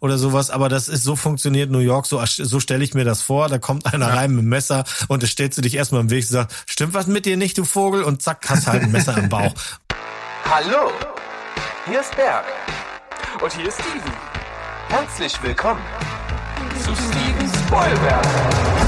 oder sowas, aber das ist so funktioniert New York, so, so stelle ich mir das vor. Da kommt einer ja. rein mit dem Messer und es stellst du dich erstmal im Weg und sagst, stimmt was mit dir nicht, du Vogel? Und zack, hast halt ein Messer am Bauch. Hallo, hier ist Berg. Und hier ist Steven. Herzlich willkommen zu Steven Spoilberg.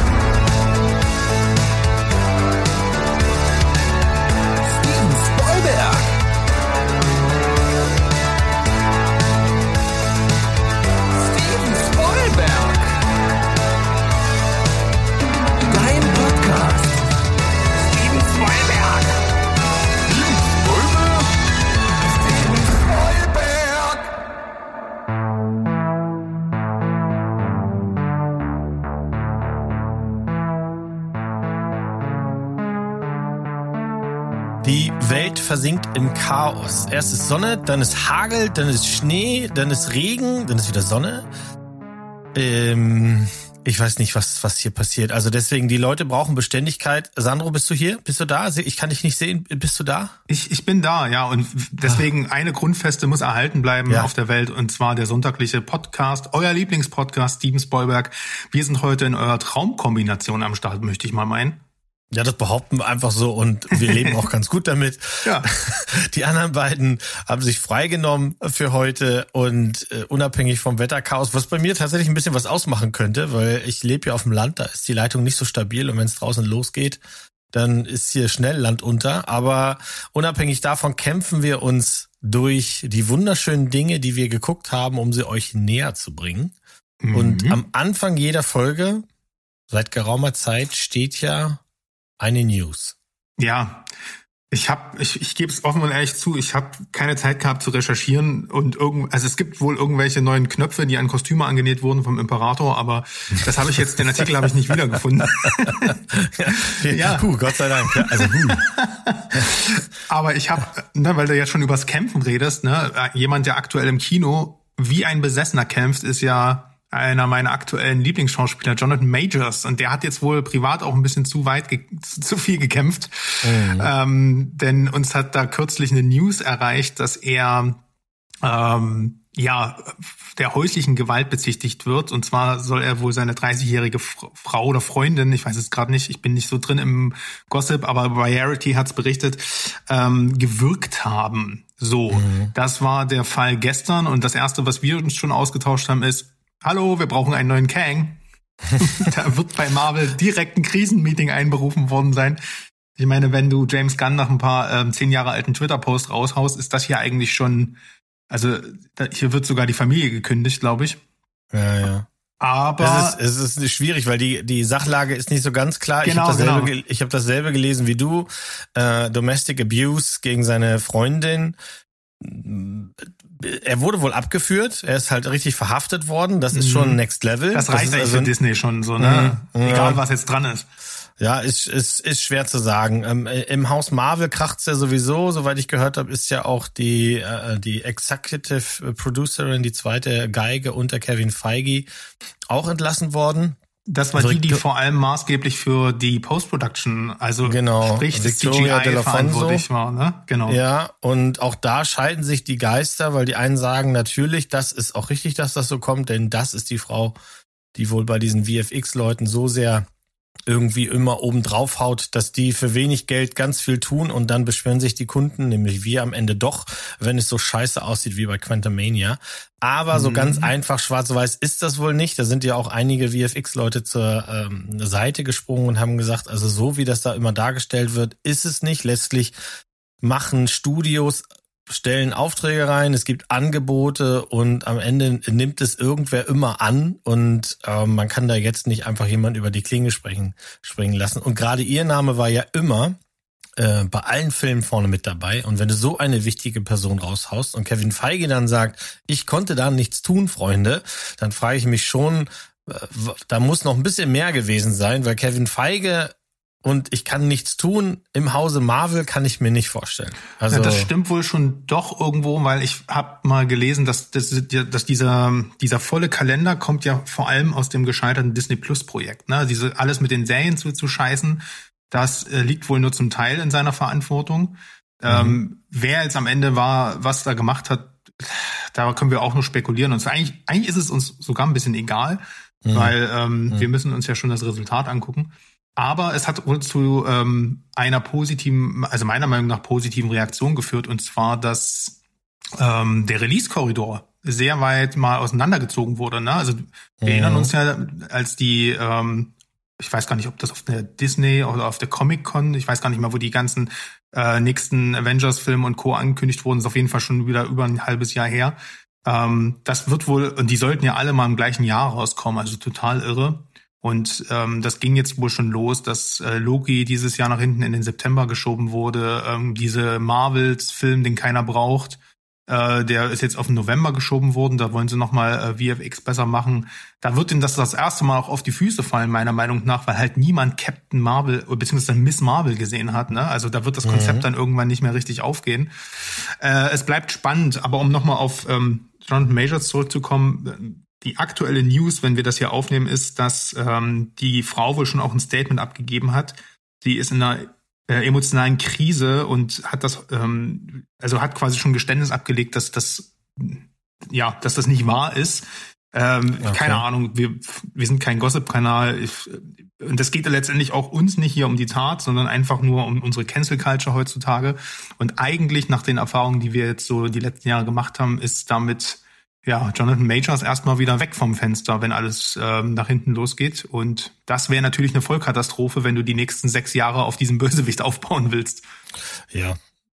Welt versinkt im Chaos. Erst ist Sonne, dann ist Hagel, dann ist Schnee, dann ist Regen, dann ist wieder Sonne. Ähm, ich weiß nicht, was, was hier passiert. Also deswegen, die Leute brauchen Beständigkeit. Sandro, bist du hier? Bist du da? Ich kann dich nicht sehen. Bist du da? Ich, ich bin da, ja. Und deswegen ah. eine Grundfeste muss erhalten bleiben ja. auf der Welt. Und zwar der sonntagliche Podcast, euer Lieblingspodcast, Steven Spoilberg. Wir sind heute in eurer Traumkombination am Start, möchte ich mal meinen. Ja, das behaupten wir einfach so und wir leben auch ganz gut damit. Ja. Die anderen beiden haben sich freigenommen für heute und äh, unabhängig vom Wetterchaos, was bei mir tatsächlich ein bisschen was ausmachen könnte, weil ich lebe ja auf dem Land, da ist die Leitung nicht so stabil und wenn es draußen losgeht, dann ist hier schnell Land unter. Aber unabhängig davon kämpfen wir uns durch die wunderschönen Dinge, die wir geguckt haben, um sie euch näher zu bringen. Mhm. Und am Anfang jeder Folge, seit geraumer Zeit, steht ja eine News. Ja, ich habe, ich, ich gebe es offen und ehrlich zu, ich habe keine Zeit gehabt zu recherchieren und irgend, also es gibt wohl irgendwelche neuen Knöpfe, die an Kostüme angenäht wurden vom Imperator, aber das habe ich jetzt, den Artikel habe ich nicht wiedergefunden. ja, ja. Puh, Gott sei Dank. Ja, also, puh. aber ich habe, ne, weil du jetzt schon übers Kämpfen redest, ne, jemand, der aktuell im Kino wie ein Besessener kämpft, ist ja einer meiner aktuellen Lieblingsschauspieler, Jonathan Majors. Und der hat jetzt wohl privat auch ein bisschen zu weit, zu viel gekämpft. Mhm. Ähm, denn uns hat da kürzlich eine News erreicht, dass er ähm, ja der häuslichen Gewalt bezichtigt wird. Und zwar soll er wohl seine 30-jährige Frau oder Freundin, ich weiß es gerade nicht, ich bin nicht so drin im Gossip, aber Variety hat's berichtet, ähm, gewirkt haben. So, mhm. das war der Fall gestern. Und das erste, was wir uns schon ausgetauscht haben, ist, hallo, wir brauchen einen neuen Kang. da wird bei Marvel direkt ein Krisenmeeting einberufen worden sein. Ich meine, wenn du James Gunn nach ein paar ähm, zehn Jahre alten Twitter-Post raushaust, ist das hier eigentlich schon, also da, hier wird sogar die Familie gekündigt, glaube ich. Ja, ja. Aber es ist, es ist schwierig, weil die die Sachlage ist nicht so ganz klar. Genau, ich habe dasselbe, genau. ich hab dasselbe gelesen wie du. Äh, Domestic Abuse gegen seine Freundin er wurde wohl abgeführt, er ist halt richtig verhaftet worden, das ist schon mhm. Next Level. Das reicht eigentlich also, für Disney schon so, ne? Mhm. Egal, was jetzt dran ist. Ja, ist, ist, ist schwer zu sagen. Ähm, Im Haus Marvel kracht's ja sowieso, soweit ich gehört habe, ist ja auch die, äh, die Executive Producerin, die zweite Geige unter Kevin Feige auch entlassen worden. Das war also, die, die vor allem maßgeblich für die Post-Production, also genau, sprich Victoria CGI verantwortlich war, ne? Genau. Ja, und auch da scheiden sich die Geister, weil die einen sagen, natürlich, das ist auch richtig, dass das so kommt, denn das ist die Frau, die wohl bei diesen VFX-Leuten so sehr irgendwie immer oben drauf haut, dass die für wenig Geld ganz viel tun und dann beschweren sich die Kunden, nämlich wir am Ende doch, wenn es so scheiße aussieht wie bei Quantumania. Aber so mhm. ganz einfach schwarz-weiß ist das wohl nicht. Da sind ja auch einige VFX-Leute zur ähm, Seite gesprungen und haben gesagt, also so wie das da immer dargestellt wird, ist es nicht. Letztlich machen Studios stellen Aufträge rein, es gibt Angebote und am Ende nimmt es irgendwer immer an und äh, man kann da jetzt nicht einfach jemand über die Klinge sprechen, springen lassen. Und gerade ihr Name war ja immer äh, bei allen Filmen vorne mit dabei. Und wenn du so eine wichtige Person raushaust und Kevin Feige dann sagt, ich konnte da nichts tun, Freunde, dann frage ich mich schon, äh, da muss noch ein bisschen mehr gewesen sein, weil Kevin Feige und ich kann nichts tun. Im Hause Marvel kann ich mir nicht vorstellen. Also ja, das stimmt wohl schon doch irgendwo, weil ich habe mal gelesen, dass, dass, dass dieser, dieser volle Kalender kommt ja vor allem aus dem gescheiterten Disney Plus Projekt. Ne? Diese alles mit den Serien zu, zu scheißen, das äh, liegt wohl nur zum Teil in seiner Verantwortung. Ähm, mhm. Ähm, wer jetzt am Ende war, was da gemacht hat, da können wir auch nur spekulieren. Und eigentlich, eigentlich ist es uns sogar ein bisschen egal, mhm. weil ähm, mhm. wir müssen uns ja schon das Resultat angucken. Aber es hat uns zu ähm, einer positiven, also meiner Meinung nach positiven Reaktion geführt, und zwar, dass ähm, der Release-Korridor sehr weit mal auseinandergezogen wurde. Ne? Also wir mhm. erinnern uns ja, als die, ähm, ich weiß gar nicht, ob das auf der Disney oder auf der Comic-Con, ich weiß gar nicht mal, wo die ganzen äh, nächsten Avengers-Filme und Co. angekündigt wurden, ist auf jeden Fall schon wieder über ein halbes Jahr her. Ähm, das wird wohl, und die sollten ja alle mal im gleichen Jahr rauskommen, also total irre. Und ähm, das ging jetzt wohl schon los, dass äh, Loki dieses Jahr nach hinten in den September geschoben wurde. Ähm, diese Marvels-Film, den keiner braucht, äh, der ist jetzt auf den November geschoben worden. Da wollen sie nochmal äh, VFX besser machen. Da wird ihnen das das erste Mal auch auf die Füße fallen, meiner Meinung nach, weil halt niemand Captain Marvel bzw. Miss Marvel gesehen hat. Ne? Also da wird das Konzept mhm. dann irgendwann nicht mehr richtig aufgehen. Äh, es bleibt spannend, aber um nochmal auf ähm, Jonathan Majors zurückzukommen, die aktuelle News, wenn wir das hier aufnehmen, ist, dass ähm, die Frau wohl schon auch ein Statement abgegeben hat. Sie ist in einer äh, emotionalen Krise und hat das, ähm, also hat quasi schon Geständnis abgelegt, dass das, ja, dass das nicht wahr ist. Ähm, okay. Keine Ahnung, wir, wir sind kein Gossip-Kanal. Und das geht ja letztendlich auch uns nicht hier um die Tat, sondern einfach nur um unsere Cancel Culture heutzutage. Und eigentlich nach den Erfahrungen, die wir jetzt so die letzten Jahre gemacht haben, ist damit ja, Jonathan Majors erstmal wieder weg vom Fenster, wenn alles ähm, nach hinten losgeht. Und das wäre natürlich eine Vollkatastrophe, wenn du die nächsten sechs Jahre auf diesem Bösewicht aufbauen willst. Ja.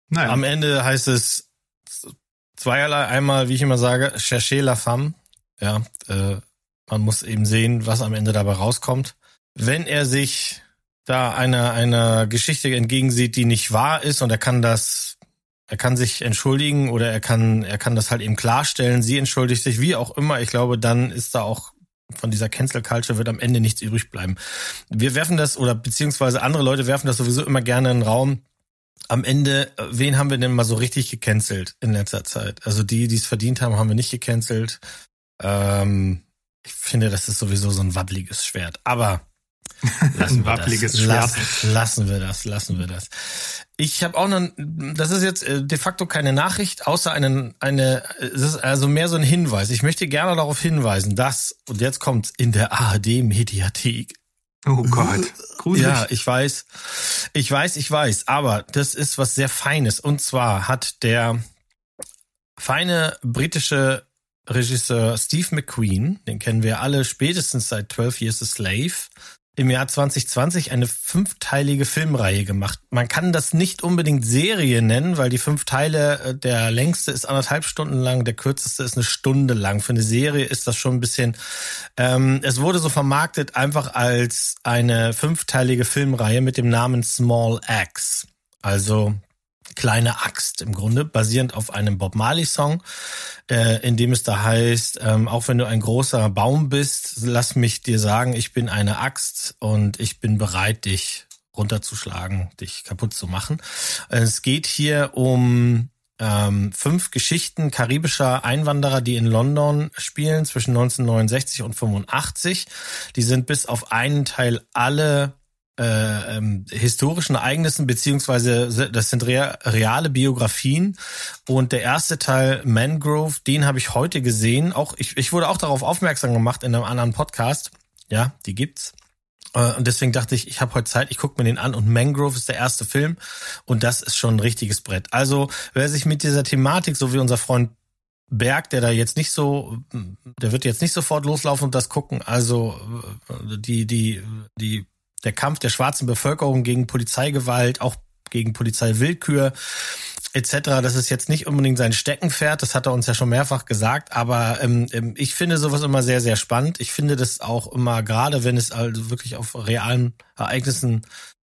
Naja. Am Ende heißt es zweierlei. Einmal, wie ich immer sage, chercher la femme. Ja, äh, man muss eben sehen, was am Ende dabei rauskommt. Wenn er sich da einer, einer Geschichte entgegensieht, die nicht wahr ist und er kann das er kann sich entschuldigen oder er kann, er kann das halt eben klarstellen. Sie entschuldigt sich, wie auch immer. Ich glaube, dann ist da auch von dieser Cancel Culture wird am Ende nichts übrig bleiben. Wir werfen das oder beziehungsweise andere Leute werfen das sowieso immer gerne in den Raum. Am Ende, wen haben wir denn mal so richtig gecancelt in letzter Zeit? Also die, die es verdient haben, haben wir nicht gecancelt. Ähm, ich finde, das ist sowieso so ein wabbliges Schwert. Aber Lassen wir das. Schwert. Lassen, lassen wir das, lassen wir das. Ich habe auch noch, das ist jetzt äh, de facto keine Nachricht, außer einen, eine, es ist also mehr so ein Hinweis. Ich möchte gerne darauf hinweisen, dass, und jetzt kommt in der ARD-Mediathek. Oh Gott. Gruselig. Ja, ich weiß. Ich weiß, ich weiß. Aber das ist was sehr Feines. Und zwar hat der feine britische Regisseur Steve McQueen, den kennen wir alle spätestens seit 12 Years a Slave, im Jahr 2020 eine fünfteilige Filmreihe gemacht. Man kann das nicht unbedingt Serie nennen, weil die fünf Teile, äh, der längste ist anderthalb Stunden lang, der kürzeste ist eine Stunde lang. Für eine Serie ist das schon ein bisschen, ähm, es wurde so vermarktet einfach als eine fünfteilige Filmreihe mit dem Namen Small Axe. Also kleine Axt im Grunde, basierend auf einem Bob Marley Song, äh, in dem es da heißt, ähm, auch wenn du ein großer Baum bist, lass mich dir sagen, ich bin eine Axt und ich bin bereit, dich runterzuschlagen, dich kaputt zu machen. Es geht hier um ähm, fünf Geschichten karibischer Einwanderer, die in London spielen zwischen 1969 und 85. Die sind bis auf einen Teil alle äh, ähm, historischen Ereignissen beziehungsweise das sind rea reale Biografien und der erste Teil Mangrove, den habe ich heute gesehen. Auch ich, ich wurde auch darauf aufmerksam gemacht in einem anderen Podcast. Ja, die gibt's. Äh, und deswegen dachte ich, ich habe heute Zeit, ich gucke mir den an und Mangrove ist der erste Film und das ist schon ein richtiges Brett. Also wer sich mit dieser Thematik, so wie unser Freund Berg, der da jetzt nicht so, der wird jetzt nicht sofort loslaufen und das gucken. Also äh, die die die der Kampf der schwarzen Bevölkerung gegen Polizeigewalt, auch gegen Polizeiwillkür etc. Das ist jetzt nicht unbedingt sein Steckenpferd, das hat er uns ja schon mehrfach gesagt, aber ähm, ähm, ich finde sowas immer sehr, sehr spannend. Ich finde das auch immer, gerade wenn es also wirklich auf realen Ereignissen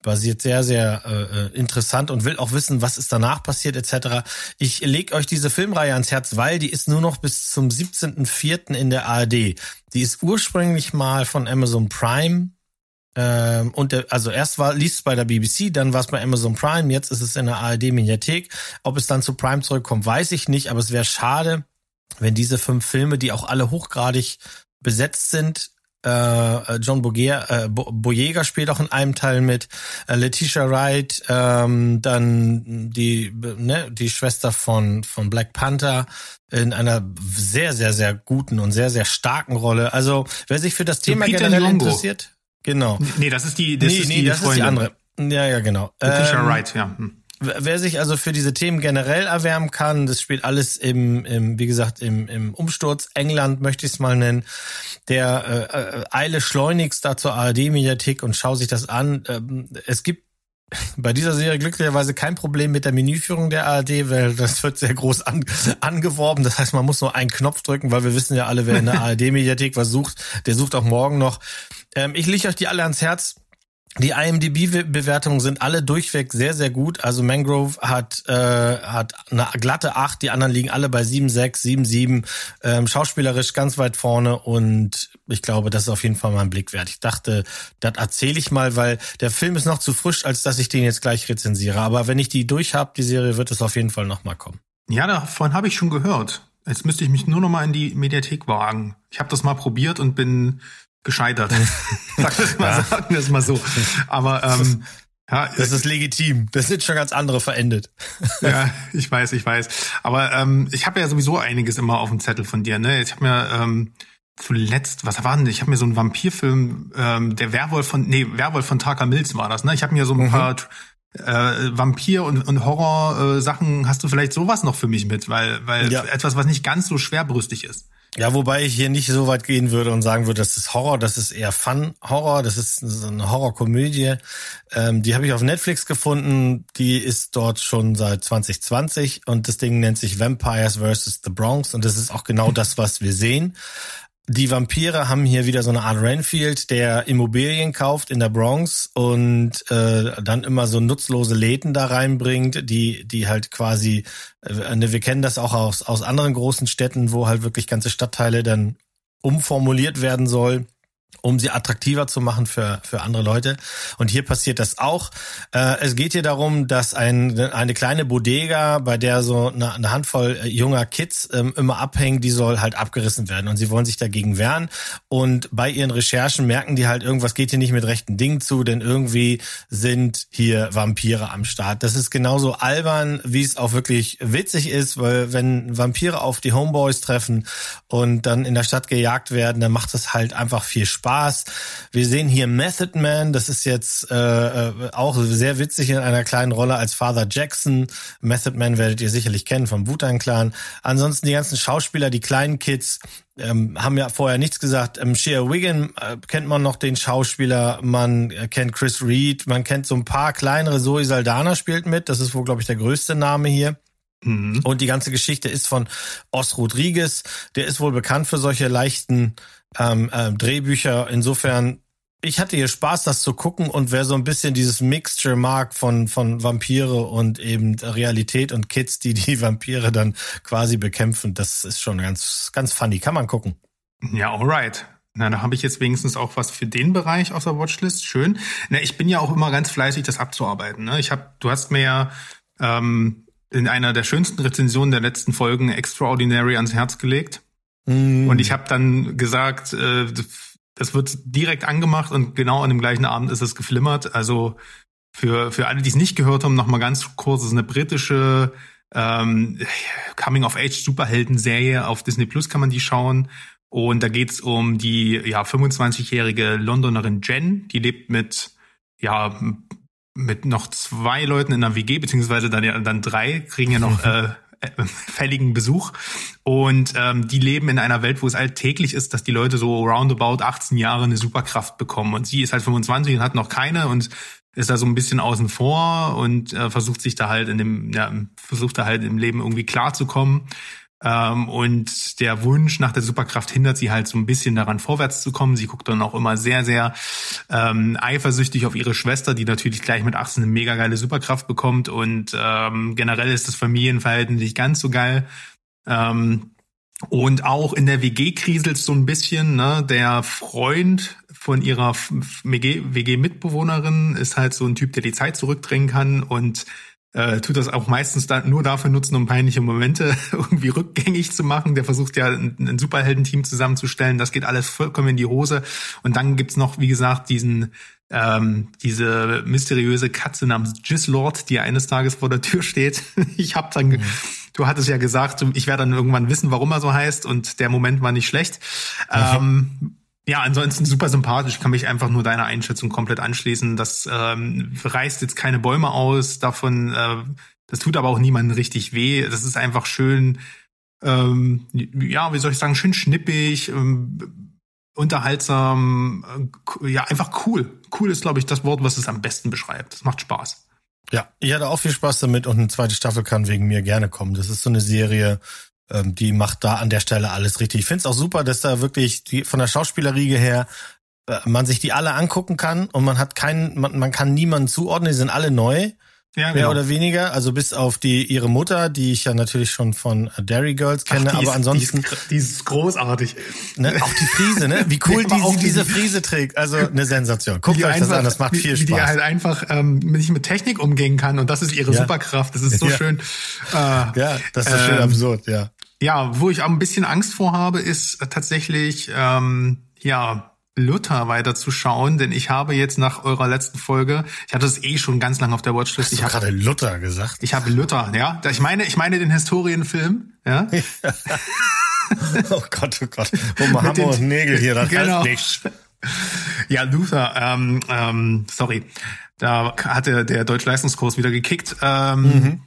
basiert, sehr, sehr äh, äh interessant und will auch wissen, was ist danach passiert etc. Ich lege euch diese Filmreihe ans Herz, weil die ist nur noch bis zum 17.04. in der ARD. Die ist ursprünglich mal von Amazon Prime ähm, und der, also erst war liest es bei der BBC, dann war es bei Amazon Prime, jetzt ist es in der ARD Mediathek. Ob es dann zu Prime zurückkommt, weiß ich nicht, aber es wäre schade, wenn diese fünf Filme, die auch alle hochgradig besetzt sind, äh, John Boyega, äh, Boyega spielt auch in einem Teil mit, äh, Letitia Wright, ähm, dann die ne, die Schwester von von Black Panther in einer sehr sehr sehr guten und sehr sehr starken Rolle. Also wer sich für das Thema generell interessiert, genau. Nee, das ist die das nee, ist nee, die das Freundin. ist die andere. Ja, ja, genau. Letitia ähm, Wright, ja. Hm. Wer sich also für diese Themen generell erwärmen kann, das spielt alles im, im wie gesagt, im, im Umsturz England, möchte ich es mal nennen. Der äh, äh, eile schleunigst da zur ARD-Mediathek und schau sich das an. Ähm, es gibt bei dieser Serie glücklicherweise kein Problem mit der Menüführung der ARD, weil das wird sehr groß an, angeworben. Das heißt, man muss nur einen Knopf drücken, weil wir wissen ja alle, wer in der ARD-Mediathek was sucht, der sucht auch morgen noch. Ähm, ich lege euch die alle ans Herz die IMDb-Bewertungen sind alle durchweg sehr, sehr gut. Also Mangrove hat, äh, hat eine glatte 8, die anderen liegen alle bei 7,6, 7,7. Ähm, schauspielerisch ganz weit vorne und ich glaube, das ist auf jeden Fall mal ein Blick wert. Ich dachte, das erzähle ich mal, weil der Film ist noch zu frisch, als dass ich den jetzt gleich rezensiere. Aber wenn ich die durch habe, die Serie, wird es auf jeden Fall nochmal kommen. Ja, davon habe ich schon gehört. Jetzt müsste ich mich nur noch mal in die Mediathek wagen. Ich habe das mal probiert und bin gescheitert. Sag das mal, ja. sagen wir es mal so. Aber ähm, ja, das ist legitim. Das sind schon ganz andere verendet. ja, ich weiß, ich weiß. Aber ähm, ich habe ja sowieso einiges immer auf dem Zettel von dir. Ne, ich habe mir ähm, zuletzt, was war denn? Ich habe mir so einen Vampirfilm, ähm, der Werwolf von, nee, Werwolf von Taka Mills war das. Ne, ich habe mir so ein mhm. paar äh, Vampir und, und Horror äh. Hast du vielleicht sowas noch für mich mit, weil weil ja. etwas, was nicht ganz so schwerbrüstig ist. Ja, wobei ich hier nicht so weit gehen würde und sagen würde, das ist Horror, das ist eher Fun-Horror, das ist eine Horrorkomödie. Ähm, die habe ich auf Netflix gefunden, die ist dort schon seit 2020 und das Ding nennt sich Vampires vs. The Bronx und das ist auch genau das, was wir sehen. Die Vampire haben hier wieder so eine Art Renfield, der Immobilien kauft in der Bronx und äh, dann immer so nutzlose Läden da reinbringt, die die halt quasi, äh, ne, wir kennen das auch aus aus anderen großen Städten, wo halt wirklich ganze Stadtteile dann umformuliert werden soll um sie attraktiver zu machen für, für andere Leute. Und hier passiert das auch. Äh, es geht hier darum, dass ein, eine kleine Bodega, bei der so eine, eine Handvoll äh, junger Kids ähm, immer abhängen, die soll halt abgerissen werden. Und sie wollen sich dagegen wehren. Und bei ihren Recherchen merken die halt, irgendwas geht hier nicht mit rechten Dingen zu, denn irgendwie sind hier Vampire am Start. Das ist genauso albern, wie es auch wirklich witzig ist, weil wenn Vampire auf die Homeboys treffen und dann in der Stadt gejagt werden, dann macht es halt einfach viel Spaß. Spaß. Wir sehen hier Method Man, das ist jetzt äh, äh, auch sehr witzig in einer kleinen Rolle als Father Jackson. Method Man werdet ihr sicherlich kennen vom Wu-Tang Clan. Ansonsten die ganzen Schauspieler, die kleinen Kids, ähm, haben ja vorher nichts gesagt. Ähm, Shea Wiggin äh, kennt man noch den Schauspieler, man äh, kennt Chris Reed, man kennt so ein paar kleinere. Zoe Saldana spielt mit, das ist wohl, glaube ich, der größte Name hier. Mhm. Und die ganze Geschichte ist von Os Rodriguez. Der ist wohl bekannt für solche leichten ähm, äh, Drehbücher. Insofern, ich hatte hier Spaß, das zu gucken und wer so ein bisschen dieses Mixture mag von, von Vampire und eben Realität und Kids, die die Vampire dann quasi bekämpfen, das ist schon ganz, ganz funny. Kann man gucken. Ja, alright. Na, da habe ich jetzt wenigstens auch was für den Bereich aus der Watchlist. Schön. Na, ich bin ja auch immer ganz fleißig, das abzuarbeiten. Ne? Ich habe, du hast mir ja ähm, in einer der schönsten Rezensionen der letzten Folgen Extraordinary ans Herz gelegt. Mm. Und ich habe dann gesagt, äh, das wird direkt angemacht und genau an dem gleichen Abend ist es geflimmert. Also für, für alle, die es nicht gehört haben, noch mal ganz kurz, es ist eine britische ähm, Coming-of-Age-Superhelden-Serie. Auf Disney Plus kann man die schauen. Und da geht's um die ja 25-jährige Londonerin Jen, die lebt mit ja mit noch zwei Leuten in einer WG, beziehungsweise dann ja dann drei, kriegen ja noch äh, fälligen Besuch. Und ähm, die leben in einer Welt, wo es alltäglich ist, dass die Leute so roundabout 18 Jahre eine Superkraft bekommen. Und sie ist halt 25 und hat noch keine und ist da so ein bisschen außen vor und äh, versucht sich da halt in dem, ja, versucht da halt im Leben irgendwie klarzukommen. Ähm, und der Wunsch nach der Superkraft hindert sie halt so ein bisschen daran, vorwärts zu kommen. Sie guckt dann auch immer sehr, sehr ähm, eifersüchtig auf ihre Schwester, die natürlich gleich mit 18 eine mega geile Superkraft bekommt. Und ähm, generell ist das Familienverhältnis nicht ganz so geil. Ähm, und auch in der WG kriselt so ein bisschen. Ne? Der Freund von ihrer WG-Mitbewohnerin ist halt so ein Typ, der die Zeit zurückdrängen kann und äh, tut das auch meistens da, nur dafür nutzen, um peinliche Momente irgendwie rückgängig zu machen. Der versucht ja ein, ein Superheldenteam zusammenzustellen. Das geht alles vollkommen in die Hose. Und dann gibt's noch, wie gesagt, diesen ähm, diese mysteriöse Katze namens Gislord, die eines Tages vor der Tür steht. ich habe dann, mhm. du hattest ja gesagt, ich werde dann irgendwann wissen, warum er so heißt und der Moment war nicht schlecht. Mhm. Ähm, ja, ansonsten super sympathisch. kann mich einfach nur deiner Einschätzung komplett anschließen. Das ähm, reißt jetzt keine Bäume aus. Davon, äh, das tut aber auch niemandem richtig weh. Das ist einfach schön, ähm, ja, wie soll ich sagen, schön schnippig, ähm, unterhaltsam, äh, ja, einfach cool. Cool ist, glaube ich, das Wort, was es am besten beschreibt. Es macht Spaß. Ja, ich hatte auch viel Spaß damit und eine zweite Staffel kann wegen mir gerne kommen. Das ist so eine Serie, ähm, die macht da an der Stelle alles richtig. Ich finde es auch super, dass da wirklich die, von der Schauspielerriege her äh, man sich die alle angucken kann und man hat keinen, man, man kann niemanden zuordnen, die sind alle neu. Ja, mehr genau. oder weniger, also bis auf die ihre Mutter, die ich ja natürlich schon von Dairy Girls kenne, Ach, aber ist, ansonsten die ist, die ist großartig. Ne, auch die Friese, ne? Wie cool die, die diese Friese trägt, also eine Sensation. Guckt euch einfach, das an, das macht viel Spaß. Wie die halt einfach ähm, nicht mit Technik umgehen kann und das ist ihre ja. Superkraft. Das ist so ja. schön. Äh, ja, das ist ähm, schön absurd, ja. Ja, wo ich auch ein bisschen Angst vor habe, ist tatsächlich ähm, ja Luther weiterzuschauen, denn ich habe jetzt nach eurer letzten Folge, ich hatte es eh schon ganz lange auf der Watchlist. Hast ich habe gerade Luther gesagt. Ich habe Luther, ja. Ich meine, ich meine den Historienfilm, ja. oh Gott, oh Gott. Wir Hammer und Nägel hier, das genau. heißt nichts. Ja, Luther, ähm, ähm, sorry. Da hatte der Deutschleistungskurs wieder gekickt. Ähm, mhm.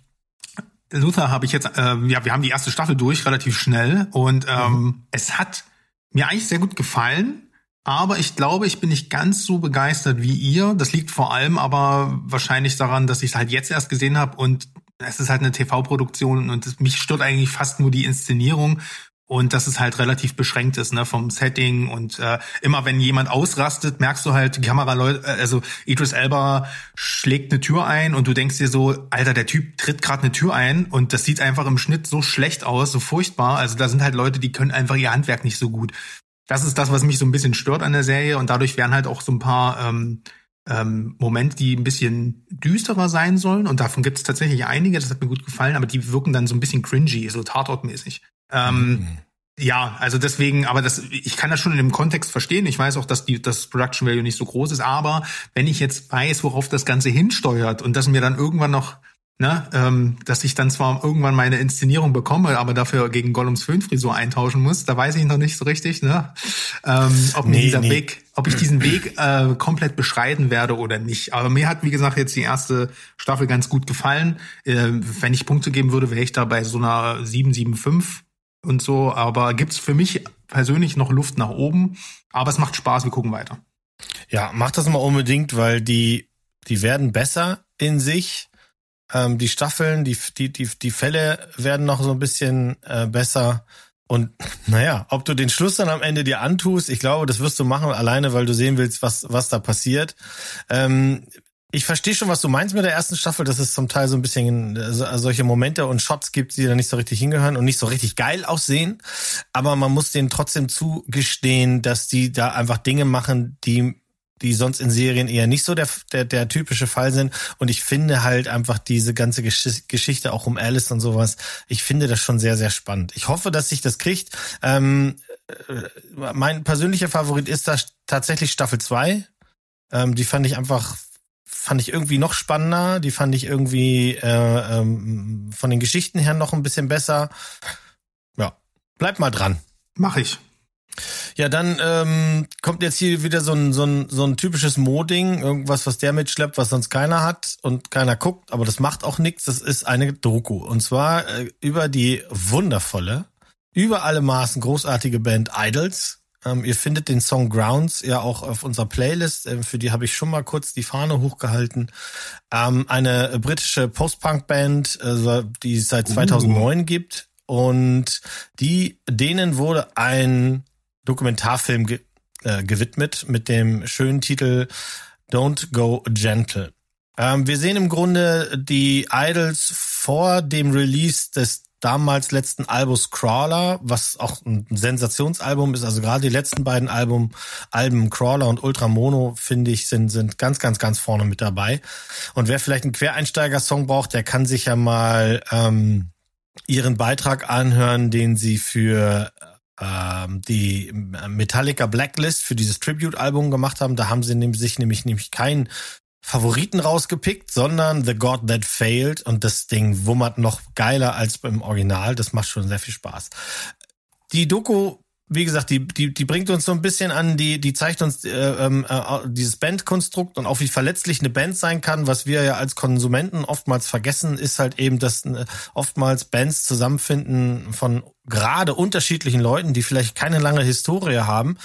Luther habe ich jetzt, äh, ja, wir haben die erste Staffel durch, relativ schnell. Und ähm, mhm. es hat mir eigentlich sehr gut gefallen. Aber ich glaube, ich bin nicht ganz so begeistert wie ihr. Das liegt vor allem aber wahrscheinlich daran, dass ich es halt jetzt erst gesehen habe und es ist halt eine TV-Produktion und mich stört eigentlich fast nur die Inszenierung und dass es halt relativ beschränkt ist, ne, vom Setting und äh, immer wenn jemand ausrastet, merkst du halt, die Kameraleute, äh, also Idris Elba schlägt eine Tür ein und du denkst dir so, Alter, der Typ tritt gerade eine Tür ein und das sieht einfach im Schnitt so schlecht aus, so furchtbar. Also da sind halt Leute, die können einfach ihr Handwerk nicht so gut. Das ist das, was mich so ein bisschen stört an der Serie und dadurch werden halt auch so ein paar ähm, ähm, Momente, die ein bisschen düsterer sein sollen und davon gibt es tatsächlich einige, das hat mir gut gefallen, aber die wirken dann so ein bisschen cringy, so Tatortmäßig. Ähm, mhm. Ja, also deswegen, aber das, ich kann das schon in dem Kontext verstehen. Ich weiß auch, dass die, das Production Value nicht so groß ist, aber wenn ich jetzt weiß, worauf das Ganze hinsteuert und dass mir dann irgendwann noch, ne, ähm, dass ich dann zwar irgendwann meine Inszenierung bekomme, aber dafür gegen Gollums Föhnfrisur eintauschen muss, da weiß ich noch nicht so richtig, ne, ähm, ob nee, mir dieser nee. Weg, ob ich diesen Weg äh, komplett beschreiten werde oder nicht. Aber mir hat, wie gesagt, jetzt die erste Staffel ganz gut gefallen. Äh, wenn ich Punkte geben würde, wäre ich da bei so einer 775 und so, aber gibt's für mich persönlich noch Luft nach oben. Aber es macht Spaß, wir gucken weiter. Ja, mach das mal unbedingt, weil die, die werden besser in sich. Ähm, die Staffeln, die, die, die, die Fälle werden noch so ein bisschen äh, besser. Und naja, ob du den Schluss dann am Ende dir antust, ich glaube, das wirst du machen, alleine, weil du sehen willst, was, was da passiert. Ähm, ich verstehe schon, was du meinst mit der ersten Staffel, dass es zum Teil so ein bisschen äh, solche Momente und Shots gibt, die da nicht so richtig hingehören und nicht so richtig geil aussehen. Aber man muss denen trotzdem zugestehen, dass die da einfach Dinge machen, die die sonst in Serien eher nicht so der, der, der typische Fall sind. Und ich finde halt einfach diese ganze Gesch Geschichte auch um Alice und sowas, ich finde das schon sehr, sehr spannend. Ich hoffe, dass sich das kriegt. Ähm, äh, mein persönlicher Favorit ist da tatsächlich Staffel 2. Ähm, die fand ich einfach fand ich irgendwie noch spannender. Die fand ich irgendwie äh, ähm, von den Geschichten her noch ein bisschen besser. Ja, bleib mal dran. Mach ich. Ja, dann ähm, kommt jetzt hier wieder so ein, so ein, so ein typisches Moding, irgendwas, was der mitschleppt, was sonst keiner hat und keiner guckt, aber das macht auch nichts. Das ist eine Doku. Und zwar äh, über die wundervolle, über alle Maßen großartige Band Idols. Ähm, ihr findet den Song Grounds ja auch auf unserer Playlist. Ähm, für die habe ich schon mal kurz die Fahne hochgehalten. Ähm, eine britische Post-Punk-Band, äh, die es seit 2009 uh. gibt. Und die, denen wurde ein Dokumentarfilm ge äh, gewidmet mit dem schönen Titel Don't Go Gentle. Ähm, wir sehen im Grunde die Idols vor dem Release des damals letzten Albums Crawler, was auch ein Sensationsalbum ist. Also gerade die letzten beiden Album, Alben Crawler und Ultramono, finde ich, sind, sind ganz, ganz, ganz vorne mit dabei. Und wer vielleicht einen Quereinsteiger-Song braucht, der kann sich ja mal ähm, ihren Beitrag anhören, den sie für ähm, die Metallica Blacklist für dieses Tribute-Album gemacht haben. Da haben sie sich nämlich, nämlich keinen Favoriten rausgepickt, sondern The God That Failed und das Ding wummert noch geiler als beim Original. Das macht schon sehr viel Spaß. Die Doku wie gesagt, die, die, die bringt uns so ein bisschen an, die, die zeigt uns äh, ähm, äh, dieses Bandkonstrukt und auch wie verletzlich eine Band sein kann. Was wir ja als Konsumenten oftmals vergessen, ist halt eben, dass äh, oftmals Bands zusammenfinden von gerade unterschiedlichen Leuten, die vielleicht keine lange Historie haben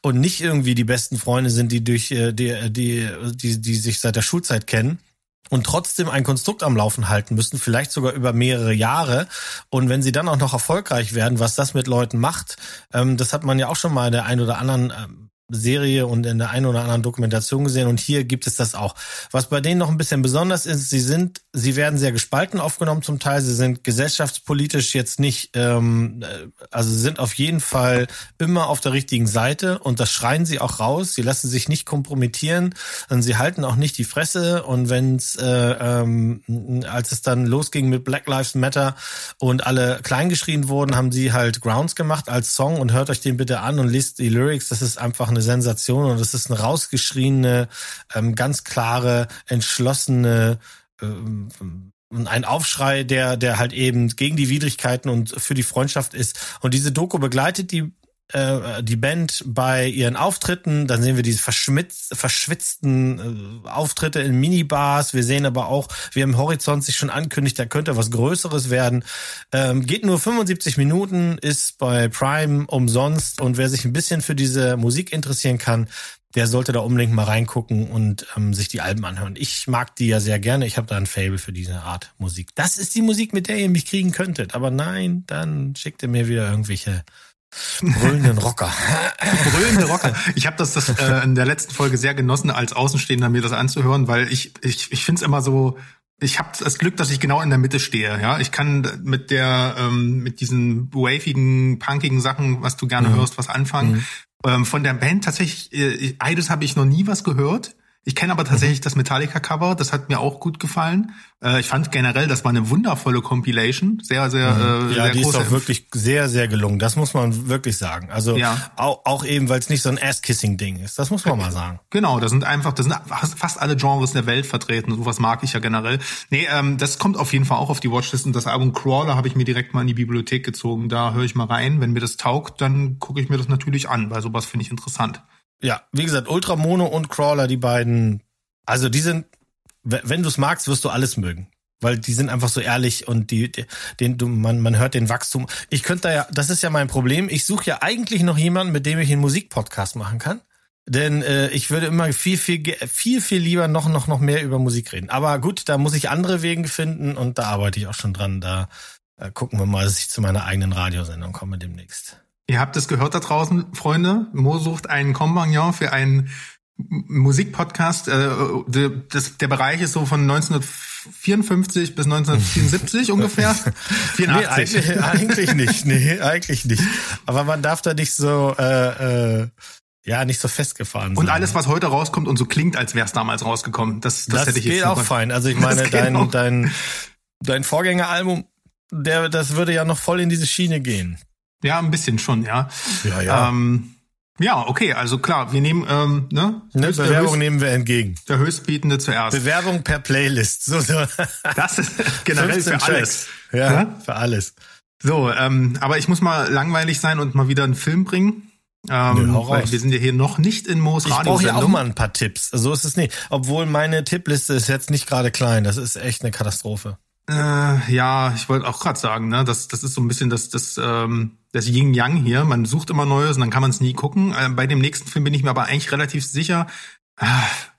und nicht irgendwie die besten Freunde sind, die durch äh, die, die, die, die sich seit der Schulzeit kennen und trotzdem ein Konstrukt am Laufen halten müssen, vielleicht sogar über mehrere Jahre. Und wenn sie dann auch noch erfolgreich werden, was das mit Leuten macht, ähm, das hat man ja auch schon mal der ein oder anderen ähm, Serie und in der einen oder anderen Dokumentation gesehen und hier gibt es das auch. Was bei denen noch ein bisschen besonders ist, sie sind, sie werden sehr gespalten aufgenommen zum Teil. Sie sind gesellschaftspolitisch jetzt nicht, ähm, also sie sind auf jeden Fall immer auf der richtigen Seite und das schreien sie auch raus. Sie lassen sich nicht kompromittieren und sie halten auch nicht die Fresse. Und wenn es, äh, ähm, als es dann losging mit Black Lives Matter und alle kleingeschrien wurden, haben sie halt Grounds gemacht als Song und hört euch den bitte an und liest die Lyrics. Das ist einfach eine eine Sensation und es ist eine rausgeschriene, ähm, ganz klare, entschlossene ähm, ein Aufschrei, der, der halt eben gegen die Widrigkeiten und für die Freundschaft ist. Und diese Doku begleitet die äh, die Band bei ihren Auftritten, dann sehen wir diese verschwitzten äh, Auftritte in Minibars. Wir sehen aber auch, wie im Horizont sich schon ankündigt, da könnte was Größeres werden. Ähm, geht nur 75 Minuten, ist bei Prime umsonst und wer sich ein bisschen für diese Musik interessieren kann, der sollte da unbedingt mal reingucken und ähm, sich die Alben anhören. Ich mag die ja sehr gerne. Ich habe da ein Fable für diese Art Musik. Das ist die Musik, mit der ihr mich kriegen könntet. Aber nein, dann schickt ihr mir wieder irgendwelche Brüllenden Rocker. Brüllende Rocker. Ich habe das, das äh, in der letzten Folge sehr genossen, als Außenstehender mir das anzuhören, weil ich, ich, ich finde es immer so, ich habe das Glück, dass ich genau in der Mitte stehe. Ja, ich kann mit der, ähm, mit diesen wavigen, punkigen Sachen, was du gerne mhm. hörst, was anfangen. Mhm. Ähm, von der Band tatsächlich, äh, Eides habe ich noch nie was gehört. Ich kenne aber tatsächlich das Metallica-Cover, das hat mir auch gut gefallen. Äh, ich fand generell, das war eine wundervolle Compilation. Sehr, sehr, mhm. äh, ja, sehr die ist auch wirklich sehr, sehr gelungen. Das muss man wirklich sagen. Also ja. auch, auch eben, weil es nicht so ein Ass-Kissing-Ding ist. Das muss man mal sagen. Genau, das sind einfach, das sind fast alle Genres der Welt vertreten. Sowas mag ich ja generell. Nee, ähm, das kommt auf jeden Fall auch auf die Watchlist. Und das Album Crawler habe ich mir direkt mal in die Bibliothek gezogen. Da höre ich mal rein. Wenn mir das taugt, dann gucke ich mir das natürlich an, weil sowas finde ich interessant. Ja, wie gesagt, Ultramono und Crawler, die beiden, also die sind, wenn du es magst, wirst du alles mögen. Weil die sind einfach so ehrlich und die, den, du, man, man hört den Wachstum. Ich könnte da ja, das ist ja mein Problem. Ich suche ja eigentlich noch jemanden, mit dem ich einen Musikpodcast machen kann. Denn äh, ich würde immer viel, viel, viel, viel lieber noch, noch, noch mehr über Musik reden. Aber gut, da muss ich andere Wege finden und da arbeite ich auch schon dran. Da äh, gucken wir mal, dass ich zu meiner eigenen Radiosendung komme demnächst. Ihr habt es gehört da draußen, Freunde. Mo sucht einen Compagnon für einen Musikpodcast. Äh, das, der Bereich ist so von 1954 bis 1974 ungefähr. 84. Nee, eigentlich, eigentlich nicht. Nee, eigentlich nicht. Aber man darf da nicht so äh, äh, ja, nicht so festgefahren sein. Und alles, was heute rauskommt und so klingt, als wäre es damals rausgekommen. Das, das, das hätte ich geht jetzt auch fein. Also ich meine, dein, dein, dein Vorgängeralbum, der, das würde ja noch voll in diese Schiene gehen. Ja, ein bisschen schon, ja. Ja, ja. Ähm, ja, okay, also klar, wir nehmen, ähm, ne? ne Bewerbung Höchst, nehmen wir entgegen. Der Höchstbietende zuerst. Bewerbung per Playlist. So, so. Das ist generell für alles. Ja, ja, für alles. So, ähm, aber ich muss mal langweilig sein und mal wieder einen Film bringen. Ähm, Nö, weil wir sind ja hier noch nicht in Moos Ich brauche ja auch mal ein paar Tipps. So ist es nicht. Obwohl meine Tippliste ist jetzt nicht gerade klein. Das ist echt eine Katastrophe. Äh, ja, ich wollte auch gerade sagen, ne, das, das ist so ein bisschen das, das, ähm, das Yin Yang hier. Man sucht immer Neues und dann kann man es nie gucken. Äh, bei dem nächsten Film bin ich mir aber eigentlich relativ sicher. Äh,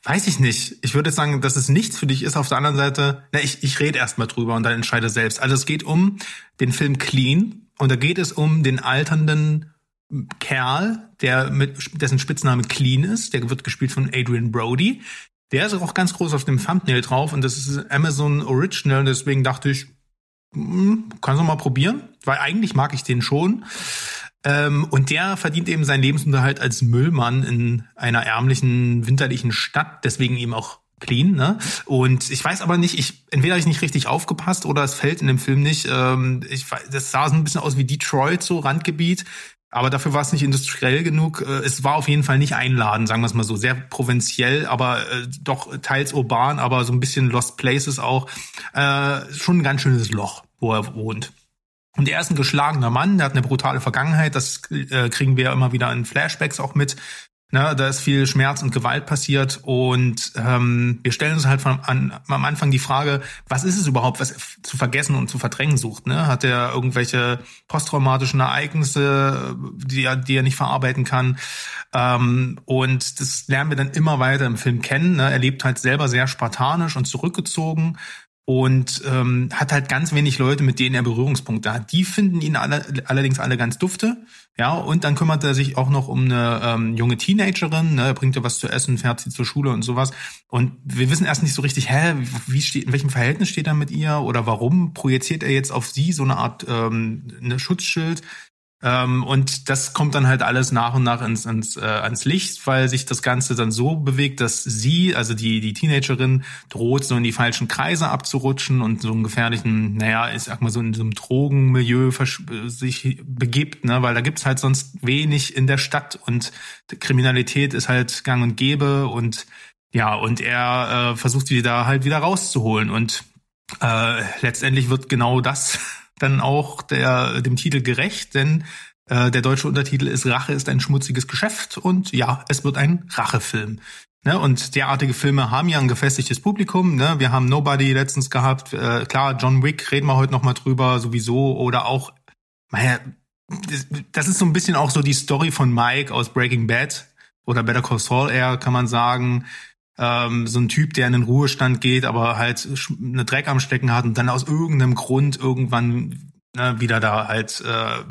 weiß ich nicht. Ich würde sagen, dass es nichts für dich ist. Auf der anderen Seite, na, ich, ich rede erstmal drüber und dann entscheide selbst. Also es geht um den Film Clean und da geht es um den alternden Kerl, der mit dessen Spitzname Clean ist. Der wird gespielt von Adrian Brody. Der ist auch ganz groß auf dem Thumbnail drauf und das ist Amazon Original. Deswegen dachte ich, hm, kannst du mal probieren, weil eigentlich mag ich den schon. Ähm, und der verdient eben seinen Lebensunterhalt als Müllmann in einer ärmlichen, winterlichen Stadt, deswegen eben auch clean, ne? Und ich weiß aber nicht, ich entweder habe ich nicht richtig aufgepasst oder es fällt in dem Film nicht. Ähm, ich, das sah so ein bisschen aus wie Detroit, so Randgebiet. Aber dafür war es nicht industriell genug. Äh, es war auf jeden Fall nicht einladend, sagen wir es mal so. Sehr provinziell, aber äh, doch teils urban, aber so ein bisschen Lost Places auch. Äh, schon ein ganz schönes Loch, wo er wohnt. Und er ist ein geschlagener Mann, der hat eine brutale Vergangenheit, das äh, kriegen wir ja immer wieder in Flashbacks auch mit. Ne, da ist viel Schmerz und Gewalt passiert und ähm, wir stellen uns halt von an, am Anfang die Frage, was ist es überhaupt, was zu vergessen und zu verdrängen sucht? Ne? Hat er irgendwelche posttraumatischen Ereignisse, die er, die er nicht verarbeiten kann? Ähm, und das lernen wir dann immer weiter im Film kennen. Ne? Er lebt halt selber sehr spartanisch und zurückgezogen und ähm, hat halt ganz wenig Leute, mit denen er Berührungspunkte hat. Die finden ihn alle, allerdings alle ganz dufte. Ja, und dann kümmert er sich auch noch um eine ähm, junge Teenagerin, ne, bringt ihr was zu essen, fährt sie zur Schule und sowas. Und wir wissen erst nicht so richtig, hä, wie steht, in welchem Verhältnis steht er mit ihr oder warum projiziert er jetzt auf sie so eine Art ähm, eine Schutzschild? Ähm, und das kommt dann halt alles nach und nach ins, ins, äh, ans Licht, weil sich das Ganze dann so bewegt, dass sie, also die, die Teenagerin, droht, so in die falschen Kreise abzurutschen und so einen gefährlichen, naja, ich sag mal so in so einem Drogenmilieu sich begibt, ne, weil da gibt's halt sonst wenig in der Stadt und Kriminalität ist halt gang und gäbe und ja, und er äh, versucht sie da halt wieder rauszuholen und äh, letztendlich wird genau das dann auch der, dem Titel gerecht, denn äh, der deutsche Untertitel ist Rache ist ein schmutziges Geschäft und ja, es wird ein Rachefilm. Ne, und derartige Filme haben ja ein gefestigtes Publikum. Ne? Wir haben Nobody letztens gehabt. Äh, klar, John Wick reden wir heute noch mal drüber sowieso. Oder auch, naja, das ist so ein bisschen auch so die Story von Mike aus Breaking Bad oder Better Call Saul eher, kann man sagen ähm, so ein Typ, der in den Ruhestand geht, aber halt eine Dreck am Stecken hat und dann aus irgendeinem Grund irgendwann ne, wieder da halt äh,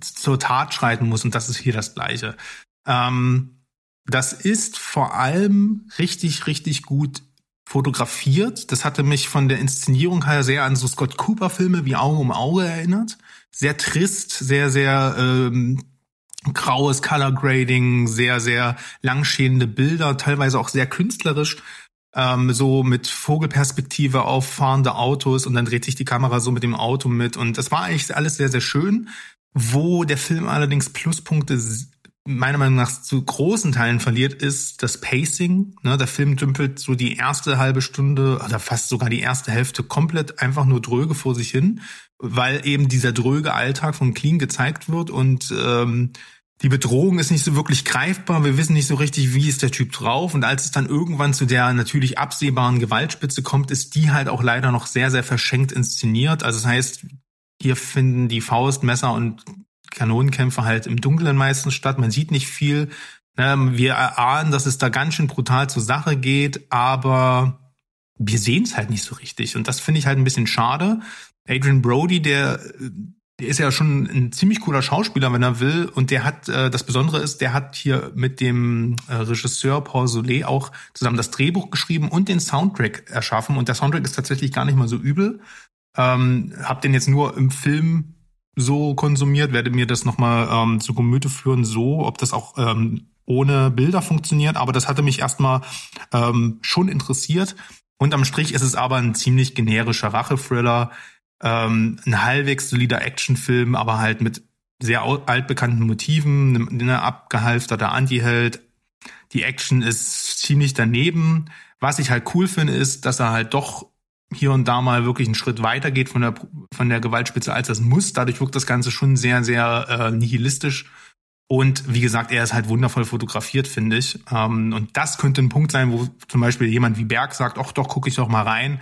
zur Tat schreiten muss. Und das ist hier das Gleiche. Ähm, das ist vor allem richtig, richtig gut fotografiert. Das hatte mich von der Inszenierung her sehr an so Scott Cooper Filme wie Auge um Auge erinnert. Sehr trist, sehr, sehr ähm, graues Color Grading, sehr, sehr langschälende Bilder, teilweise auch sehr künstlerisch, ähm, so mit Vogelperspektive auf fahrende Autos und dann dreht sich die Kamera so mit dem Auto mit und das war eigentlich alles sehr, sehr schön. Wo der Film allerdings Pluspunkte meiner Meinung nach zu großen Teilen verliert, ist das Pacing. Ne, der Film dümpelt so die erste halbe Stunde oder fast sogar die erste Hälfte komplett einfach nur dröge vor sich hin, weil eben dieser dröge Alltag von Clean gezeigt wird und ähm, die Bedrohung ist nicht so wirklich greifbar. Wir wissen nicht so richtig, wie ist der Typ drauf. Und als es dann irgendwann zu der natürlich absehbaren Gewaltspitze kommt, ist die halt auch leider noch sehr, sehr verschenkt inszeniert. Also das heißt, hier finden die Faust, Messer und Kanonenkämpfe halt im Dunkeln meistens statt. Man sieht nicht viel. Ähm, wir erahnen, dass es da ganz schön brutal zur Sache geht, aber wir sehen es halt nicht so richtig. Und das finde ich halt ein bisschen schade. Adrian Brody, der der ist ja schon ein ziemlich cooler Schauspieler, wenn er will. Und der hat, äh, das Besondere ist, der hat hier mit dem äh, Regisseur Paul Solé auch zusammen das Drehbuch geschrieben und den Soundtrack erschaffen. Und der Soundtrack ist tatsächlich gar nicht mal so übel. Ähm, hab den jetzt nur im Film so konsumiert, werde mir das nochmal ähm, zu Gemüte führen, so, ob das auch ähm, ohne Bilder funktioniert. Aber das hatte mich erstmal ähm, schon interessiert. Und am Strich ist es aber ein ziemlich generischer Rache-Thriller ähm, ein halbwegs solider Actionfilm, aber halt mit sehr altbekannten Motiven, eine abgehalfterter Anti-Held. Die Action ist ziemlich daneben. Was ich halt cool finde, ist, dass er halt doch hier und da mal wirklich einen Schritt weiter geht von der, von der Gewaltspitze, als das muss. Dadurch wirkt das Ganze schon sehr, sehr äh, nihilistisch und wie gesagt, er ist halt wundervoll fotografiert, finde ich. Ähm, und das könnte ein Punkt sein, wo zum Beispiel jemand wie Berg sagt, ach doch, gucke ich doch mal rein.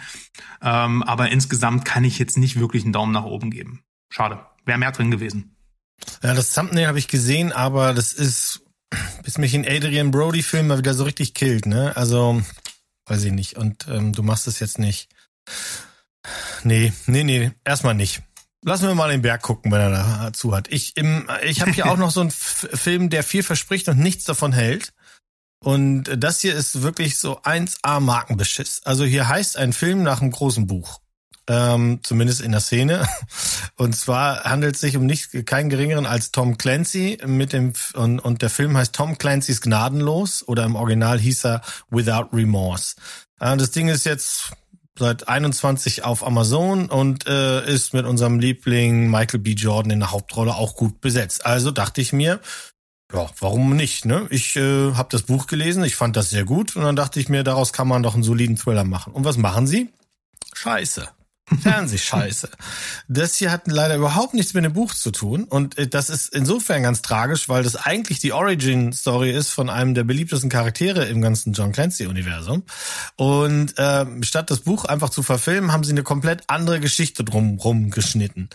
Ähm, aber insgesamt kann ich jetzt nicht wirklich einen Daumen nach oben geben. Schade. Wäre mehr drin gewesen. Ja, das Thumbnail habe ich gesehen, aber das ist, bis mich ein Adrian Brody-Film mal wieder so richtig killt, ne? Also, weiß ich nicht. Und ähm, du machst es jetzt nicht. Nee, nee, nee, erstmal nicht. Lassen wir mal den Berg gucken, wenn er dazu hat. Ich, im, ich habe hier auch noch so einen Film, der viel verspricht und nichts davon hält. Und das hier ist wirklich so 1A Markenbeschiss. Also hier heißt ein Film nach einem großen Buch. ähm, zumindest in der Szene. Und zwar handelt es sich um nicht keinen geringeren als Tom Clancy mit dem und, und der Film heißt Tom Clancy's Gnadenlos oder im Original hieß er Without Remorse. Äh, das Ding ist jetzt seit 21 auf Amazon und äh, ist mit unserem Liebling Michael B. Jordan in der Hauptrolle auch gut besetzt. Also dachte ich mir, ja, warum nicht? Ne? Ich äh, habe das Buch gelesen, ich fand das sehr gut und dann dachte ich mir, daraus kann man doch einen soliden Thriller machen. Und was machen sie? Scheiße. Fernsehscheiße. Das hier hat leider überhaupt nichts mit dem Buch zu tun. Und äh, das ist insofern ganz tragisch, weil das eigentlich die Origin-Story ist von einem der beliebtesten Charaktere im ganzen John Clancy-Universum. Und äh, statt das Buch einfach zu verfilmen, haben sie eine komplett andere Geschichte drumherum geschnitten.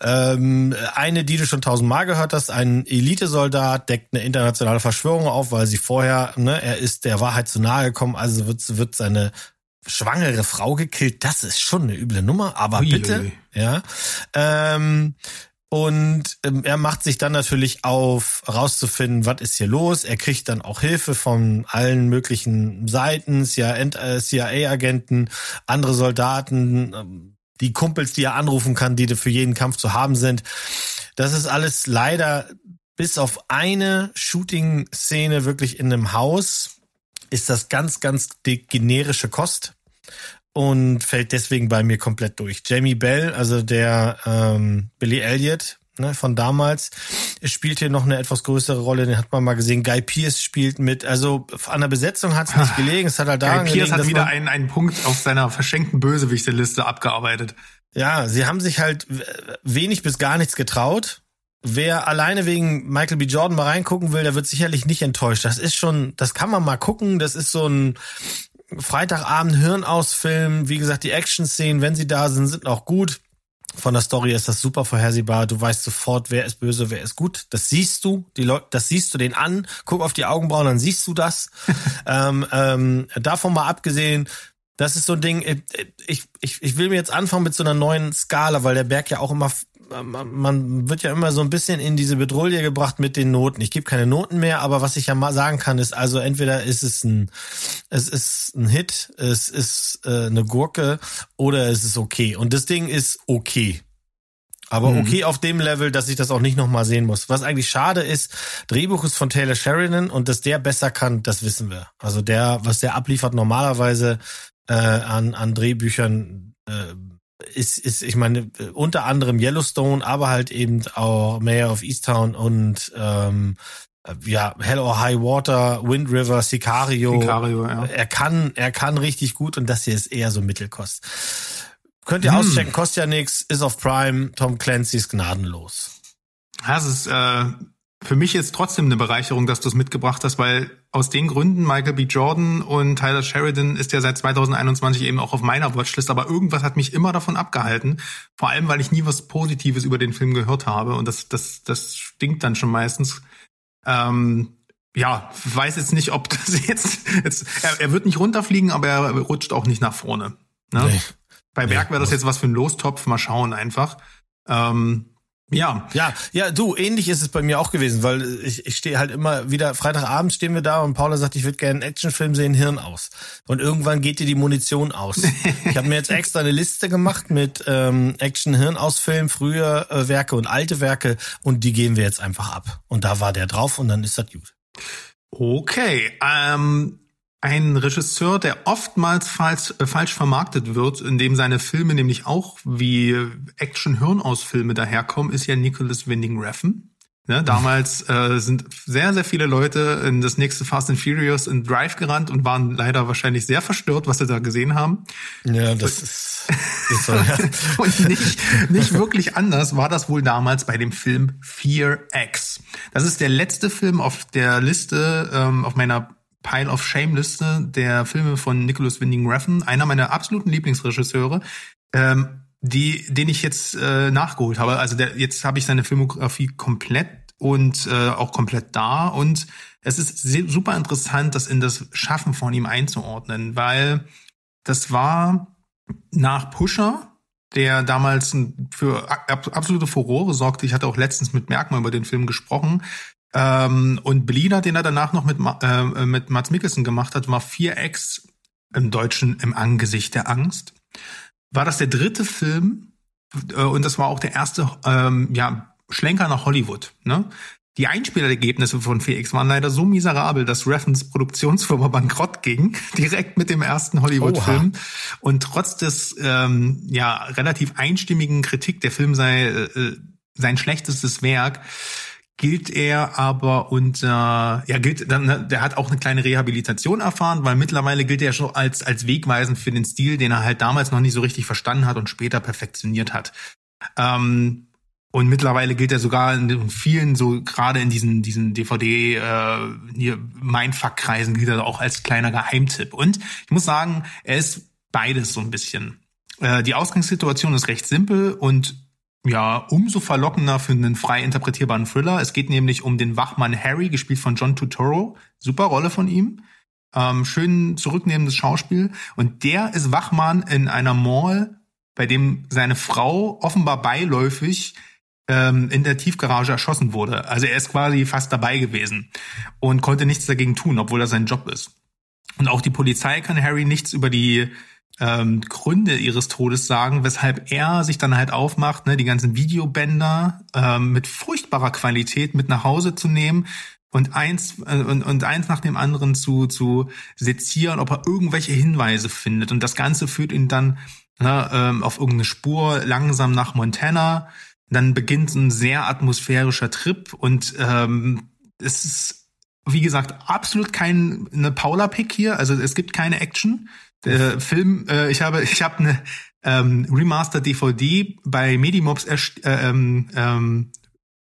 Ähm, eine, die du schon tausendmal gehört hast, ein Elitesoldat deckt eine internationale Verschwörung auf, weil sie vorher, ne, er ist der Wahrheit zu nahe gekommen, also wird, wird seine schwangere Frau gekillt, das ist schon eine üble Nummer, aber ui, bitte, ja. Ähm, und ähm, er macht sich dann natürlich auf, rauszufinden, was ist hier los. Er kriegt dann auch Hilfe von allen möglichen Seiten, CIA-Agenten, andere Soldaten, ähm, die Kumpels, die er anrufen kann, die für jeden Kampf zu haben sind. Das ist alles leider bis auf eine Shooting-Szene wirklich in einem Haus, ist das ganz, ganz generische Kost und fällt deswegen bei mir komplett durch. Jamie Bell, also der ähm, Billy Elliot ne, von damals, spielt hier noch eine etwas größere Rolle. Den hat man mal gesehen. Guy Pierce spielt mit. Also an der Besetzung hat es nicht ah. gelegen. Es hat halt daran Guy Pierce hat wieder einen, einen Punkt auf seiner verschenkten Bösewichteliste abgearbeitet. Ja, sie haben sich halt wenig bis gar nichts getraut. Wer alleine wegen Michael B. Jordan mal reingucken will, der wird sicherlich nicht enttäuscht. Das ist schon, das kann man mal gucken. Das ist so ein, Freitagabend Hirnausfilm. Wie gesagt, die Action-Szenen, wenn sie da sind, sind auch gut. Von der Story ist das super vorhersehbar. Du weißt sofort, wer ist böse, wer ist gut. Das siehst du. Die Leute, das siehst du den an. Guck auf die Augenbrauen, dann siehst du das. ähm, ähm, davon mal abgesehen, das ist so ein Ding. Ich, ich, ich will mir jetzt anfangen mit so einer neuen Skala, weil der Berg ja auch immer man wird ja immer so ein bisschen in diese Bedrohung gebracht mit den Noten. Ich gebe keine Noten mehr, aber was ich ja mal sagen kann, ist also entweder ist es ein, es ist ein Hit, es ist äh, eine Gurke oder es ist okay. Und das Ding ist okay. Aber mhm. okay auf dem Level, dass ich das auch nicht nochmal sehen muss. Was eigentlich schade ist, Drehbuch ist von Taylor Sheridan und dass der besser kann, das wissen wir. Also der, was der abliefert normalerweise äh, an, an Drehbüchern, äh, ist, ist, ich meine, unter anderem Yellowstone, aber halt eben auch Mayor of Easttown und ähm, ja, Hell or High Water, Wind River, Sicario. Sicario ja. Er kann, er kann richtig gut und das hier ist eher so Mittelkost. Könnt ihr hm. auschecken, kostet ja nichts, ist auf Prime, Tom Clancy ist gnadenlos. Das ist äh, für mich jetzt trotzdem eine Bereicherung, dass du es mitgebracht hast, weil aus den Gründen Michael B. Jordan und Tyler Sheridan ist ja seit 2021 eben auch auf meiner Watchlist, aber irgendwas hat mich immer davon abgehalten, vor allem weil ich nie was Positives über den Film gehört habe und das das das stinkt dann schon meistens. Ähm, ja, weiß jetzt nicht, ob das jetzt, jetzt er, er wird nicht runterfliegen, aber er rutscht auch nicht nach vorne. Ne? Nee. Bei Berg wäre das jetzt was für ein Lostopf, mal schauen einfach. Ähm, ja. Ja, ja, du, ähnlich ist es bei mir auch gewesen, weil ich, ich stehe halt immer wieder, Freitagabend stehen wir da und Paula sagt, ich würde gerne einen Actionfilm sehen, Hirn aus. Und irgendwann geht dir die Munition aus. ich habe mir jetzt extra eine Liste gemacht mit ähm, Action-Hirn-Aus-Film, frühe äh, Werke und alte Werke und die gehen wir jetzt einfach ab. Und da war der drauf und dann ist das gut. Okay, ähm, ein Regisseur, der oftmals falsch, äh, falsch vermarktet wird, indem seine Filme nämlich auch wie Action-Hirnausfilme daherkommen, ist ja Nicholas Winding Refn. Ne, damals äh, sind sehr, sehr viele Leute in das nächste Fast and Furious in Drive gerannt und waren leider wahrscheinlich sehr verstört, was sie da gesehen haben. Ja, das ist, ist so, ja. und nicht, nicht wirklich anders war das wohl damals bei dem Film Fear X. Das ist der letzte Film auf der Liste, ähm, auf meiner Pile of Shame-Liste der Filme von Nicholas Winding Refn, einer meiner absoluten Lieblingsregisseure, ähm, die, den ich jetzt äh, nachgeholt habe. Also der, jetzt habe ich seine Filmografie komplett und äh, auch komplett da und es ist super interessant, das in das Schaffen von ihm einzuordnen, weil das war nach Pusher, der damals für absolute Furore sorgte. Ich hatte auch letztens mit Merkmal über den Film gesprochen. Ähm, und Bleeder, den er danach noch mit, äh, mit Mats Mikkelsen gemacht hat, war 4X im Deutschen im Angesicht der Angst. war das der dritte Film äh, und das war auch der erste ähm, ja, Schlenker nach Hollywood. Ne? Die Einspielergebnisse von VX waren leider so miserabel, dass Reffens Produktionsfirma bankrott ging, direkt mit dem ersten Hollywood-Film. Und trotz des ähm, ja relativ einstimmigen Kritik, der Film sei äh, sein schlechtestes Werk, gilt er aber unter, ja, gilt dann, der hat auch eine kleine Rehabilitation erfahren, weil mittlerweile gilt er schon als, als wegweisend für den Stil, den er halt damals noch nicht so richtig verstanden hat und später perfektioniert hat. Ähm, und mittlerweile gilt er sogar in vielen, so gerade in diesen, diesen DVD, äh, hier Mindfuck-Kreisen gilt er auch als kleiner Geheimtipp. Und ich muss sagen, er ist beides so ein bisschen. Äh, die Ausgangssituation ist recht simpel und ja, umso verlockender für einen frei interpretierbaren Thriller. Es geht nämlich um den Wachmann Harry, gespielt von John Turturro. Super Rolle von ihm. Ähm, schön zurücknehmendes Schauspiel. Und der ist Wachmann in einer Mall, bei dem seine Frau offenbar beiläufig ähm, in der Tiefgarage erschossen wurde. Also er ist quasi fast dabei gewesen und konnte nichts dagegen tun, obwohl er sein Job ist. Und auch die Polizei kann Harry nichts über die ähm, Gründe ihres Todes sagen, weshalb er sich dann halt aufmacht, ne, die ganzen Videobänder ähm, mit furchtbarer Qualität mit nach Hause zu nehmen und eins äh, und, und eins nach dem anderen zu zu sezieren, ob er irgendwelche Hinweise findet. Und das Ganze führt ihn dann ne, ähm, auf irgendeine Spur langsam nach Montana. Dann beginnt ein sehr atmosphärischer Trip und ähm, es ist wie gesagt absolut kein eine Paula Pick hier, also es gibt keine Action der Film, äh, ich habe, ich habe eine ähm, Remaster DVD bei Medimobs äh, ähm, ähm,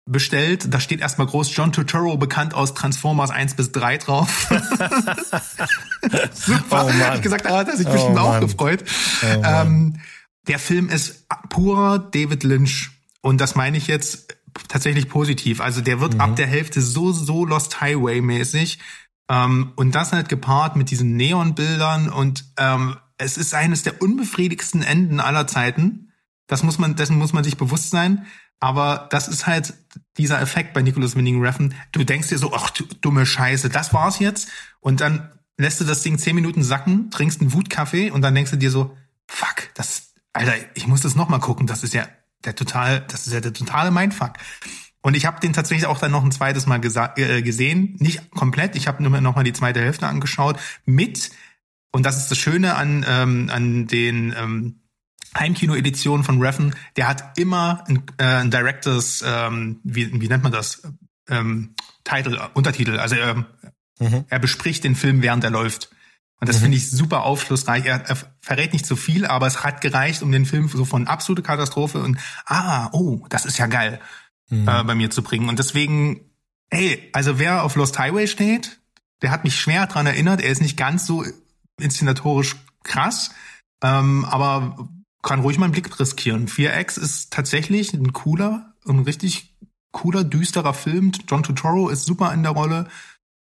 bestellt. Da steht erstmal groß John Turturro, bekannt aus Transformers 1 bis 3 drauf. Super. Oh Mann. Ich gesagt, da hat er sich oh bestimmt auch gefreut. Oh ähm, der Film ist purer David Lynch. Und das meine ich jetzt tatsächlich positiv. Also der wird mhm. ab der Hälfte so, so Lost Highway mäßig. Ähm, und das halt gepaart mit diesen Neonbildern und ähm, es ist eines der unbefriedigsten Enden aller Zeiten. Das muss man, dessen muss man sich bewusst sein. Aber das ist halt dieser Effekt bei Nicholas Winning Reffen. Du denkst dir so, ach du dumme Scheiße, das war's jetzt. Und dann lässt du das Ding zehn Minuten sacken, trinkst einen Wutkaffee und dann denkst du dir so, fuck, das, Alter, ich muss das nochmal gucken. Das ist ja der total, das ist ja der totale Mindfuck. Und ich habe den tatsächlich auch dann noch ein zweites Mal äh, gesehen. Nicht komplett, ich habe nur noch mal die zweite Hälfte angeschaut. Mit, und das ist das Schöne an, ähm, an den ähm, Heimkino-Editionen von Reffen, der hat immer ein, äh, ein Directors, ähm, wie, wie nennt man das? Ähm, Titel, Untertitel. Also ähm, mhm. er bespricht den Film, während er läuft. Und das mhm. finde ich super aufschlussreich. Er, er, verrät nicht zu so viel, aber es hat gereicht, um den Film so von absolute Katastrophe und ah, oh, das ist ja geil mhm. äh, bei mir zu bringen. Und deswegen, hey, also wer auf Lost Highway steht, der hat mich schwer dran erinnert. Er ist nicht ganz so inszenatorisch krass, ähm, aber kann ruhig mal einen Blick riskieren. 4X ist tatsächlich ein cooler, ein richtig cooler, düsterer Film. John Turturro ist super in der Rolle.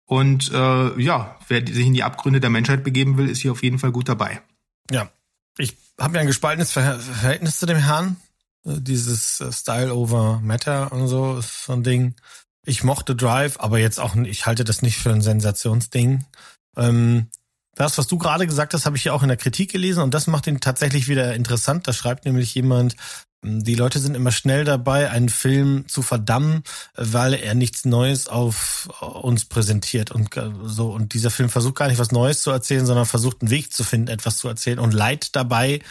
Und äh, ja, wer sich in die Abgründe der Menschheit begeben will, ist hier auf jeden Fall gut dabei. Ja, ich habe ja ein gespaltenes Verhältnis zu dem Herrn. Äh, dieses äh, Style over Matter und so ist so ein Ding. Ich mochte Drive, aber jetzt auch, ich halte das nicht für ein Sensationsding. Ähm, das, was du gerade gesagt hast, habe ich ja auch in der Kritik gelesen und das macht ihn tatsächlich wieder interessant. Da schreibt nämlich jemand, hm, die Leute sind immer schnell dabei, einen Film zu verdammen, weil er nichts Neues auf uns präsentiert und so. Und dieser Film versucht gar nicht was Neues zu erzählen, sondern versucht einen Weg zu finden, etwas zu erzählen und leiht dabei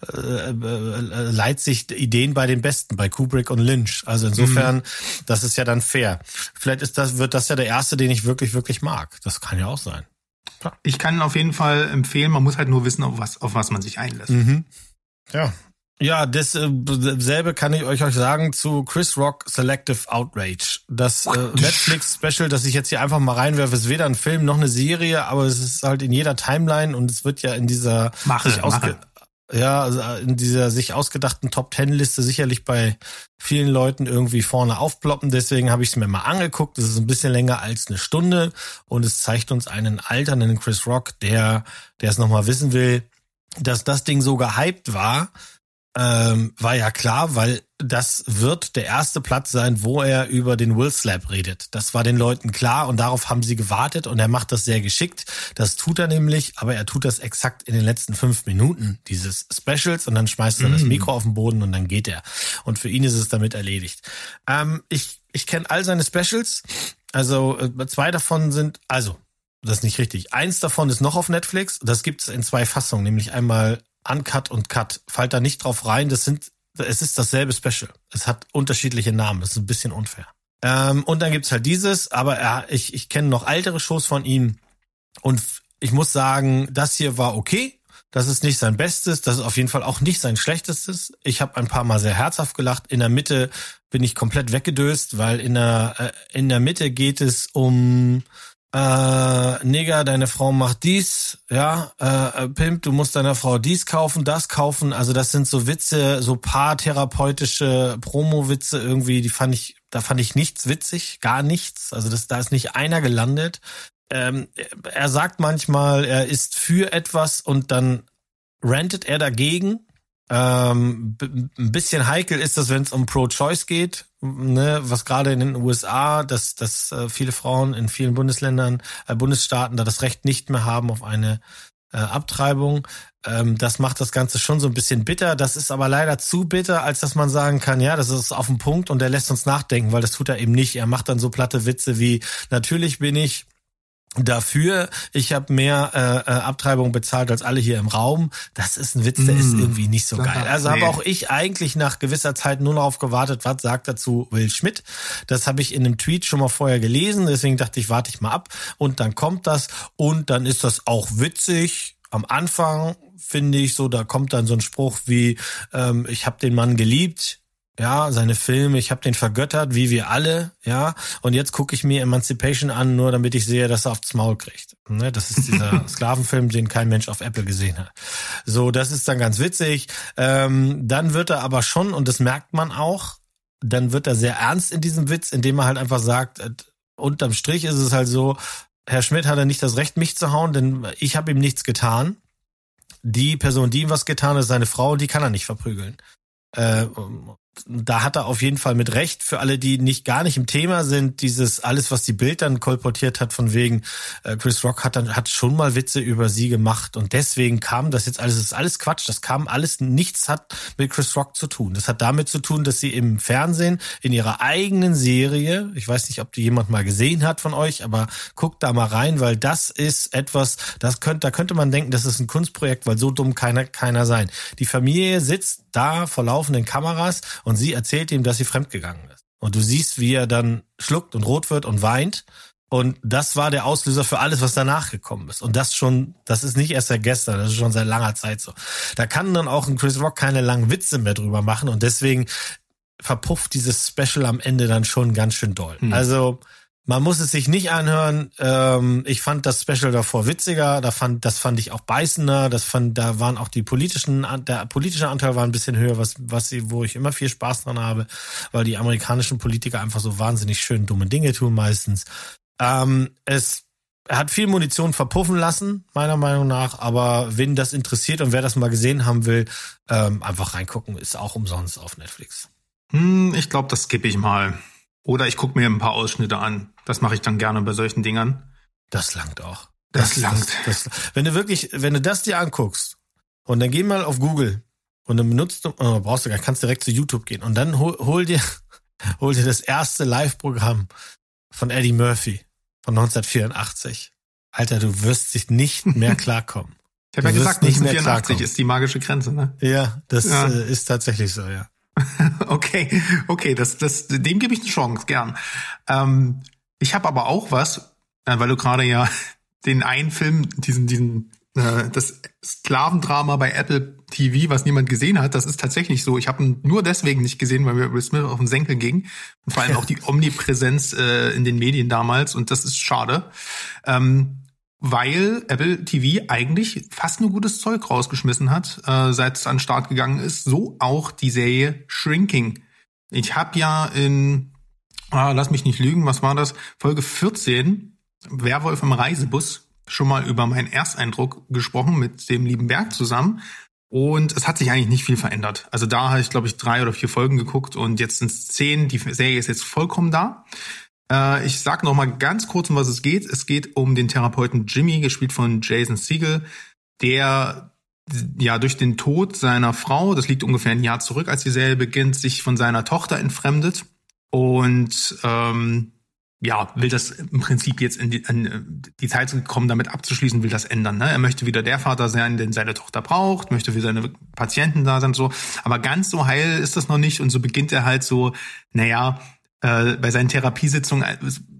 äh, äh, leiht sich Ideen bei den Besten, bei Kubrick und Lynch. Also insofern, mhm. das ist ja dann fair. Vielleicht ist das, wird das ja der erste, den ich wirklich, wirklich mag. Das kann ja auch sein. Ja. Ich kann auf jeden Fall empfehlen, man muss halt nur wissen, auf was, auf was man sich einlässt. Mhm. Ja. Ja, dasselbe äh, kann ich euch euch sagen zu Chris Rock Selective Outrage. Das äh, Netflix-Special, das ich jetzt hier einfach mal reinwerfe, ist weder ein Film noch eine Serie, aber es ist halt in jeder Timeline und es wird ja in dieser mache, sich mache ja, also in dieser sich ausgedachten Top Ten Liste sicherlich bei vielen Leuten irgendwie vorne aufploppen. Deswegen habe ich es mir mal angeguckt. Das ist ein bisschen länger als eine Stunde und es zeigt uns einen alternden Chris Rock, der, der es nochmal wissen will, dass das Ding so gehypt war, ähm, war ja klar, weil das wird der erste Platz sein, wo er über den Will Slap redet. Das war den Leuten klar und darauf haben sie gewartet und er macht das sehr geschickt. Das tut er nämlich, aber er tut das exakt in den letzten fünf Minuten dieses Specials und dann schmeißt er mm. das Mikro auf den Boden und dann geht er. Und für ihn ist es damit erledigt. Ähm, ich ich kenne all seine Specials. Also äh, zwei davon sind, also das ist nicht richtig. Eins davon ist noch auf Netflix. Das gibt es in zwei Fassungen, nämlich einmal Uncut und Cut. Fallt da nicht drauf rein. Das sind, es ist dasselbe Special. Es hat unterschiedliche Namen. Das ist ein bisschen unfair. Ähm, und dann gibt's halt dieses, aber er, ich, ich kenne noch ältere Shows von ihm und ich muss sagen, das hier war okay. Das ist nicht sein Bestes, das ist auf jeden Fall auch nicht sein Schlechtestes. Ich habe ein paar Mal sehr herzhaft gelacht. In der Mitte bin ich komplett weggedöst, weil in der äh, in der Mitte geht es um äh, Nigger, deine Frau macht dies, ja, äh, Pimp, du musst deiner Frau dies kaufen, das kaufen. Also das sind so Witze, so paartherapeutische Promo-Witze irgendwie, die fand ich, da fand ich nichts witzig, gar nichts. Also das, da ist nicht einer gelandet. Ähm, er sagt manchmal, er ist für etwas und dann rantet er dagegen. Ähm, ein bisschen heikel ist das, wenn es um Pro-Choice geht, ne, was gerade in den USA, dass, dass äh, viele Frauen in vielen Bundesländern, äh, Bundesstaaten da das Recht nicht mehr haben auf eine äh, Abtreibung. Ähm, das macht das Ganze schon so ein bisschen bitter. Das ist aber leider zu bitter, als dass man sagen kann, ja, das ist auf dem Punkt und der lässt uns nachdenken, weil das tut er eben nicht. Er macht dann so platte Witze wie, natürlich bin ich dafür, ich habe mehr äh, äh, Abtreibung bezahlt als alle hier im Raum. Das ist ein Witz, der mm, ist irgendwie nicht so geil. Also nee. habe auch ich eigentlich nach gewisser Zeit nur darauf gewartet, was sagt dazu Will Schmidt. Das habe ich in einem Tweet schon mal vorher gelesen, deswegen dachte ich, warte ich mal ab und dann kommt das und dann ist das auch witzig. Am Anfang finde ich so, da kommt dann so ein Spruch wie, ähm, ich habe den Mann geliebt, ja, seine Filme, ich habe den vergöttert, wie wir alle, ja, und jetzt gucke ich mir Emancipation an, nur damit ich sehe, dass er aufs Maul kriegt. Ne, das ist dieser Sklavenfilm, den kein Mensch auf Apple gesehen hat. So, das ist dann ganz witzig. Ähm, dann wird er aber schon, und das merkt man auch, dann wird er sehr ernst in diesem Witz, indem er halt einfach sagt, äh, unterm Strich ist es halt so, Herr Schmidt hat er nicht das Recht, mich zu hauen, denn ich habe ihm nichts getan. Die Person, die ihm was getan hat, ist seine Frau, die kann er nicht verprügeln. Äh, da hat er auf jeden Fall mit Recht für alle, die nicht gar nicht im Thema sind, dieses alles, was die Bild dann kolportiert hat, von wegen äh, Chris Rock hat dann hat schon mal Witze über sie gemacht und deswegen kam das jetzt alles, das ist alles Quatsch, das kam alles, nichts hat mit Chris Rock zu tun. Das hat damit zu tun, dass sie im Fernsehen in ihrer eigenen Serie, ich weiß nicht, ob die jemand mal gesehen hat von euch, aber guckt da mal rein, weil das ist etwas, das könnte, da könnte man denken, das ist ein Kunstprojekt, weil so dumm keiner, keiner sein. Die Familie sitzt da vor laufenden Kameras und sie erzählt ihm, dass sie fremdgegangen ist. Und du siehst, wie er dann schluckt und rot wird und weint. Und das war der Auslöser für alles, was danach gekommen ist. Und das schon, das ist nicht erst seit gestern, das ist schon seit langer Zeit so. Da kann dann auch ein Chris Rock keine langen Witze mehr drüber machen und deswegen verpufft dieses Special am Ende dann schon ganz schön doll. Hm. Also man muss es sich nicht anhören. Ähm, ich fand das Special davor witziger. Da fand, das fand ich auch beißender. Das fand, da waren auch die politischen, der politische Anteil war ein bisschen höher, was, was sie, wo ich immer viel Spaß dran habe, weil die amerikanischen Politiker einfach so wahnsinnig schön dumme Dinge tun meistens. Ähm, es hat viel Munition verpuffen lassen, meiner Meinung nach. Aber wen das interessiert und wer das mal gesehen haben will, ähm, einfach reingucken, ist auch umsonst auf Netflix. Hm, ich glaube, das skippe ich mal. Oder ich gucke mir ein paar Ausschnitte an. Das mache ich dann gerne bei solchen Dingern. Das langt auch. Das, das langt. Das, das, wenn du wirklich, wenn du das dir anguckst und dann geh mal auf Google und dann benutzt du, oh, brauchst du gar, kannst direkt zu YouTube gehen und dann hol, hol dir, hol dir das erste Live-Programm von Eddie Murphy von 1984. Alter, du wirst dich nicht mehr klarkommen. Ich habe ja gesagt, 1984 ist die magische Grenze, ne? Ja, das ja. Äh, ist tatsächlich so, ja. okay, okay, das, das, dem gebe ich eine Chance, gern. Ähm, ich habe aber auch was, äh, weil du gerade ja den einen Film, diesen, diesen, äh, das Sklavendrama bei Apple TV, was niemand gesehen hat, das ist tatsächlich so. Ich habe ihn nur deswegen nicht gesehen, weil mir Will Smith auf den Senkel ging und vor allem auch die Omnipräsenz äh, in den Medien damals und das ist schade. Ähm, weil Apple TV eigentlich fast nur gutes Zeug rausgeschmissen hat, äh, seit es an den Start gegangen ist. So auch die Serie Shrinking. Ich habe ja in, ah, lass mich nicht lügen, was war das? Folge 14, Werwolf im Reisebus, schon mal über meinen Ersteindruck gesprochen mit dem lieben Berg zusammen. Und es hat sich eigentlich nicht viel verändert. Also da habe ich, glaube ich, drei oder vier Folgen geguckt und jetzt sind es zehn. Die Serie ist jetzt vollkommen da. Äh, ich sag noch mal ganz kurz, um was es geht. Es geht um den Therapeuten Jimmy, gespielt von Jason Siegel, der ja durch den Tod seiner Frau, das liegt ungefähr ein Jahr zurück, als die Serie beginnt, sich von seiner Tochter entfremdet und ähm, ja, will das im Prinzip jetzt in die, in die Zeit gekommen, damit abzuschließen, will das ändern. Ne? Er möchte wieder der Vater sein, den seine Tochter braucht, möchte für seine Patienten da sein, so. Aber ganz so heil ist das noch nicht und so beginnt er halt so, naja, äh, bei seinen Therapiesitzungen äh,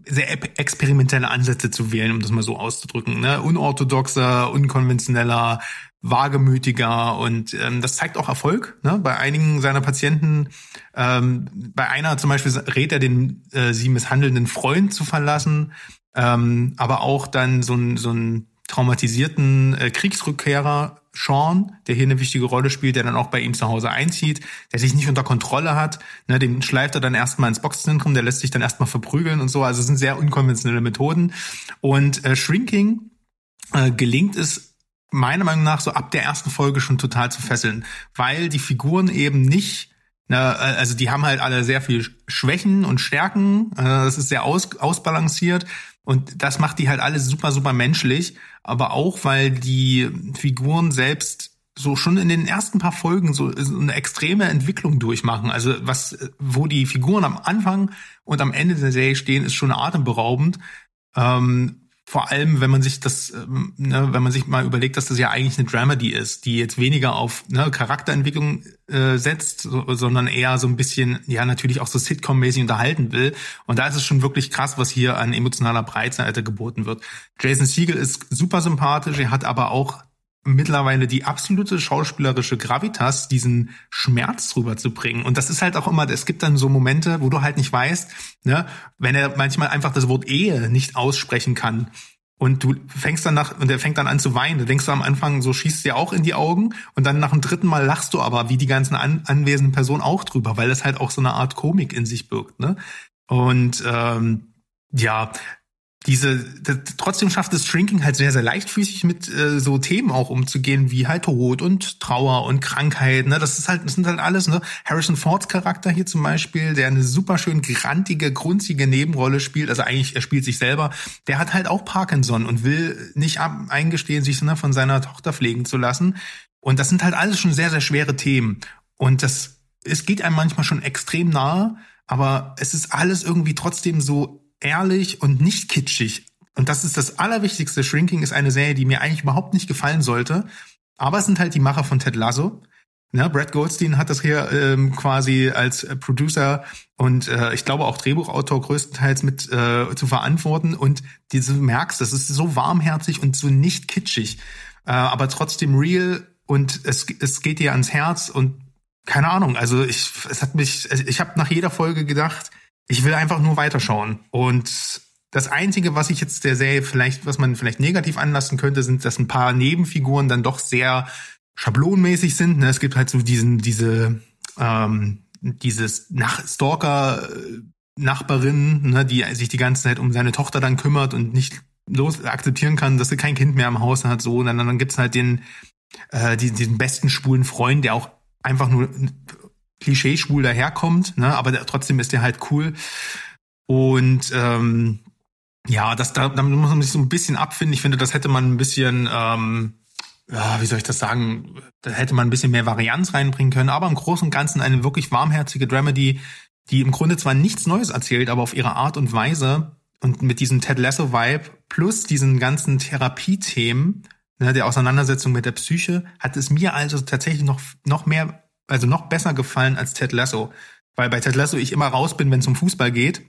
sehr experimentelle Ansätze zu wählen, um das mal so auszudrücken. Ne? Unorthodoxer, unkonventioneller, wagemütiger und ähm, das zeigt auch Erfolg. Ne? Bei einigen seiner Patienten, ähm, bei einer zum Beispiel rät er den äh, sie misshandelnden Freund zu verlassen, ähm, aber auch dann so ein so ein traumatisierten äh, Kriegsrückkehrer Sean, der hier eine wichtige Rolle spielt, der dann auch bei ihm zu Hause einzieht, der sich nicht unter Kontrolle hat, ne, den schleift er dann erstmal ins Boxzentrum, der lässt sich dann erstmal verprügeln und so, also es sind sehr unkonventionelle Methoden und äh, Shrinking äh, gelingt es meiner Meinung nach so ab der ersten Folge schon total zu fesseln, weil die Figuren eben nicht na, äh, also die haben halt alle sehr viel Schwächen und Stärken. Äh, das ist sehr aus, ausbalanciert. Und das macht die halt alles super, super menschlich. Aber auch, weil die Figuren selbst so schon in den ersten paar Folgen so eine extreme Entwicklung durchmachen. Also was, wo die Figuren am Anfang und am Ende der Serie stehen, ist schon atemberaubend. Ähm, vor allem, wenn man sich das, ähm, ne, wenn man sich mal überlegt, dass das ja eigentlich eine Dramedy ist, die jetzt weniger auf ne, Charakterentwicklung äh, setzt, so, sondern eher so ein bisschen, ja, natürlich auch so Sitcom-mäßig unterhalten will. Und da ist es schon wirklich krass, was hier an emotionaler Breitseite geboten wird. Jason Siegel ist super sympathisch, er hat aber auch mittlerweile die absolute schauspielerische Gravitas, diesen Schmerz rüberzubringen. Und das ist halt auch immer, es gibt dann so Momente, wo du halt nicht weißt, ne, wenn er manchmal einfach das Wort Ehe nicht aussprechen kann. Und du fängst dann nach, und er fängt dann an zu weinen. Du denkst du am Anfang, so schießt dir auch in die Augen. Und dann nach dem dritten Mal lachst du aber, wie die ganzen an, anwesenden Personen auch drüber, weil das halt auch so eine Art Komik in sich birgt, ne? Und ähm, ja, diese, das, trotzdem schafft es Shrinking halt sehr, sehr leichtfüßig mit äh, so Themen auch umzugehen, wie halt Tod und Trauer und Krankheit. Ne? Das ist halt, das sind halt alles, ne? Harrison Fords Charakter hier zum Beispiel, der eine super schön grantige, grunzige Nebenrolle spielt, also eigentlich, er spielt sich selber, der hat halt auch Parkinson und will nicht ab, eingestehen, sich ne, von seiner Tochter pflegen zu lassen. Und das sind halt alles schon sehr, sehr schwere Themen. Und das, es geht einem manchmal schon extrem nahe, aber es ist alles irgendwie trotzdem so ehrlich und nicht kitschig. Und das ist das Allerwichtigste. Shrinking ist eine Serie, die mir eigentlich überhaupt nicht gefallen sollte. Aber es sind halt die Macher von Ted Lasso. Ne, Brad Goldstein hat das hier ähm, quasi als äh, Producer und äh, ich glaube auch Drehbuchautor größtenteils mit äh, zu verantworten. Und du merkst, das ist so warmherzig und so nicht kitschig, äh, aber trotzdem real und es, es geht dir ans Herz und keine Ahnung. Also ich, es hat mich, ich habe nach jeder Folge gedacht, ich will einfach nur weiterschauen. Und das Einzige, was ich jetzt der Serie vielleicht, was man vielleicht negativ anlassen könnte, sind, dass ein paar Nebenfiguren dann doch sehr schablonmäßig sind. Ne? Es gibt halt so diesen, diese, ähm, dieses Nach Stalker, äh, Nachbarin, ne, die sich die ganze Zeit um seine Tochter dann kümmert und nicht los akzeptieren kann, dass sie kein Kind mehr im Haus hat. So, und dann, dann gibt's halt den, äh, die, diesen besten schwulen Freund, der auch einfach nur klischee-schwul daherkommt, ne? aber der, trotzdem ist der halt cool. Und ähm, ja, das da, da muss man sich so ein bisschen abfinden. Ich finde, das hätte man ein bisschen, ähm, ja, wie soll ich das sagen, da hätte man ein bisschen mehr Varianz reinbringen können. Aber im Großen und Ganzen eine wirklich warmherzige Dramedy, die im Grunde zwar nichts Neues erzählt, aber auf ihre Art und Weise und mit diesem Ted Lasso-Vibe plus diesen ganzen Therapiethemen, ne, der Auseinandersetzung mit der Psyche, hat es mir also tatsächlich noch, noch mehr also noch besser gefallen als Ted Lasso. Weil bei Ted Lasso ich immer raus bin, wenn es um Fußball geht.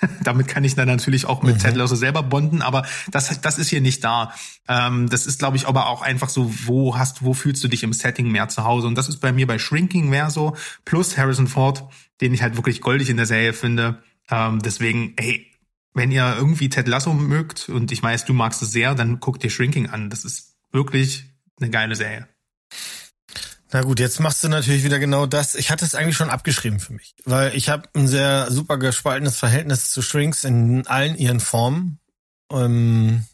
Damit kann ich dann natürlich auch mit mhm. Ted Lasso selber bonden, aber das, das ist hier nicht da. Ähm, das ist, glaube ich, aber auch einfach so, wo hast, wo fühlst du dich im Setting mehr zu Hause? Und das ist bei mir bei Shrinking mehr so, plus Harrison Ford, den ich halt wirklich goldig in der Serie finde. Ähm, deswegen, hey, wenn ihr irgendwie Ted Lasso mögt, und ich weiß, du magst es sehr, dann guckt dir Shrinking an. Das ist wirklich eine geile Serie. Na gut, jetzt machst du natürlich wieder genau das. Ich hatte es eigentlich schon abgeschrieben für mich, weil ich habe ein sehr super gespaltenes Verhältnis zu Shrinks in allen ihren Formen. Ähm,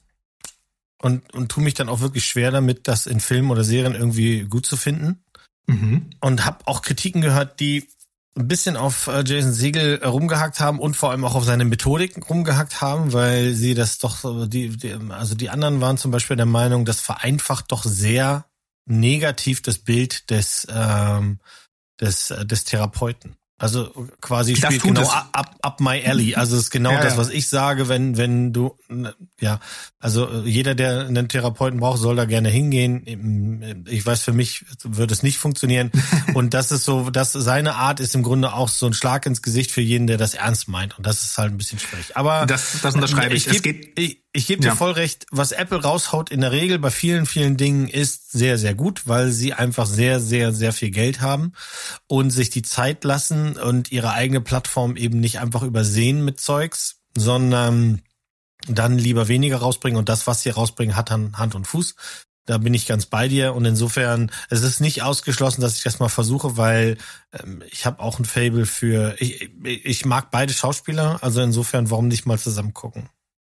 und, und tu mich dann auch wirklich schwer damit, das in Filmen oder Serien irgendwie gut zu finden. Mhm. Und habe auch Kritiken gehört, die ein bisschen auf äh, Jason Siegel rumgehackt haben und vor allem auch auf seine Methodik rumgehackt haben, weil sie das doch, die, die, also die anderen waren zum Beispiel der Meinung, das vereinfacht doch sehr negativ das Bild des, ähm, des, äh, des Therapeuten. Also quasi das spielt genau up, up my alley. Also es ist genau ja, das, was ich sage, wenn wenn du ja, also jeder, der einen Therapeuten braucht, soll da gerne hingehen. Ich weiß, für mich würde es nicht funktionieren. Und das ist so, dass seine Art ist im Grunde auch so ein Schlag ins Gesicht für jeden, der das ernst meint. Und das ist halt ein bisschen schwierig. Aber das, das unterschreibe ich. ich. Es geht, ich, ich gebe dir ja. voll recht, was Apple raushaut in der Regel bei vielen, vielen Dingen ist sehr, sehr gut, weil sie einfach sehr, sehr, sehr viel Geld haben und sich die Zeit lassen und ihre eigene Plattform eben nicht einfach übersehen mit Zeugs, sondern dann lieber weniger rausbringen und das, was sie rausbringen, hat dann Hand und Fuß. Da bin ich ganz bei dir und insofern es ist nicht ausgeschlossen, dass ich das mal versuche, weil ähm, ich habe auch ein Fable für ich, ich mag beide Schauspieler, also insofern warum nicht mal zusammen gucken.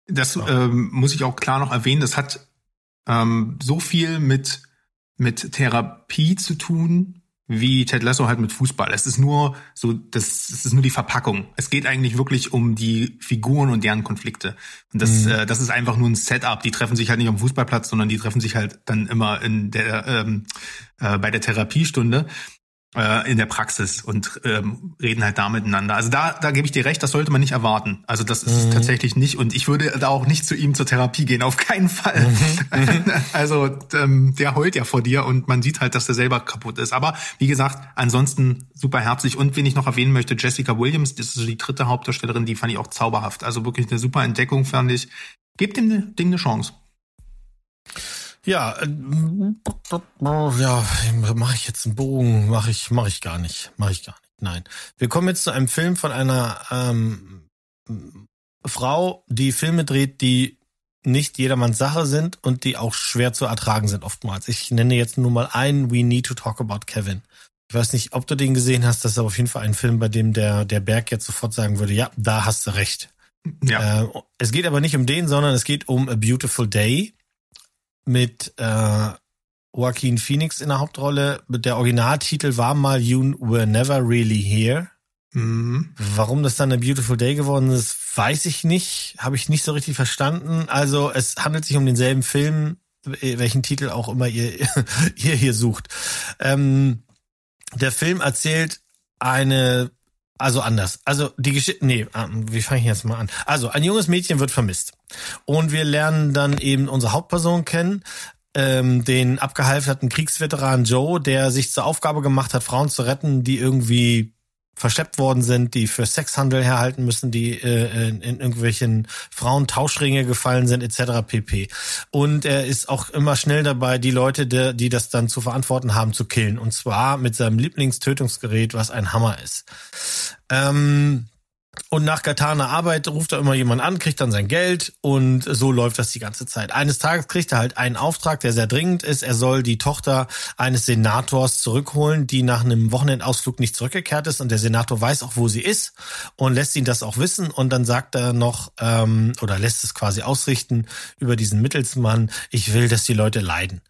Das ähm, muss ich auch klar noch erwähnen. Das hat ähm, so viel mit mit Therapie zu tun, wie Ted Lasso halt mit Fußball. Es ist nur so, das, es ist nur die Verpackung. Es geht eigentlich wirklich um die Figuren und deren Konflikte. Und das, mhm. äh, das ist einfach nur ein Setup. Die treffen sich halt nicht am Fußballplatz, sondern die treffen sich halt dann immer in der ähm, äh, bei der Therapiestunde äh, in der Praxis und ähm, reden halt da miteinander. Also da, da gebe ich dir recht, das sollte man nicht erwarten. Also das ist mhm. tatsächlich nicht und ich würde da auch nicht zu ihm zur Therapie gehen, auf keinen Fall. Mhm. also ähm, der heult ja vor dir und man sieht halt, dass der selber kaputt ist. Aber wie gesagt, ansonsten super herzlich und wen ich noch erwähnen möchte, Jessica Williams, das ist die dritte Hauptdarstellerin, die fand ich auch zauberhaft. Also wirklich eine super Entdeckung, fand ich. Gebt dem Ding eine Chance. Ja, äh, ja, mache ich jetzt einen Bogen? Mache ich, mache ich gar nicht, mache ich gar nicht. Nein, wir kommen jetzt zu einem Film von einer ähm, Frau, die Filme dreht, die nicht jedermanns Sache sind und die auch schwer zu ertragen sind oftmals. Ich nenne jetzt nur mal einen We Need to Talk About Kevin. Ich weiß nicht, ob du den gesehen hast. Das ist aber auf jeden Fall ein Film, bei dem der, der Berg jetzt sofort sagen würde, ja, da hast du recht. Ja. Äh, es geht aber nicht um den, sondern es geht um A Beautiful Day mit äh, Joaquin Phoenix in der Hauptrolle. Der Originaltitel war mal You Were Never Really Here. Mhm. Warum das dann A Beautiful Day geworden ist, weiß ich nicht. Habe ich nicht so richtig verstanden. Also es handelt sich um denselben Film, welchen Titel auch immer ihr, ihr hier sucht. Ähm, der Film erzählt eine also anders. Also die Geschichte, nee, ähm, wie fange ich jetzt mal an? Also ein junges Mädchen wird vermisst und wir lernen dann eben unsere Hauptperson kennen, ähm, den abgehalfterten Kriegsveteran Joe, der sich zur Aufgabe gemacht hat, Frauen zu retten, die irgendwie verschleppt worden sind, die für Sexhandel herhalten müssen, die äh, in, in irgendwelchen Frauentauschringe gefallen sind, etc. pp. Und er ist auch immer schnell dabei, die Leute, die, die das dann zu verantworten haben, zu killen. Und zwar mit seinem Lieblingstötungsgerät, was ein Hammer ist. Ähm, und nach getaner Arbeit ruft er immer jemand an, kriegt dann sein Geld und so läuft das die ganze Zeit. Eines Tages kriegt er halt einen Auftrag, der sehr dringend ist. Er soll die Tochter eines Senators zurückholen, die nach einem Wochenendausflug nicht zurückgekehrt ist und der Senator weiß auch, wo sie ist und lässt ihn das auch wissen und dann sagt er noch ähm, oder lässt es quasi ausrichten über diesen Mittelsmann, ich will, dass die Leute leiden.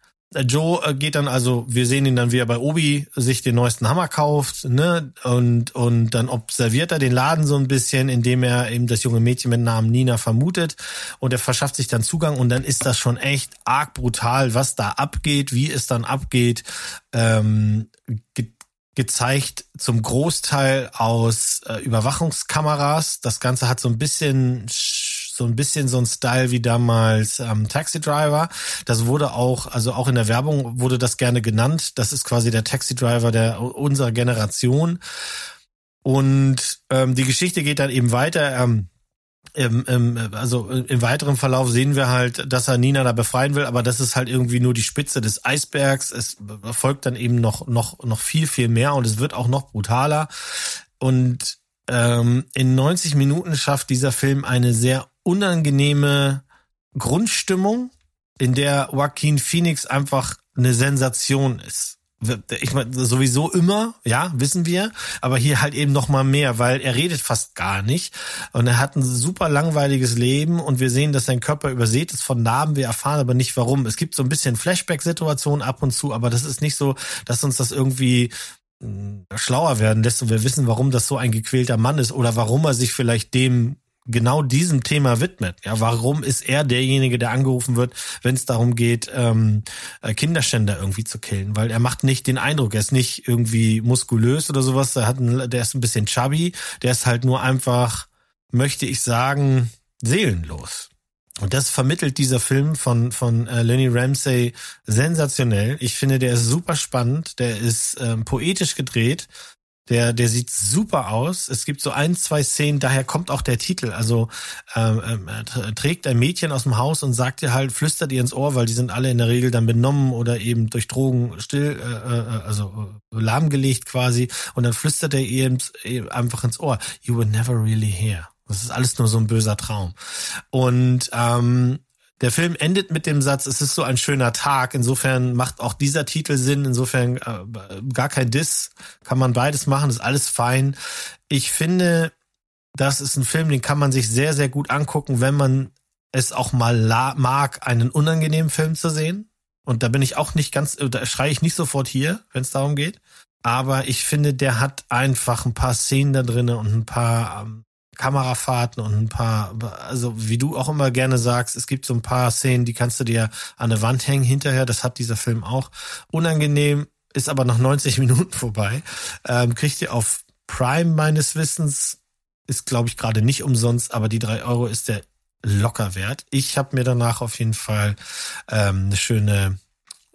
Joe äh, geht dann also, wir sehen ihn dann, wie er bei Obi sich den neuesten Hammer kauft, ne, und, und dann observiert er den Laden so ein bisschen, indem er eben das junge Mädchen mit Namen Nina vermutet. Und er verschafft sich dann Zugang und dann ist das schon echt arg brutal, was da abgeht, wie es dann abgeht, ähm, ge gezeigt zum Großteil aus äh, Überwachungskameras. Das Ganze hat so ein bisschen so ein bisschen so ein Style wie damals ähm, Taxi Driver. Das wurde auch, also auch in der Werbung wurde das gerne genannt. Das ist quasi der Taxi Driver der unserer Generation. Und ähm, die Geschichte geht dann eben weiter. Ähm, im, im, also im weiteren Verlauf sehen wir halt, dass er Nina da befreien will, aber das ist halt irgendwie nur die Spitze des Eisbergs. Es folgt dann eben noch, noch, noch viel, viel mehr und es wird auch noch brutaler. Und ähm, in 90 Minuten schafft dieser Film eine sehr unangenehme Grundstimmung, in der Joaquin Phoenix einfach eine Sensation ist. ich meine, sowieso immer, ja, wissen wir, aber hier halt eben noch mal mehr, weil er redet fast gar nicht und er hat ein super langweiliges Leben und wir sehen, dass sein Körper übersät ist von Narben, wir erfahren aber nicht warum. Es gibt so ein bisschen Flashback-Situationen ab und zu, aber das ist nicht so, dass uns das irgendwie hm, schlauer werden lässt und wir wissen, warum das so ein gequälter Mann ist oder warum er sich vielleicht dem genau diesem Thema widmet. Ja, warum ist er derjenige, der angerufen wird, wenn es darum geht, ähm, äh, Kinderschänder irgendwie zu killen? Weil er macht nicht den Eindruck, er ist nicht irgendwie muskulös oder sowas. Der hat, ein, der ist ein bisschen chubby. Der ist halt nur einfach, möchte ich sagen, seelenlos. Und das vermittelt dieser Film von von äh, Lenny Ramsey sensationell. Ich finde, der ist super spannend. Der ist ähm, poetisch gedreht. Der, der sieht super aus. Es gibt so ein, zwei Szenen, daher kommt auch der Titel. Also ähm, äh, trägt ein Mädchen aus dem Haus und sagt ihr halt, flüstert ihr ins Ohr, weil die sind alle in der Regel dann benommen oder eben durch Drogen still, äh, äh also äh, lahmgelegt quasi. Und dann flüstert er ihr einfach ins Ohr, you were never really here. Das ist alles nur so ein böser Traum. Und ähm, der Film endet mit dem Satz, es ist so ein schöner Tag. Insofern macht auch dieser Titel Sinn. Insofern äh, gar kein Diss. Kann man beides machen, ist alles fein. Ich finde, das ist ein Film, den kann man sich sehr, sehr gut angucken, wenn man es auch mal mag, einen unangenehmen Film zu sehen. Und da bin ich auch nicht ganz, da schreie ich nicht sofort hier, wenn es darum geht. Aber ich finde, der hat einfach ein paar Szenen da drinnen und ein paar ähm, Kamerafahrten und ein paar, also wie du auch immer gerne sagst, es gibt so ein paar Szenen, die kannst du dir an der Wand hängen hinterher. Das hat dieser Film auch. Unangenehm ist aber nach 90 Minuten vorbei. Ähm, kriegt ihr auf Prime meines Wissens, ist glaube ich gerade nicht umsonst, aber die drei Euro ist der locker wert. Ich habe mir danach auf jeden Fall ähm, eine schöne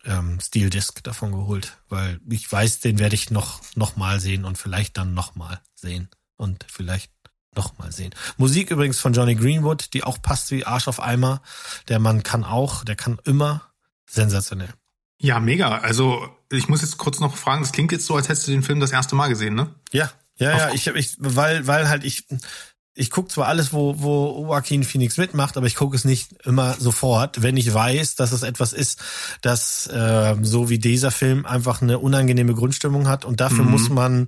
ähm, Steel Disc davon geholt, weil ich weiß, den werde ich noch noch mal sehen und vielleicht dann noch mal sehen und vielleicht noch mal sehen. Musik übrigens von Johnny Greenwood, die auch passt wie Arsch auf Eimer. Der Mann kann auch, der kann immer sensationell. Ja, mega. Also ich muss jetzt kurz noch fragen, das klingt jetzt so, als hättest du den Film das erste Mal gesehen, ne? Ja, ja, ja. Ich, ich, weil, weil halt ich, ich gucke zwar alles, wo, wo Joaquin Phoenix mitmacht, aber ich gucke es nicht immer sofort, wenn ich weiß, dass es etwas ist, das äh, so wie dieser Film einfach eine unangenehme Grundstimmung hat. Und dafür mhm. muss man,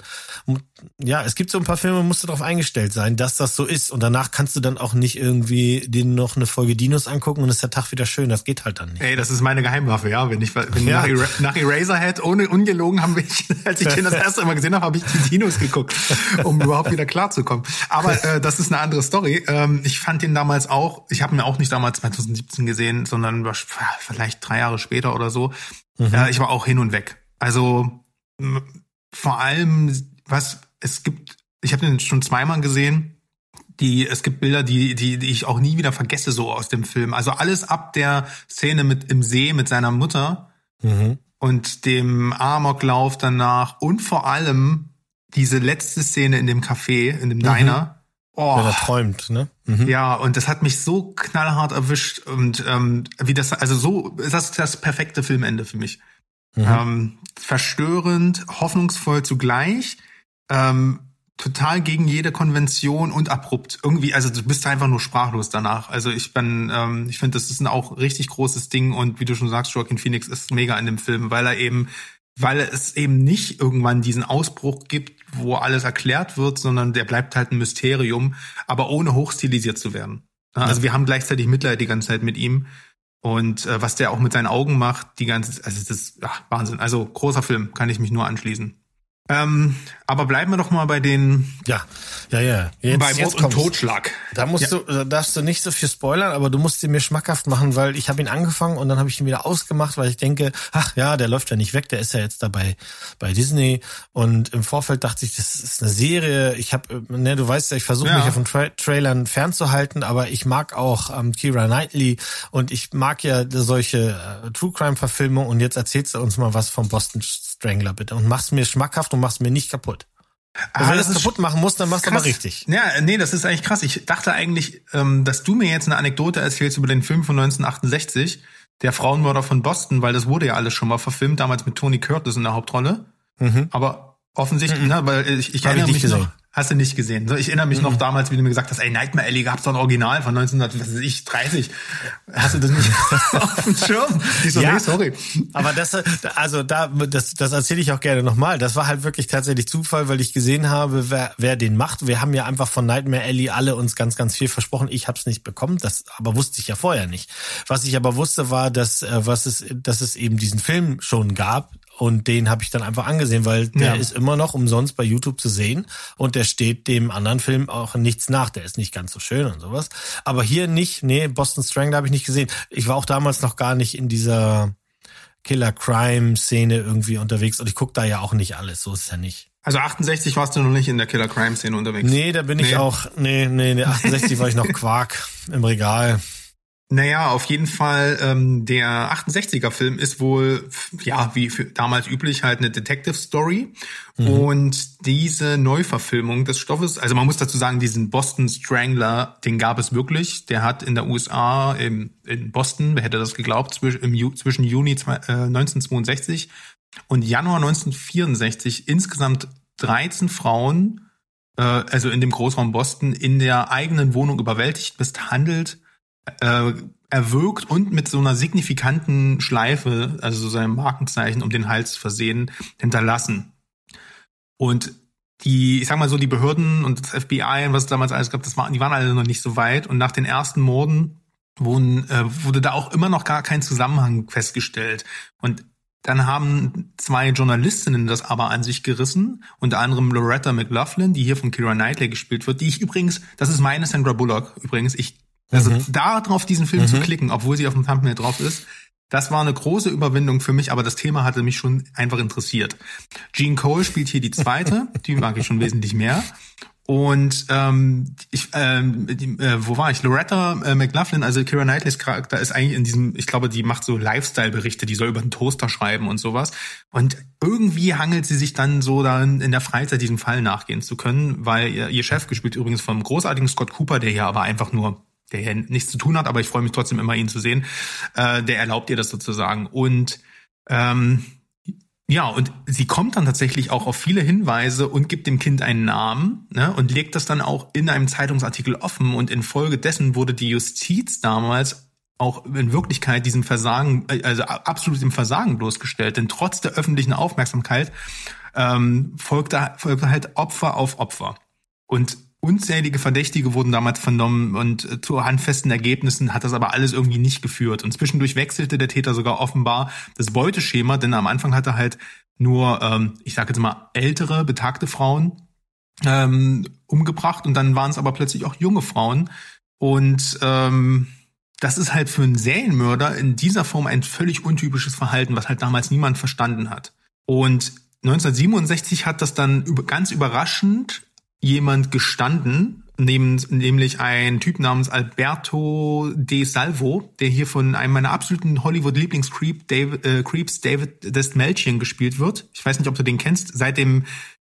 ja, es gibt so ein paar Filme, musst du darauf eingestellt sein, dass das so ist. Und danach kannst du dann auch nicht irgendwie den noch eine Folge Dinos angucken und ist der Tag wieder schön. Das geht halt dann nicht. Ey, das ist meine Geheimwaffe, ja. Wenn ich wenn ja. nach, nach Eraserhead ohne ungelogen haben wir, als ich den das erste Mal gesehen habe, habe ich die Dinos geguckt, um überhaupt wieder klarzukommen. Aber äh, das ist eine andere Story. Ähm, ich fand den damals auch, ich habe ihn auch nicht damals 2017 gesehen, sondern vielleicht drei Jahre später oder so. Mhm. Äh, ich war auch hin und weg. Also vor allem, was es gibt, ich habe den schon zweimal gesehen. Die, es gibt Bilder, die, die, die ich auch nie wieder vergesse, so aus dem Film. Also alles ab der Szene mit im See mit seiner Mutter mhm. und dem Amoklauf danach und vor allem diese letzte Szene in dem Café, in dem mhm. Diner, Oh. Wenn er träumt, ne? Mhm. Ja, und das hat mich so knallhart erwischt und ähm, wie das, also so, das ist das perfekte Filmende für mich. Mhm. Ähm, verstörend, hoffnungsvoll zugleich, ähm, total gegen jede Konvention und abrupt. Irgendwie, also du bist einfach nur sprachlos danach. Also ich bin, ähm, ich finde, das ist ein auch richtig großes Ding und wie du schon sagst, Joaquin Phoenix ist mega in dem Film, weil er eben weil es eben nicht irgendwann diesen Ausbruch gibt, wo alles erklärt wird, sondern der bleibt halt ein Mysterium, aber ohne hochstilisiert zu werden. Also ja. wir haben gleichzeitig Mitleid die ganze Zeit mit ihm und äh, was der auch mit seinen Augen macht, die ganze, also das ist ja, Wahnsinn. Also großer Film, kann ich mich nur anschließen. Ähm, aber bleiben wir doch mal bei den. Ja, ja, ja. Jetzt, bei Mord und Totschlag. Da musst ja. du, da darfst du nicht so viel spoilern, aber du musst ihn mir schmackhaft machen, weil ich habe ihn angefangen und dann habe ich ihn wieder ausgemacht, weil ich denke, ach ja, der läuft ja nicht weg, der ist ja jetzt dabei bei Disney. Und im Vorfeld dachte ich, das ist eine Serie. Ich habe, ne, du weißt ja, ich versuche ja. mich von Tra Trailern fernzuhalten, aber ich mag auch ähm, Kira Knightley und ich mag ja solche äh, True Crime Verfilmungen. Und jetzt erzählst du uns mal was vom Boston Strangler bitte und mach's mir schmackhaft und mach's mir nicht kaputt. Ah, wenn du das kaputt machen musst, dann machst du aber richtig. Ja, nee, das ist eigentlich krass. Ich dachte eigentlich, ähm, dass du mir jetzt eine Anekdote erzählst über den Film von 1968, der Frauenmörder von Boston, weil das wurde ja alles schon mal verfilmt, damals mit Tony Curtis in der Hauptrolle. Mhm. Aber offensichtlich, mhm. ne, weil ich, ich erinnere ich mich gesehen. noch, Hast du nicht gesehen. Ich erinnere mich mhm. noch damals, wie du mir gesagt hast, ey, Nightmare Alley gab's doch ein Original von 1930. Hast du das nicht auf dem Schirm? Ich so, ja, nee, sorry. Aber das, also da, das, das erzähle ich auch gerne nochmal. Das war halt wirklich tatsächlich Zufall, weil ich gesehen habe, wer, wer den macht. Wir haben ja einfach von Nightmare Alley alle uns ganz, ganz viel versprochen. Ich habe es nicht bekommen, das aber wusste ich ja vorher nicht. Was ich aber wusste, war, dass, äh, was es, dass es eben diesen Film schon gab, und den habe ich dann einfach angesehen, weil der ja. ist immer noch umsonst bei YouTube zu sehen und der steht dem anderen Film auch nichts nach. Der ist nicht ganz so schön und sowas. Aber hier nicht, nee, Boston Strangler habe ich nicht gesehen. Ich war auch damals noch gar nicht in dieser Killer-Crime-Szene irgendwie unterwegs und ich gucke da ja auch nicht alles, so ist es ja nicht. Also 68 warst du noch nicht in der Killer-Crime-Szene unterwegs? Nee, da bin nee. ich auch, nee, nee, nee 68 war ich noch Quark im Regal. Naja, auf jeden Fall, ähm, der 68er-Film ist wohl, ja, wie für damals üblich, halt eine Detective Story. Mhm. Und diese Neuverfilmung des Stoffes, also man muss dazu sagen, diesen Boston Strangler, den gab es wirklich. Der hat in der USA, im, in Boston, wer hätte das geglaubt, zwischen, im, zwischen Juni zwei, äh, 1962 und Januar 1964 insgesamt 13 Frauen, äh, also in dem Großraum Boston, in der eigenen Wohnung überwältigt, misshandelt, äh, erwürgt und mit so einer signifikanten Schleife, also so seinem Markenzeichen um den Hals versehen, hinterlassen. Und die, ich sag mal so, die Behörden und das FBI und was es damals alles gab, das waren, die waren alle noch nicht so weit. Und nach den ersten Morden wurden, äh, wurde da auch immer noch gar kein Zusammenhang festgestellt. Und dann haben zwei Journalistinnen das aber an sich gerissen, unter anderem Loretta McLaughlin, die hier von Kira Knightley gespielt wird, die ich übrigens, das ist meine Sandra Bullock übrigens, ich also mhm. da drauf diesen Film mhm. zu klicken, obwohl sie auf dem Thumbnail drauf ist, das war eine große Überwindung für mich, aber das Thema hatte mich schon einfach interessiert. Gene Cole spielt hier die zweite, die mag ich schon wesentlich mehr. Und ähm, ich, ähm, die, äh, wo war ich? Loretta äh, McLaughlin, also Kira Knightleys Charakter, ist eigentlich in diesem, ich glaube, die macht so Lifestyle-Berichte, die soll über den Toaster schreiben und sowas. Und irgendwie hangelt sie sich dann so dann in der Freizeit diesem Fall nachgehen zu können, weil ihr, ihr Chef gespielt übrigens vom großartigen Scott Cooper, der hier aber einfach nur der hier nichts zu tun hat, aber ich freue mich trotzdem immer, ihn zu sehen, äh, der erlaubt ihr das sozusagen. Und ähm, ja, und sie kommt dann tatsächlich auch auf viele Hinweise und gibt dem Kind einen Namen ne, und legt das dann auch in einem Zeitungsartikel offen. Und infolgedessen wurde die Justiz damals auch in Wirklichkeit diesem Versagen, also absolut im Versagen bloßgestellt. Denn trotz der öffentlichen Aufmerksamkeit ähm, folgte, folgte halt Opfer auf Opfer. Und Unzählige Verdächtige wurden damals vernommen und äh, zu handfesten Ergebnissen hat das aber alles irgendwie nicht geführt. Und zwischendurch wechselte der Täter sogar offenbar das Beuteschema, denn am Anfang hat er halt nur, ähm, ich sage jetzt mal, ältere, betagte Frauen ähm, umgebracht und dann waren es aber plötzlich auch junge Frauen. Und ähm, das ist halt für einen Serienmörder in dieser Form ein völlig untypisches Verhalten, was halt damals niemand verstanden hat. Und 1967 hat das dann ganz überraschend jemand gestanden, nämlich ein Typ namens Alberto De Salvo, der hier von einem meiner absoluten Hollywood-Lieblings-Creep, David, äh, Creeps, David Destmelchian gespielt wird. Ich weiß nicht, ob du den kennst. Seit dem,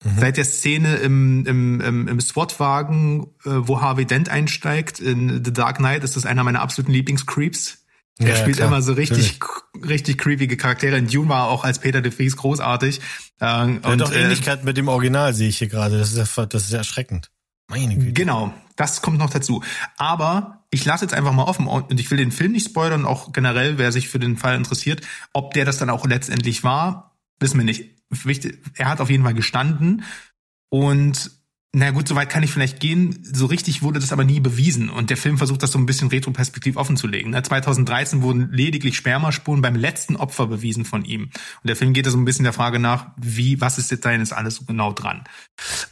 mhm. seit der Szene im, im, im, im SWAT-Wagen, äh, wo Harvey Dent einsteigt in The Dark Knight, ist das einer meiner absoluten Lieblings-Creeps. Er ja, spielt klar, immer so richtig, natürlich. richtig creepige Charaktere. In Dune war auch als Peter de Vries großartig. Ähm, und auch äh, Ähnlichkeit mit dem Original sehe ich hier gerade. Das ist ja, das ist ja erschreckend. Meine Güte. Genau, das kommt noch dazu. Aber ich lasse jetzt einfach mal offen und ich will den Film nicht spoilern, auch generell, wer sich für den Fall interessiert, ob der das dann auch letztendlich war, wissen wir nicht. Wichtig, er hat auf jeden Fall gestanden und na gut, soweit kann ich vielleicht gehen. So richtig wurde das aber nie bewiesen. Und der Film versucht das so ein bisschen retroperspektiv offen zu legen. 2013 wurden lediglich Spermaspuren beim letzten Opfer bewiesen von ihm. Und der Film geht da so ein bisschen der Frage nach, wie, was ist jetzt da jetzt alles so genau dran?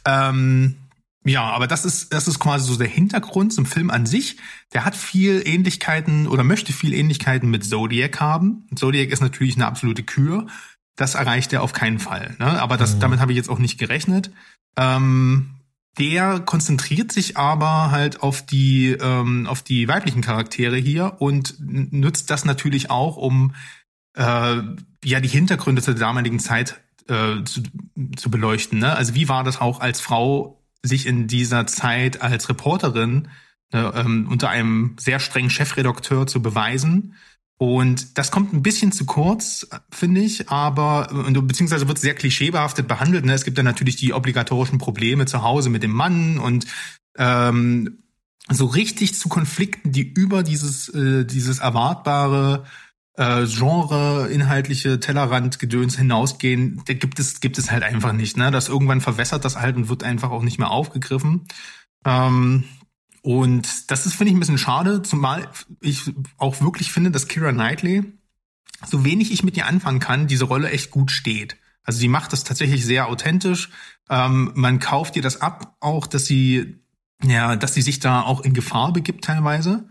Ähm, ja, aber das ist, das ist quasi so der Hintergrund zum Film an sich. Der hat viel Ähnlichkeiten oder möchte viel Ähnlichkeiten mit Zodiac haben. Zodiac ist natürlich eine absolute Kür. Das erreicht er auf keinen Fall. Ne? Aber das, mhm. damit habe ich jetzt auch nicht gerechnet. Ähm, der konzentriert sich aber halt auf die ähm, auf die weiblichen Charaktere hier und nutzt das natürlich auch, um äh, ja die Hintergründe zur damaligen Zeit äh, zu, zu beleuchten. Ne? Also wie war das auch als Frau, sich in dieser Zeit als Reporterin äh, ähm, unter einem sehr strengen Chefredakteur zu beweisen? Und das kommt ein bisschen zu kurz, finde ich, aber beziehungsweise wird sehr klischeebehaftet behandelt. Ne? Es gibt dann natürlich die obligatorischen Probleme zu Hause mit dem Mann und ähm, so richtig zu Konflikten, die über dieses äh, dieses erwartbare äh, Genre inhaltliche Tellerrand-Gedöns hinausgehen, da gibt es gibt es halt einfach nicht. Ne, das irgendwann verwässert das halt und wird einfach auch nicht mehr aufgegriffen. Ähm, und das ist, finde ich, ein bisschen schade, zumal ich auch wirklich finde, dass Kira Knightley, so wenig ich mit ihr anfangen kann, diese Rolle echt gut steht. Also sie macht das tatsächlich sehr authentisch. Ähm, man kauft ihr das ab, auch, dass sie, ja, dass sie sich da auch in Gefahr begibt teilweise.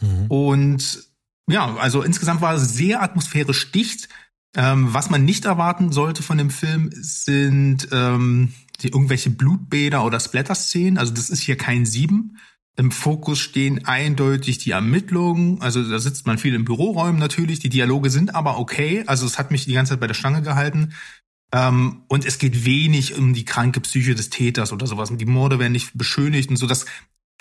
Mhm. Und ja, also insgesamt war es sehr atmosphärisch dicht. Ähm, was man nicht erwarten sollte von dem Film sind ähm, die irgendwelche Blutbäder oder Splatter-Szenen. Also das ist hier kein Sieben. Im Fokus stehen eindeutig die Ermittlungen. Also da sitzt man viel in Büroräumen natürlich. Die Dialoge sind aber okay. Also es hat mich die ganze Zeit bei der Stange gehalten. Ähm, und es geht wenig um die kranke Psyche des Täters oder sowas. Die Morde werden nicht beschönigt und so. Das,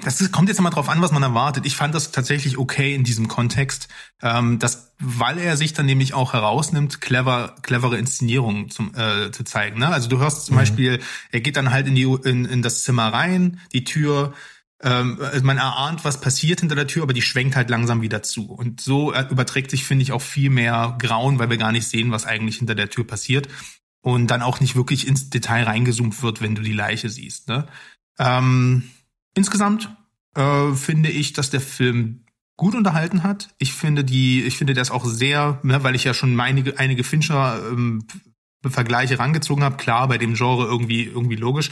das kommt jetzt mal drauf an, was man erwartet. Ich fand das tatsächlich okay in diesem Kontext, ähm, dass, weil er sich dann nämlich auch herausnimmt, clever, clevere Inszenierungen zum, äh, zu zeigen. Ne? Also du hörst zum mhm. Beispiel, er geht dann halt in die in, in das Zimmer rein, die Tür ähm, also man erahnt, was passiert hinter der Tür, aber die schwenkt halt langsam wieder zu. Und so äh, überträgt sich, finde ich, auch viel mehr Grauen, weil wir gar nicht sehen, was eigentlich hinter der Tür passiert. Und dann auch nicht wirklich ins Detail reingezoomt wird, wenn du die Leiche siehst. Ne? Ähm, insgesamt äh, finde ich, dass der Film gut unterhalten hat. Ich finde die, ich finde das auch sehr, ne, weil ich ja schon einige, einige Fincher ähm, Vergleiche rangezogen habe. Klar, bei dem Genre irgendwie irgendwie logisch.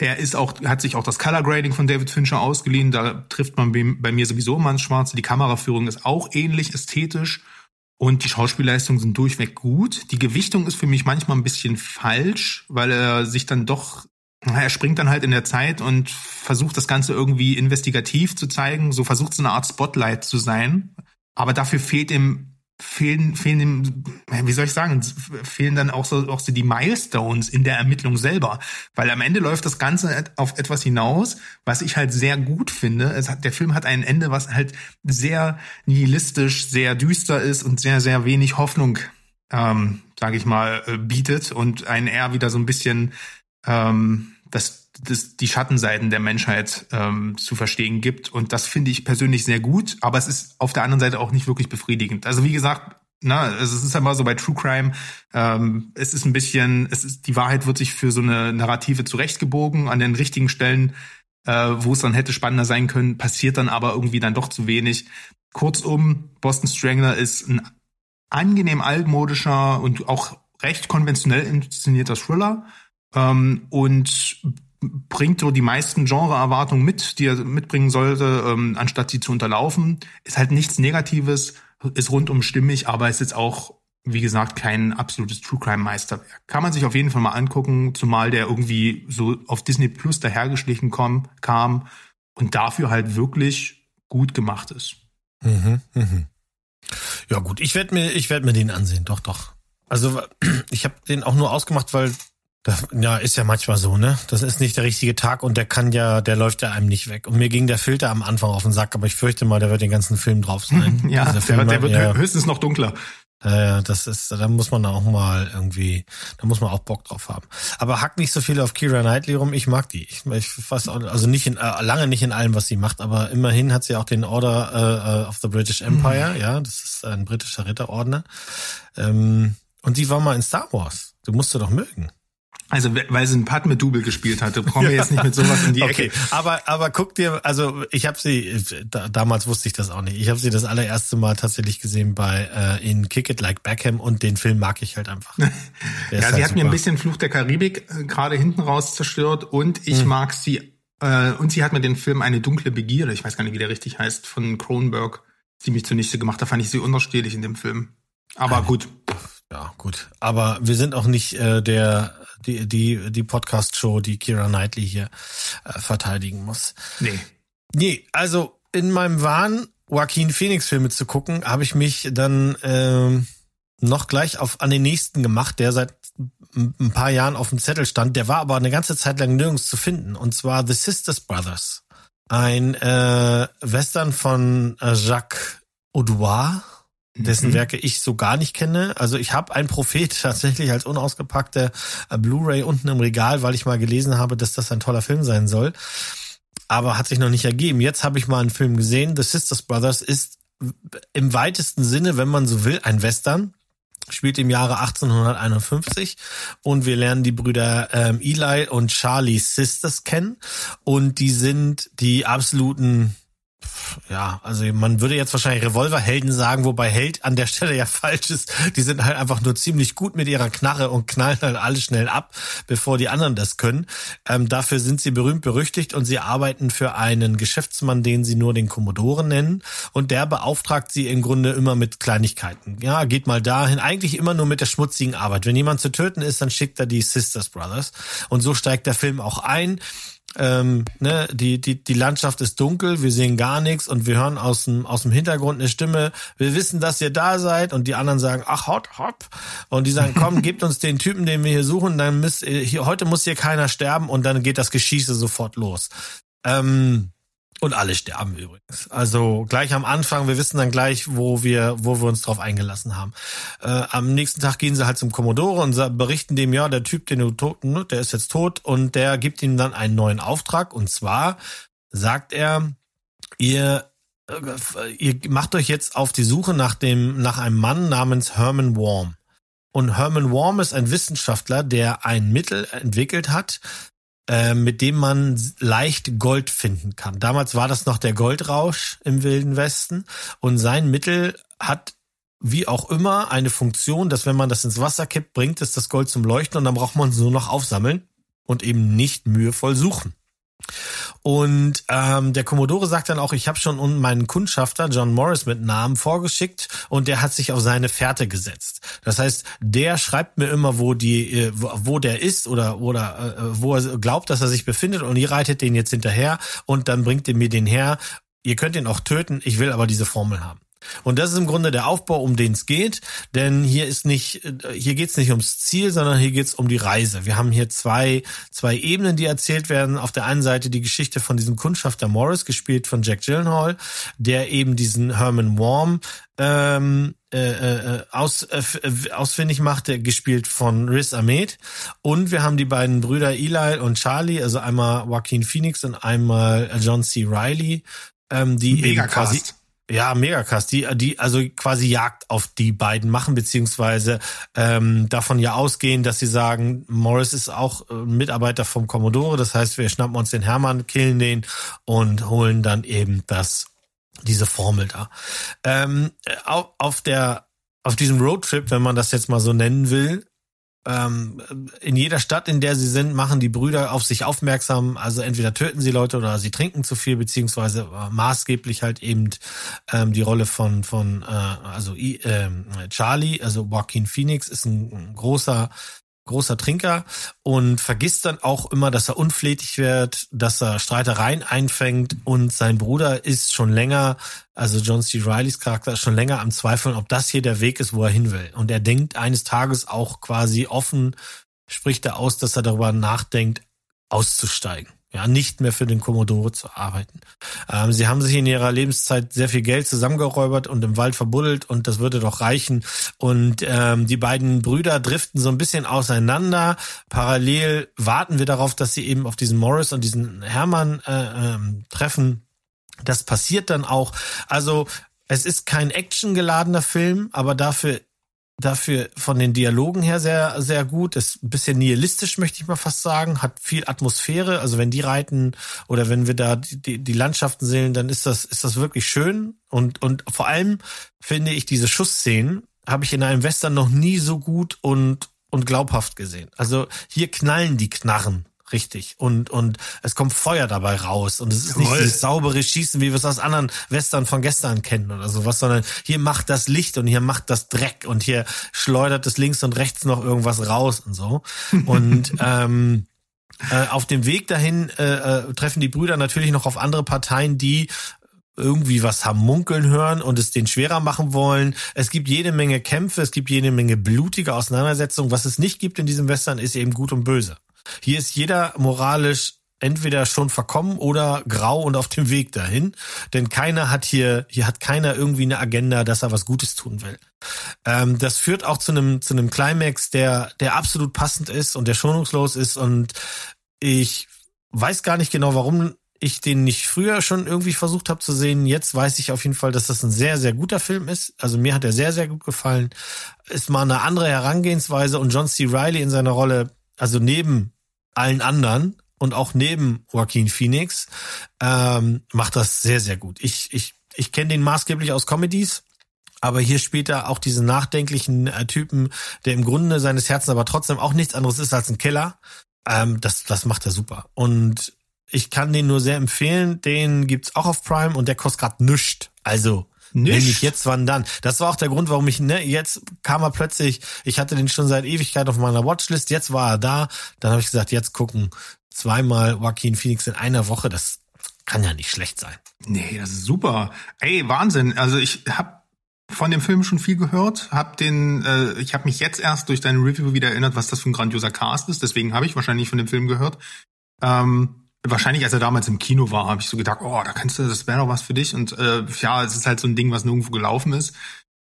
Er ist auch, hat sich auch das Color Grading von David Fincher ausgeliehen. Da trifft man bei mir sowieso immer ins Schwarze. Die Kameraführung ist auch ähnlich ästhetisch. Und die Schauspielleistungen sind durchweg gut. Die Gewichtung ist für mich manchmal ein bisschen falsch, weil er sich dann doch, er springt dann halt in der Zeit und versucht das Ganze irgendwie investigativ zu zeigen. So versucht es eine Art Spotlight zu sein. Aber dafür fehlt ihm fehlen, fehlen wie soll ich sagen, fehlen dann auch so, auch so die Milestones in der Ermittlung selber. Weil am Ende läuft das Ganze auf etwas hinaus, was ich halt sehr gut finde. Es hat, der Film hat ein Ende, was halt sehr nihilistisch, sehr düster ist und sehr, sehr wenig Hoffnung, ähm, sage ich mal, äh, bietet und einen eher wieder so ein bisschen ähm, das das, die Schattenseiten der Menschheit ähm, zu verstehen gibt. Und das finde ich persönlich sehr gut, aber es ist auf der anderen Seite auch nicht wirklich befriedigend. Also wie gesagt, na, es ist immer so bei True Crime, ähm, es ist ein bisschen, es ist, die Wahrheit wird sich für so eine Narrative zurechtgebogen an den richtigen Stellen, äh, wo es dann hätte spannender sein können, passiert dann aber irgendwie dann doch zu wenig. Kurzum, Boston Strangler ist ein angenehm altmodischer und auch recht konventionell inszenierter Thriller ähm, und bringt so die meisten Genre-Erwartungen mit, die er mitbringen sollte, ähm, anstatt sie zu unterlaufen. Ist halt nichts Negatives, ist rundum stimmig, aber ist jetzt auch, wie gesagt, kein absolutes True Crime Meisterwerk. Kann man sich auf jeden Fall mal angucken, zumal der irgendwie so auf Disney Plus dahergeschlichen kom, kam und dafür halt wirklich gut gemacht ist. Mhm, mhm. Ja gut, ich werde mir, ich werde mir den ansehen, doch, doch. Also ich habe den auch nur ausgemacht, weil das, ja, ist ja manchmal so, ne? Das ist nicht der richtige Tag und der kann ja, der läuft ja einem nicht weg. Und mir ging der Filter am Anfang auf den Sack, aber ich fürchte mal, der wird den ganzen Film drauf sein. ja, der, Film, der, wird ja, höchstens noch dunkler. Ja, das ist, da muss man auch mal irgendwie, da muss man auch Bock drauf haben. Aber hack nicht so viel auf Kira Knightley rum. Ich mag die. Ich, ich fast, also nicht in, äh, lange nicht in allem, was sie macht, aber immerhin hat sie auch den Order äh, of the British Empire. Mhm. Ja, das ist ein britischer Ritterordner. Ähm, und die war mal in Star Wars. Du musst sie doch mögen. Also weil sie ein Padme-Double gespielt hatte, brauchen wir jetzt nicht mit sowas in die okay. Ecke. Aber aber guck dir, also ich habe sie da, damals wusste ich das auch nicht. Ich habe sie das allererste Mal tatsächlich gesehen bei äh, in Kick It Like Beckham und den Film mag ich halt einfach. ja, sie halt hat super. mir ein bisschen Fluch der Karibik äh, gerade hinten raus zerstört und ich hm. mag sie äh, und sie hat mir den Film eine dunkle Begierde, ich weiß gar nicht, wie der richtig heißt, von Cronenberg ziemlich zunichte gemacht. Da fand ich sie unerstehlich in dem Film. Aber gut. Ja, gut. Aber wir sind auch nicht äh, der die, die, die Podcast-Show, die Kira Knightley hier äh, verteidigen muss. Nee. Nee, also in meinem Wahn, Joaquin Phoenix-Filme zu gucken, habe ich mich dann ähm, noch gleich auf an den nächsten gemacht, der seit ein paar Jahren auf dem Zettel stand. Der war aber eine ganze Zeit lang nirgends zu finden. Und zwar The Sisters Brothers. Ein äh, Western von äh, Jacques Audouard dessen mhm. Werke ich so gar nicht kenne. Also ich habe ein Prophet tatsächlich als unausgepackte äh, Blu-ray unten im Regal, weil ich mal gelesen habe, dass das ein toller Film sein soll. Aber hat sich noch nicht ergeben. Jetzt habe ich mal einen Film gesehen. The Sisters Brothers ist im weitesten Sinne, wenn man so will, ein Western spielt im Jahre 1851 und wir lernen die Brüder ähm, Eli und Charlie Sisters kennen und die sind die absoluten ja, also man würde jetzt wahrscheinlich Revolverhelden sagen, wobei Held an der Stelle ja falsch ist. Die sind halt einfach nur ziemlich gut mit ihrer Knarre und knallen halt alles schnell ab, bevor die anderen das können. Ähm, dafür sind sie berühmt berüchtigt und sie arbeiten für einen Geschäftsmann, den sie nur den Kommodore nennen. Und der beauftragt sie im Grunde immer mit Kleinigkeiten. Ja, geht mal dahin. Eigentlich immer nur mit der schmutzigen Arbeit. Wenn jemand zu töten ist, dann schickt er die Sisters Brothers. Und so steigt der Film auch ein ähm, ne, die, die, die Landschaft ist dunkel, wir sehen gar nichts und wir hören aus dem, aus dem Hintergrund eine Stimme, wir wissen, dass ihr da seid und die anderen sagen, ach, hot, hopp. Und die sagen, komm, gebt uns den Typen, den wir hier suchen, dann müsst, hier, heute muss hier keiner sterben und dann geht das Geschieße sofort los. Ähm, und alle sterben übrigens. Also gleich am Anfang, wir wissen dann gleich, wo wir, wo wir uns drauf eingelassen haben. Äh, am nächsten Tag gehen sie halt zum Commodore und berichten dem, ja, der Typ, den du tot, ne, der ist jetzt tot und der gibt ihm dann einen neuen Auftrag. Und zwar sagt er, ihr, äh, ihr macht euch jetzt auf die Suche nach dem, nach einem Mann namens Herman Worm. Und Herman Worm ist ein Wissenschaftler, der ein Mittel entwickelt hat, äh, mit dem man leicht Gold finden kann. Damals war das noch der Goldrausch im Wilden Westen und sein Mittel hat wie auch immer eine Funktion, dass wenn man das ins Wasser kippt, bringt es das Gold zum Leuchten und dann braucht man es nur noch aufsammeln und eben nicht mühevoll suchen. Und ähm, der Commodore sagt dann auch, ich habe schon meinen Kundschafter John Morris mit Namen vorgeschickt und der hat sich auf seine Fährte gesetzt. Das heißt, der schreibt mir immer, wo die, äh, wo der ist oder oder äh, wo er glaubt, dass er sich befindet und ihr reitet den jetzt hinterher und dann bringt ihr mir den her. Ihr könnt ihn auch töten. Ich will aber diese Formel haben. Und das ist im Grunde der Aufbau, um den es geht, denn hier ist nicht, hier geht es nicht ums Ziel, sondern hier geht es um die Reise. Wir haben hier zwei, zwei Ebenen, die erzählt werden. Auf der einen Seite die Geschichte von diesem Kundschafter Morris, gespielt von Jack Gyllenhaal, der eben diesen Herman Worm ähm, äh, äh, aus, äh, ausfindig machte, gespielt von Riz Ahmed. Und wir haben die beiden Brüder Eli und Charlie, also einmal Joaquin Phoenix und einmal John C. Riley, ähm, die Mega eben quasi ja, mega krass. Die, die also quasi Jagd auf die beiden machen, beziehungsweise ähm, davon ja ausgehen, dass sie sagen, Morris ist auch äh, Mitarbeiter vom Commodore. Das heißt, wir schnappen uns den Hermann, killen den und holen dann eben das, diese Formel da. Ähm, auf, auf der auf diesem Roadtrip, wenn man das jetzt mal so nennen will, ähm, in jeder Stadt, in der sie sind, machen die Brüder auf sich aufmerksam. Also entweder töten sie Leute oder sie trinken zu viel, beziehungsweise äh, maßgeblich halt eben ähm, die Rolle von von äh, also äh, Charlie, also Joaquin Phoenix ist ein, ein großer großer Trinker und vergisst dann auch immer, dass er unflätig wird, dass er Streitereien einfängt und sein Bruder ist schon länger, also John C. Rileys Charakter ist schon länger am Zweifeln, ob das hier der Weg ist, wo er hin will. Und er denkt eines Tages auch quasi offen, spricht er aus, dass er darüber nachdenkt, auszusteigen ja, nicht mehr für den Commodore zu arbeiten. Ähm, sie haben sich in ihrer Lebenszeit sehr viel Geld zusammengeräubert und im Wald verbuddelt und das würde doch reichen. Und ähm, die beiden Brüder driften so ein bisschen auseinander. Parallel warten wir darauf, dass sie eben auf diesen Morris und diesen Hermann äh, ähm, treffen. Das passiert dann auch. Also es ist kein actiongeladener Film, aber dafür dafür von den Dialogen her sehr, sehr gut. Ist ein bisschen nihilistisch, möchte ich mal fast sagen. Hat viel Atmosphäre. Also wenn die reiten oder wenn wir da die, die Landschaften sehen, dann ist das, ist das wirklich schön. Und, und vor allem finde ich diese Schussszenen habe ich in einem Western noch nie so gut und, und glaubhaft gesehen. Also hier knallen die Knarren richtig. Und, und es kommt Feuer dabei raus. Und es ist nicht dieses saubere Schießen, wie wir es aus anderen Western von gestern kennen oder sowas, sondern hier macht das Licht und hier macht das Dreck und hier schleudert es links und rechts noch irgendwas raus und so. Und ähm, äh, auf dem Weg dahin äh, äh, treffen die Brüder natürlich noch auf andere Parteien, die irgendwie was haben munkeln hören und es den schwerer machen wollen. Es gibt jede Menge Kämpfe, es gibt jede Menge blutige Auseinandersetzungen. Was es nicht gibt in diesem Western ist eben gut und böse. Hier ist jeder moralisch entweder schon verkommen oder grau und auf dem Weg dahin. Denn keiner hat hier, hier hat keiner irgendwie eine Agenda, dass er was Gutes tun will. Ähm, das führt auch zu einem, zu einem Climax, der, der absolut passend ist und der schonungslos ist und ich weiß gar nicht genau, warum ich den nicht früher schon irgendwie versucht habe zu sehen. Jetzt weiß ich auf jeden Fall, dass das ein sehr, sehr guter Film ist. Also mir hat er sehr, sehr gut gefallen. Ist mal eine andere Herangehensweise und John C. Riley in seiner Rolle, also neben allen anderen, und auch neben Joaquin Phoenix ähm, macht das sehr, sehr gut. Ich, ich, ich kenne den maßgeblich aus Comedies. Aber hier spielt er auch diesen nachdenklichen äh, Typen, der im Grunde seines Herzens aber trotzdem auch nichts anderes ist als ein Killer. Ähm, das, das macht er super. Und ich kann den nur sehr empfehlen. Den gibt's auch auf Prime und der kostet gerade nüscht. Also nicht. Wenn nicht jetzt, wann dann? Das war auch der Grund, warum ich, ne, jetzt kam er plötzlich, ich hatte den schon seit Ewigkeit auf meiner Watchlist, jetzt war er da, dann habe ich gesagt, jetzt gucken zweimal Joaquin Phoenix in einer Woche, das kann ja nicht schlecht sein. Nee, das ist super. Ey, Wahnsinn. Also ich habe von dem Film schon viel gehört, hab den, äh, ich habe mich jetzt erst durch deine Review wieder erinnert, was das für ein grandioser Cast ist. Deswegen habe ich wahrscheinlich von dem Film gehört. Ähm, wahrscheinlich, als er damals im Kino war, habe ich so gedacht, oh, da kannst du, das wäre doch was für dich. Und äh, ja, es ist halt so ein Ding, was nirgendwo gelaufen ist.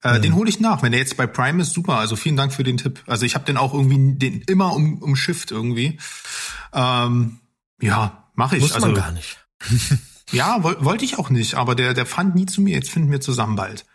Äh, mhm. Den hole ich nach. Wenn der jetzt bei Prime ist, super. Also vielen Dank für den Tipp. Also ich habe den auch irgendwie den immer um, um Shift irgendwie. Ähm, ja, mache ich. Muss also, man gar nicht. ja, woll, wollte ich auch nicht, aber der, der fand nie zu mir. Jetzt finden wir zusammen bald.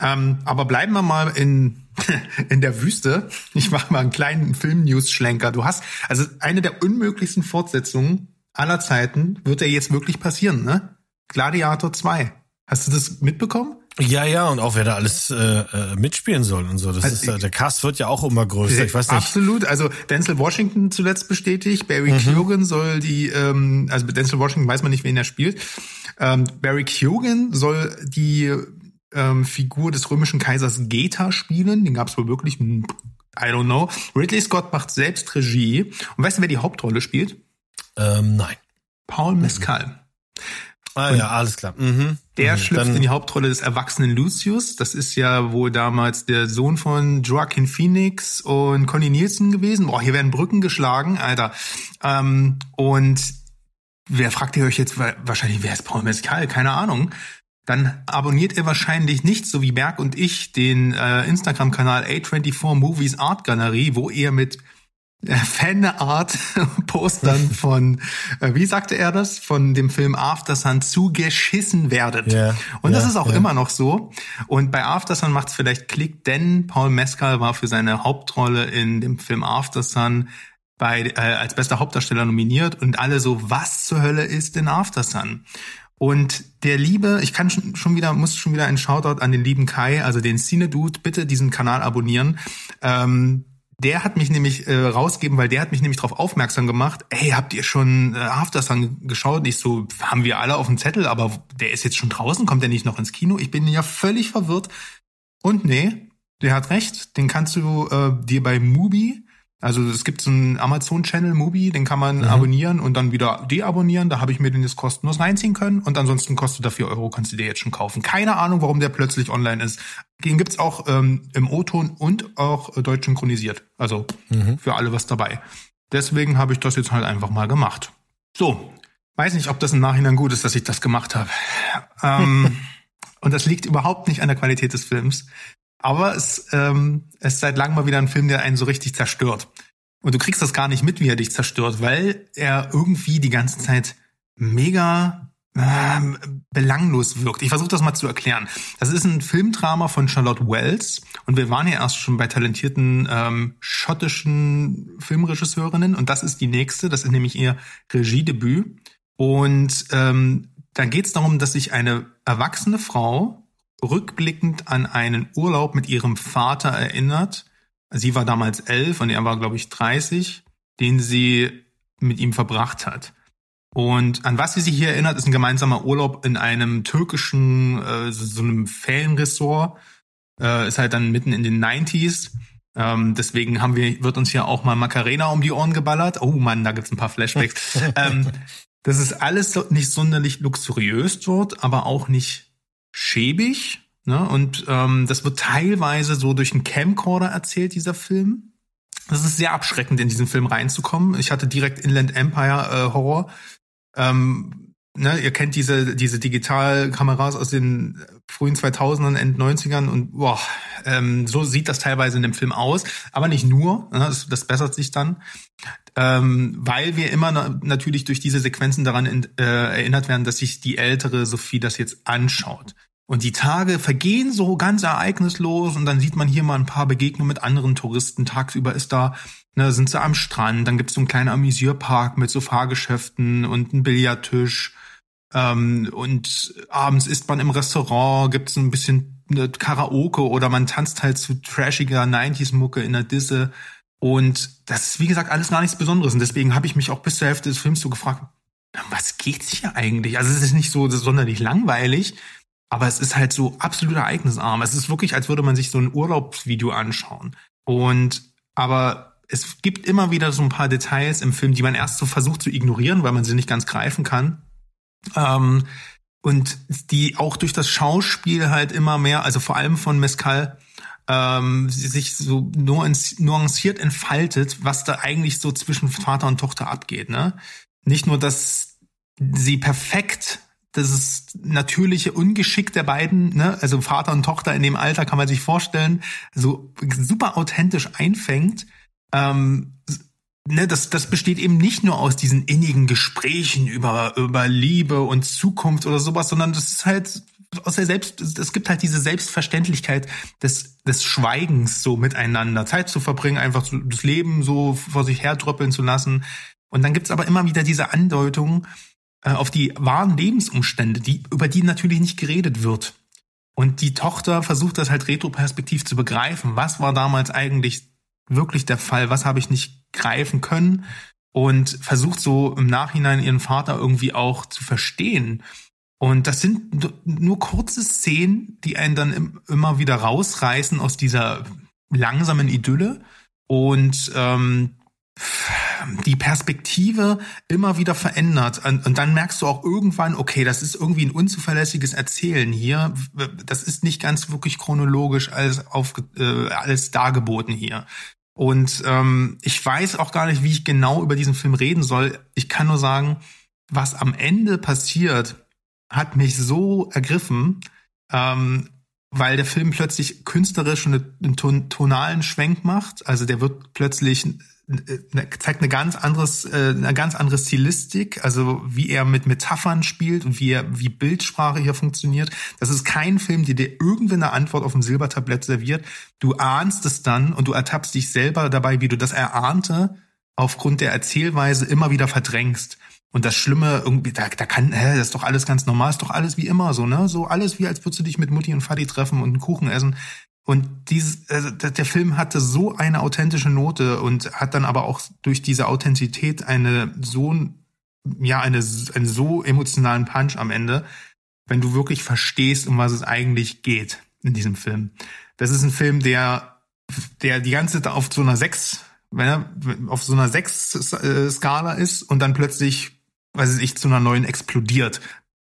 Ähm, aber bleiben wir mal in, in der Wüste. Ich mache mal einen kleinen Film-News-Schlenker. Du hast, also eine der unmöglichsten Fortsetzungen aller Zeiten wird ja jetzt wirklich passieren, ne? Gladiator 2. Hast du das mitbekommen? Ja, ja, und auch wer da alles äh, äh, mitspielen soll und so. Das also, ist, der Cast wird ja auch immer größer. Ich weiß nicht. Absolut. Also Denzel Washington zuletzt bestätigt. Barry mhm. Keoghan soll die, ähm, also mit Denzel Washington weiß man nicht, wen er spielt. Ähm, Barry Keoghan soll die ähm, Figur des römischen Kaisers Geta spielen. Den gab es wohl wirklich. I don't know. Ridley Scott macht selbst Regie. Und weißt du, wer die Hauptrolle spielt? Ähm, nein. Paul Mescal. Mhm. Ah und ja, alles klar. Mhm. Der mhm. schlüpft Dann in die Hauptrolle des erwachsenen Lucius. Das ist ja wohl damals der Sohn von Joaquin Phoenix und Connie Nielsen gewesen. Boah, hier werden Brücken geschlagen, Alter. Ähm, und wer fragt ihr euch jetzt wahrscheinlich, wer ist Paul Mescal? Keine Ahnung. Dann abonniert ihr wahrscheinlich nicht, so wie Berg und ich, den äh, Instagram-Kanal A24 Movies Art Galerie, wo ihr mit Fanart-Postern von, äh, wie sagte er das, von dem Film After Sun zugeschissen werdet. Yeah, und das yeah, ist auch yeah. immer noch so. Und bei After Sun macht es vielleicht Klick, denn Paul Mescal war für seine Hauptrolle in dem Film After Sun bei, äh, als bester Hauptdarsteller nominiert und alle so, was zur Hölle ist denn After Sun? Und der Liebe, ich kann schon wieder, muss schon wieder ein Shoutout an den lieben Kai, also den Cine Dude, bitte diesen Kanal abonnieren. Ähm, der hat mich nämlich äh, rausgeben, weil der hat mich nämlich darauf aufmerksam gemacht, ey, habt ihr schon äh, Aftersun geschaut? Ich so, haben wir alle auf dem Zettel, aber der ist jetzt schon draußen, kommt der nicht noch ins Kino? Ich bin ja völlig verwirrt. Und nee, der hat recht, den kannst du äh, dir bei Mubi also es gibt so einen Amazon-Channel, Mubi, den kann man mhm. abonnieren und dann wieder deabonnieren. Da habe ich mir den jetzt kostenlos reinziehen können und ansonsten kostet er vier Euro, kannst du dir jetzt schon kaufen. Keine Ahnung, warum der plötzlich online ist. Den gibt's auch ähm, im O-Ton und auch äh, deutsch synchronisiert. Also mhm. für alle was dabei. Deswegen habe ich das jetzt halt einfach mal gemacht. So, weiß nicht, ob das im Nachhinein gut ist, dass ich das gemacht habe. ähm, und das liegt überhaupt nicht an der Qualität des Films. Aber es, ähm, ist seit langem mal wieder ein Film, der einen so richtig zerstört. Und du kriegst das gar nicht mit, wie er dich zerstört, weil er irgendwie die ganze Zeit mega äh, belanglos wirkt. Ich versuche das mal zu erklären. Das ist ein Filmdrama von Charlotte Wells und wir waren ja erst schon bei talentierten ähm, schottischen Filmregisseurinnen und das ist die nächste, das ist nämlich ihr Regiedebüt. Und ähm, da geht es darum, dass sich eine erwachsene Frau rückblickend an einen Urlaub mit ihrem Vater erinnert. Sie war damals elf und er war, glaube ich, 30, den sie mit ihm verbracht hat. Und an was sie sich hier erinnert, ist ein gemeinsamer Urlaub in einem türkischen, äh, so einem Ferienresort. Äh, ist halt dann mitten in den 90s. Ähm, deswegen haben wir, wird uns hier auch mal Macarena um die Ohren geballert. Oh Mann, da gibt's ein paar Flashbacks. ähm, das ist alles nicht sonderlich luxuriös dort, aber auch nicht schäbig. Ne? Und ähm, das wird teilweise so durch einen Camcorder erzählt, dieser Film. das ist sehr abschreckend, in diesen Film reinzukommen. Ich hatte direkt Inland Empire äh, Horror. Ähm, ne, ihr kennt diese, diese Digitalkameras aus den frühen 2000ern, End 90ern und boah, ähm, so sieht das teilweise in dem Film aus. Aber nicht nur, ne, das, das bessert sich dann, ähm, weil wir immer na natürlich durch diese Sequenzen daran in, äh, erinnert werden, dass sich die ältere Sophie das jetzt anschaut. Und die Tage vergehen so ganz ereignislos und dann sieht man hier mal ein paar Begegnungen mit anderen Touristen. Tagsüber ist da, ne, sind sie am Strand, dann gibt's so einen kleinen Amüsierpark mit so Fahrgeschäften und einen Billardtisch. Ähm, und abends isst man im Restaurant, gibt's ein bisschen ne, Karaoke oder man tanzt halt zu trashiger 90s-Mucke in der Disse. Und das ist, wie gesagt, alles gar nichts Besonderes. Und deswegen habe ich mich auch bis zur Hälfte des Films so gefragt, was geht's hier eigentlich? Also es ist nicht so sonderlich langweilig, aber es ist halt so absolut ereignisarm. Es ist wirklich, als würde man sich so ein Urlaubsvideo anschauen. Und aber es gibt immer wieder so ein paar Details im Film, die man erst so versucht zu ignorieren, weil man sie nicht ganz greifen kann. Ähm, und die auch durch das Schauspiel halt immer mehr, also vor allem von Mescal, ähm, sich so nuanciert entfaltet, was da eigentlich so zwischen Vater und Tochter abgeht. Ne? Nicht nur, dass sie perfekt das ist natürliche Ungeschick der beiden, ne? also Vater und Tochter in dem Alter kann man sich vorstellen, so super authentisch einfängt. Ähm, ne, das, das besteht eben nicht nur aus diesen innigen Gesprächen über, über Liebe und Zukunft oder sowas, sondern das ist halt aus der Selbst, es gibt halt diese Selbstverständlichkeit des, des Schweigens so miteinander, Zeit zu verbringen, einfach das Leben so vor sich herdröppeln zu lassen. Und dann gibt's aber immer wieder diese Andeutung, äh, auf die wahren Lebensumstände, die, über die natürlich nicht geredet wird. Und die Tochter versucht das halt retroperspektiv zu begreifen. Was war damals eigentlich wirklich der Fall? Was habe ich nicht greifen können? Und versucht so im Nachhinein ihren Vater irgendwie auch zu verstehen. Und das sind nur kurze Szenen, die einen dann immer wieder rausreißen aus dieser langsamen Idylle. Und ähm, die Perspektive immer wieder verändert. Und, dann merkst du auch irgendwann, okay, das ist irgendwie ein unzuverlässiges Erzählen hier. Das ist nicht ganz wirklich chronologisch alles, auf, äh, alles dargeboten hier. Und ähm, ich weiß auch gar nicht, wie ich genau über diesen Film reden soll. Ich kann nur sagen, was am Ende passiert, hat mich so ergriffen, ähm, weil der Film plötzlich künstlerisch einen tonalen Schwenk macht. Also der wird plötzlich zeigt eine ganz anderes, äh, eine ganz andere Stilistik, also wie er mit Metaphern spielt und wie er, wie Bildsprache hier funktioniert. Das ist kein Film, der dir irgendwie eine Antwort auf dem Silbertablett serviert. Du ahnst es dann und du ertappst dich selber dabei, wie du das Erahnte aufgrund der Erzählweise immer wieder verdrängst. Und das Schlimme, irgendwie, da, da kann, hä, das ist doch alles ganz normal, ist doch alles wie immer so, ne? So alles wie, als würdest du dich mit Mutti und Vati treffen und einen Kuchen essen. Und dieses, also der Film hatte so eine authentische Note und hat dann aber auch durch diese Authentizität eine so, ja, eine, einen so emotionalen Punch am Ende, wenn du wirklich verstehst, um was es eigentlich geht in diesem Film. Das ist ein Film, der, der die ganze Zeit auf so einer sechs, wenn er auf so einer sechs Skala ist und dann plötzlich, weiß ich, zu einer neuen explodiert,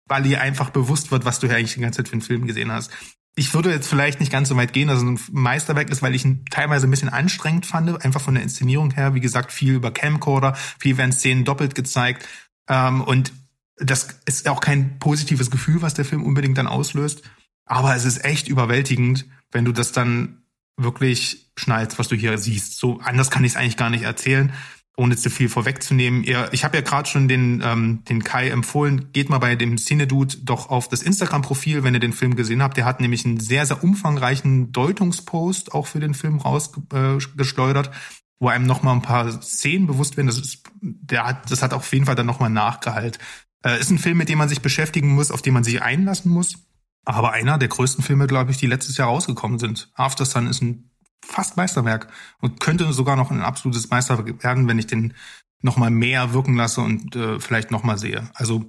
weil ihr einfach bewusst wird, was du ja eigentlich die ganze Zeit für einen Film gesehen hast ich würde jetzt vielleicht nicht ganz so weit gehen, dass es ein Meisterwerk ist, weil ich ihn teilweise ein bisschen anstrengend fand, einfach von der Inszenierung her. Wie gesagt, viel über Camcorder, viel werden Szenen doppelt gezeigt. Ähm, und das ist auch kein positives Gefühl, was der Film unbedingt dann auslöst. Aber es ist echt überwältigend, wenn du das dann wirklich schnallst, was du hier siehst. So anders kann ich es eigentlich gar nicht erzählen ohne zu viel vorwegzunehmen, ihr, ich habe ja gerade schon den, ähm, den Kai empfohlen, geht mal bei dem Cinedude doch auf das Instagram-Profil, wenn ihr den Film gesehen habt. Der hat nämlich einen sehr, sehr umfangreichen Deutungspost auch für den Film rausgeschleudert, äh, wo einem nochmal ein paar Szenen bewusst werden. Das, ist, der hat, das hat auf jeden Fall dann nochmal Nachgehalt. Äh, ist ein Film, mit dem man sich beschäftigen muss, auf den man sich einlassen muss. Aber einer der größten Filme, glaube ich, die letztes Jahr rausgekommen sind. After Sun ist ein fast Meisterwerk und könnte sogar noch ein absolutes Meisterwerk werden, wenn ich den noch mal mehr wirken lasse und äh, vielleicht noch mal sehe. Also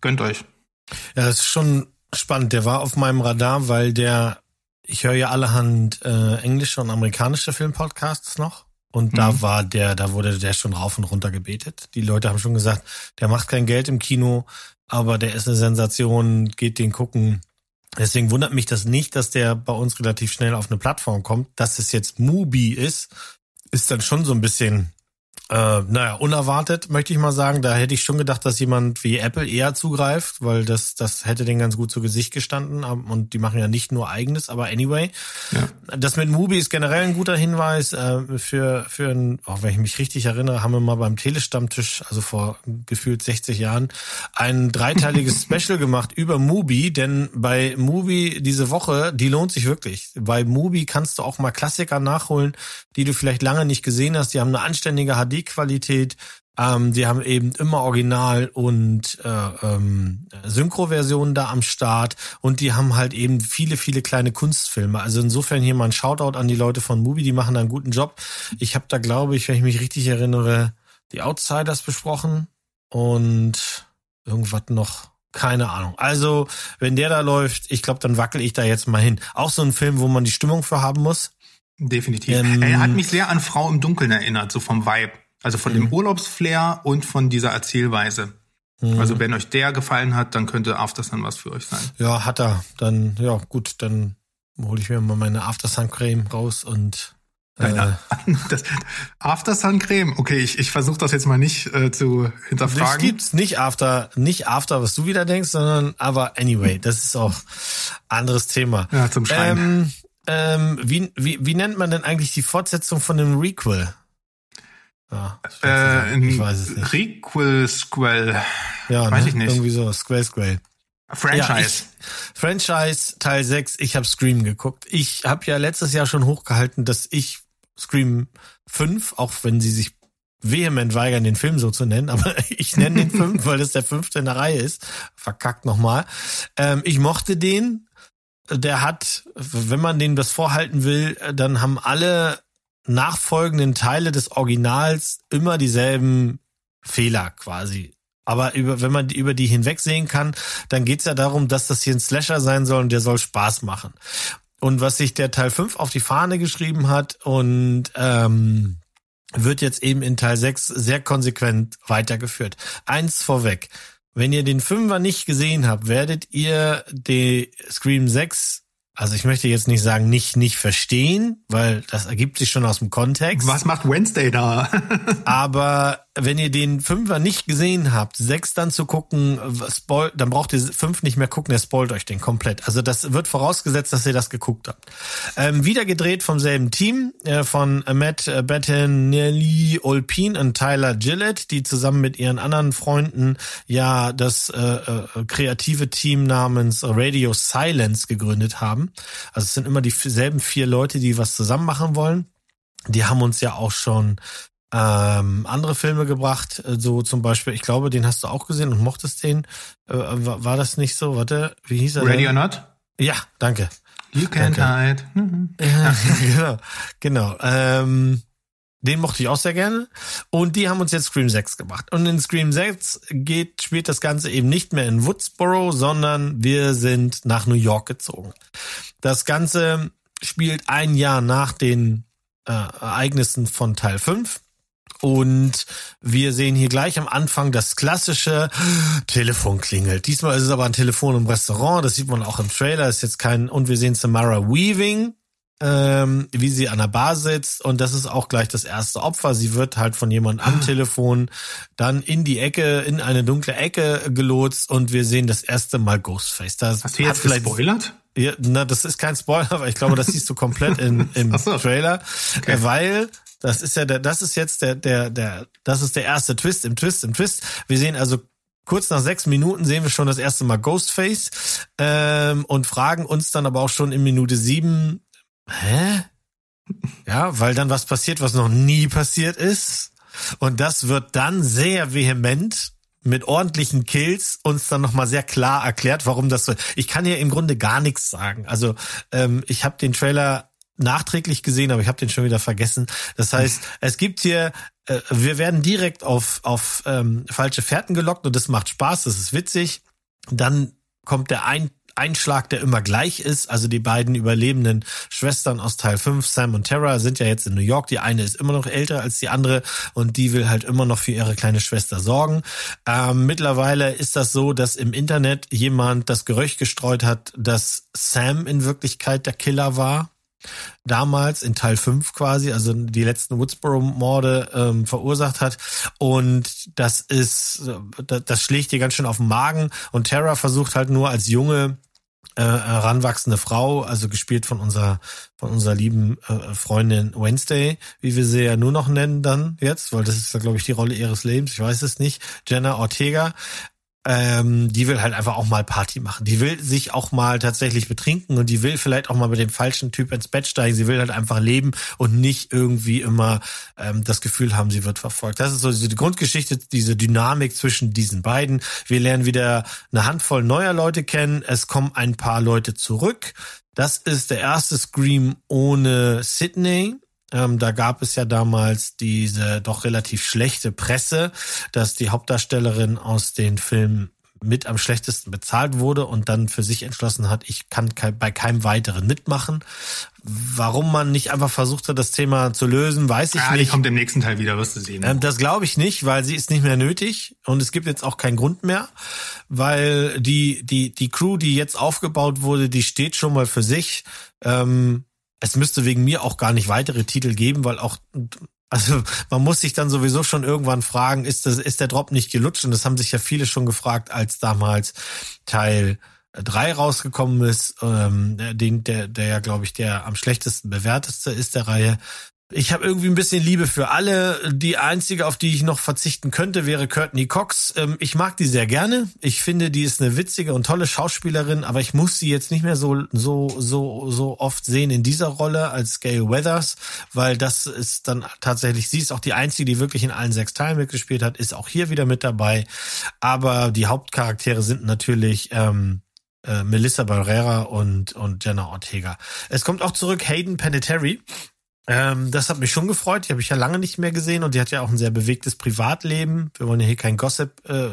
gönnt euch. Ja, das ist schon spannend. Der war auf meinem Radar, weil der, ich höre ja allerhand äh, englische und amerikanische Filmpodcasts noch. Und da mhm. war der, da wurde der schon rauf und runter gebetet. Die Leute haben schon gesagt, der macht kein Geld im Kino, aber der ist eine Sensation, geht den gucken. Deswegen wundert mich das nicht, dass der bei uns relativ schnell auf eine Plattform kommt. Dass es jetzt Mubi ist, ist dann schon so ein bisschen äh, naja, unerwartet, möchte ich mal sagen. Da hätte ich schon gedacht, dass jemand wie Apple eher zugreift, weil das, das hätte den ganz gut zu Gesicht gestanden. Und die machen ja nicht nur eigenes, aber anyway. Ja. Das mit Mubi ist generell ein guter Hinweis. Äh, für, für ein, auch wenn ich mich richtig erinnere, haben wir mal beim Telestammtisch, also vor gefühlt 60 Jahren, ein dreiteiliges Special gemacht über Mubi, denn bei Mubi diese Woche, die lohnt sich wirklich. Bei Mubi kannst du auch mal Klassiker nachholen, die du vielleicht lange nicht gesehen hast. Die haben eine anständige HD-Qualität. Ähm, die haben eben immer Original und äh, ähm, Synchro-Versionen da am Start und die haben halt eben viele, viele kleine Kunstfilme. Also insofern hier mal ein Shoutout an die Leute von Mubi, die machen da einen guten Job. Ich habe da, glaube ich, wenn ich mich richtig erinnere, die Outsiders besprochen und irgendwas noch. Keine Ahnung. Also, wenn der da läuft, ich glaube, dann wackel ich da jetzt mal hin. Auch so ein Film, wo man die Stimmung für haben muss. Definitiv. Ähm, er hat mich sehr an Frau im Dunkeln erinnert, so vom Vibe. Also von dem mhm. Urlaubsflair und von dieser Erzählweise. Mhm. Also wenn euch der gefallen hat, dann könnte Aftersun was für euch sein. Ja, hat er. Dann, ja, gut, dann hole ich mir mal meine Aftersun-Creme raus und äh, das Aftersun-Creme. Okay, ich, ich versuche das jetzt mal nicht äh, zu hinterfragen. Das gibt's nicht After, nicht After, was du wieder denkst, sondern aber anyway, das ist auch anderes Thema. Ja, zum Schreien. Ähm, ähm, wie, wie, wie nennt man denn eigentlich die Fortsetzung von dem Requel? Ja, äh, ich weiß es nicht. Requel Squell. Ja, weiß ne? ich nicht. Irgendwie so, Squell Squell. Franchise. Ja, ich, Franchise Teil 6, ich habe Scream geguckt. Ich habe ja letztes Jahr schon hochgehalten, dass ich Scream 5, auch wenn sie sich vehement weigern, den Film so zu nennen, aber ich nenne den 5, weil das der fünfte in der Reihe ist. Verkackt nochmal. Ähm, ich mochte den. Der hat, wenn man den das vorhalten will, dann haben alle nachfolgenden Teile des Originals immer dieselben Fehler quasi. Aber über, wenn man über die hinwegsehen kann, dann geht's ja darum, dass das hier ein Slasher sein soll und der soll Spaß machen. Und was sich der Teil 5 auf die Fahne geschrieben hat und ähm, wird jetzt eben in Teil 6 sehr konsequent weitergeführt. Eins vorweg. Wenn ihr den Fünfer nicht gesehen habt, werdet ihr die Scream 6 also ich möchte jetzt nicht sagen, nicht, nicht verstehen, weil das ergibt sich schon aus dem Kontext. Was macht Wednesday da? Aber wenn ihr den Fünfer nicht gesehen habt, sechs dann zu gucken, spoil, dann braucht ihr fünf nicht mehr gucken, der spoilt euch den komplett. Also das wird vorausgesetzt, dass ihr das geguckt habt. Ähm, wieder gedreht vom selben Team, äh, von Matt Bettinelli Olpin und Tyler Gillett, die zusammen mit ihren anderen Freunden ja das äh, äh, kreative Team namens Radio Silence gegründet haben. Also es sind immer dieselben vier Leute, die was zusammen machen wollen. Die haben uns ja auch schon ähm, andere Filme gebracht, äh, so zum Beispiel, ich glaube, den hast du auch gesehen und mochtest den. Äh, war, war, das nicht so? Warte, wie hieß er? Ready denn? or Not? Ja, danke. You can't hide. ja, genau, genau. Ähm, den mochte ich auch sehr gerne. Und die haben uns jetzt Scream 6 gemacht. Und in Scream 6 geht, spielt das Ganze eben nicht mehr in Woodsboro, sondern wir sind nach New York gezogen. Das Ganze spielt ein Jahr nach den äh, Ereignissen von Teil 5. Und wir sehen hier gleich am Anfang das klassische Telefon klingelt. Diesmal ist es aber ein Telefon im Restaurant. Das sieht man auch im Trailer. Ist jetzt kein, und wir sehen Samara Weaving, ähm, wie sie an der Bar sitzt. Und das ist auch gleich das erste Opfer. Sie wird halt von jemandem am ah. Telefon dann in die Ecke, in eine dunkle Ecke gelotst und wir sehen das erste Mal Ghostface. Das Hast du jetzt vielleicht gespoilert? Ja, na, das ist kein Spoiler, aber ich glaube, das siehst du komplett in, im so. Trailer, okay. weil das ist ja der, das ist jetzt der, der, der, das ist der erste Twist im Twist im Twist. Wir sehen also kurz nach sechs Minuten sehen wir schon das erste Mal Ghostface ähm, und fragen uns dann aber auch schon in Minute sieben, hä? Ja, weil dann was passiert, was noch nie passiert ist. Und das wird dann sehr vehement mit ordentlichen Kills uns dann nochmal sehr klar erklärt, warum das so. Ich kann hier im Grunde gar nichts sagen. Also ähm, ich habe den Trailer nachträglich gesehen, aber ich habe den schon wieder vergessen. Das heißt, es gibt hier, äh, wir werden direkt auf, auf ähm, falsche Fährten gelockt und das macht Spaß, das ist witzig. Dann kommt der ein Einschlag, der immer gleich ist. Also die beiden überlebenden Schwestern aus Teil 5, Sam und Tara, sind ja jetzt in New York. Die eine ist immer noch älter als die andere und die will halt immer noch für ihre kleine Schwester sorgen. Ähm, mittlerweile ist das so, dass im Internet jemand das Gerücht gestreut hat, dass Sam in Wirklichkeit der Killer war damals in Teil 5 quasi, also die letzten Woodsboro-Morde ähm, verursacht hat. Und das ist, das, das schlägt dir ganz schön auf den Magen. Und Terra versucht halt nur als junge äh, heranwachsende Frau, also gespielt von unserer von unserer lieben äh, Freundin Wednesday, wie wir sie ja nur noch nennen dann jetzt, weil das ist ja glaube ich die Rolle ihres Lebens, ich weiß es nicht, Jenna Ortega, ähm, die will halt einfach auch mal Party machen. Die will sich auch mal tatsächlich betrinken und die will vielleicht auch mal mit dem falschen Typ ins Bett steigen. Sie will halt einfach leben und nicht irgendwie immer ähm, das Gefühl haben, sie wird verfolgt. Das ist so diese Grundgeschichte, diese Dynamik zwischen diesen beiden. Wir lernen wieder eine Handvoll neuer Leute kennen. Es kommen ein paar Leute zurück. Das ist der erste Scream ohne Sydney. Ähm, da gab es ja damals diese doch relativ schlechte Presse, dass die Hauptdarstellerin aus den Filmen mit am schlechtesten bezahlt wurde und dann für sich entschlossen hat, ich kann bei keinem weiteren mitmachen. Warum man nicht einfach versucht hat, das Thema zu lösen, weiß ich ja, nicht. Die kommt im nächsten Teil wieder, wirst du sehen. Ähm, das glaube ich nicht, weil sie ist nicht mehr nötig und es gibt jetzt auch keinen Grund mehr, weil die die die Crew, die jetzt aufgebaut wurde, die steht schon mal für sich. Ähm, es müsste wegen mir auch gar nicht weitere Titel geben, weil auch also man muss sich dann sowieso schon irgendwann fragen, ist das ist der Drop nicht gelutscht und das haben sich ja viele schon gefragt, als damals Teil drei rausgekommen ist, ähm, den der der ja glaube ich der am schlechtesten bewerteste ist der Reihe. Ich habe irgendwie ein bisschen Liebe für alle. Die einzige, auf die ich noch verzichten könnte, wäre Courtney Cox. Ähm, ich mag die sehr gerne. Ich finde, die ist eine witzige und tolle Schauspielerin, aber ich muss sie jetzt nicht mehr so so so so oft sehen in dieser Rolle als Gail Weathers, weil das ist dann tatsächlich sie ist auch die einzige, die wirklich in allen sechs Teilen mitgespielt hat, ist auch hier wieder mit dabei. Aber die Hauptcharaktere sind natürlich ähm, äh, Melissa Barrera und und Jenna Ortega. Es kommt auch zurück Hayden Panettiere ähm, das hat mich schon gefreut. Die habe ich ja lange nicht mehr gesehen und die hat ja auch ein sehr bewegtes Privatleben. Wir wollen ja hier kein Gossip äh,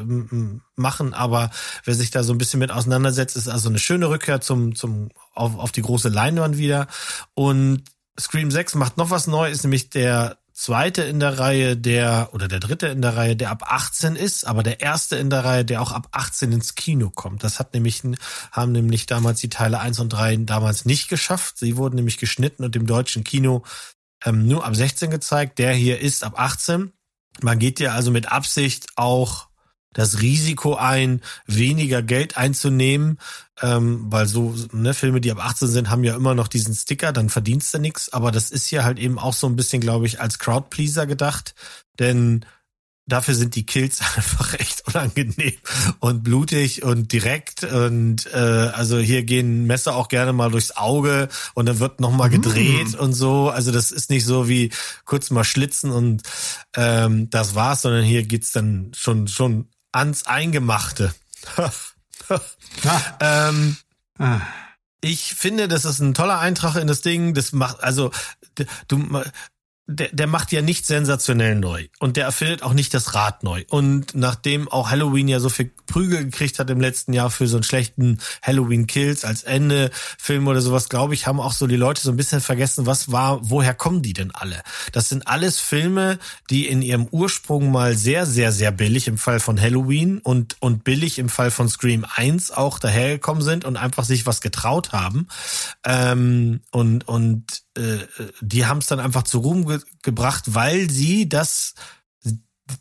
machen, aber wer sich da so ein bisschen mit auseinandersetzt, ist also eine schöne Rückkehr zum, zum, auf, auf die große Leinwand wieder. Und Scream 6 macht noch was Neues, nämlich der zweite in der Reihe, der, oder der dritte in der Reihe, der ab 18 ist, aber der erste in der Reihe, der auch ab 18 ins Kino kommt. Das hat nämlich, haben nämlich damals die Teile 1 und 3 damals nicht geschafft. Sie wurden nämlich geschnitten und im deutschen Kino ähm, nur ab 16 gezeigt. Der hier ist ab 18. Man geht ja also mit Absicht auch das Risiko ein, weniger Geld einzunehmen, ähm, weil so ne, Filme, die ab 18 sind, haben ja immer noch diesen Sticker, dann verdienst du nichts. Aber das ist hier halt eben auch so ein bisschen, glaube ich, als Crowdpleaser gedacht, denn dafür sind die Kills einfach echt unangenehm und blutig und direkt und äh, also hier gehen Messer auch gerne mal durchs Auge und dann wird noch mal gedreht mm. und so also das ist nicht so wie kurz mal schlitzen und ähm, das war's sondern hier geht's dann schon schon ans Eingemachte. ähm, ah. Ich finde, das ist ein toller Eintrag in das Ding. Das macht, also, du, der, der macht ja nicht sensationell neu und der erfindet auch nicht das Rad neu. Und nachdem auch Halloween ja so viel Prügel gekriegt hat im letzten Jahr für so einen schlechten Halloween Kills als Ende Film oder sowas, glaube ich, haben auch so die Leute so ein bisschen vergessen, was war, woher kommen die denn alle? Das sind alles Filme, die in ihrem Ursprung mal sehr, sehr, sehr billig im Fall von Halloween und, und billig im Fall von Scream 1 auch dahergekommen sind und einfach sich was getraut haben. Ähm, und, und äh, die haben es dann einfach zu Ruhm ge gebracht, weil sie das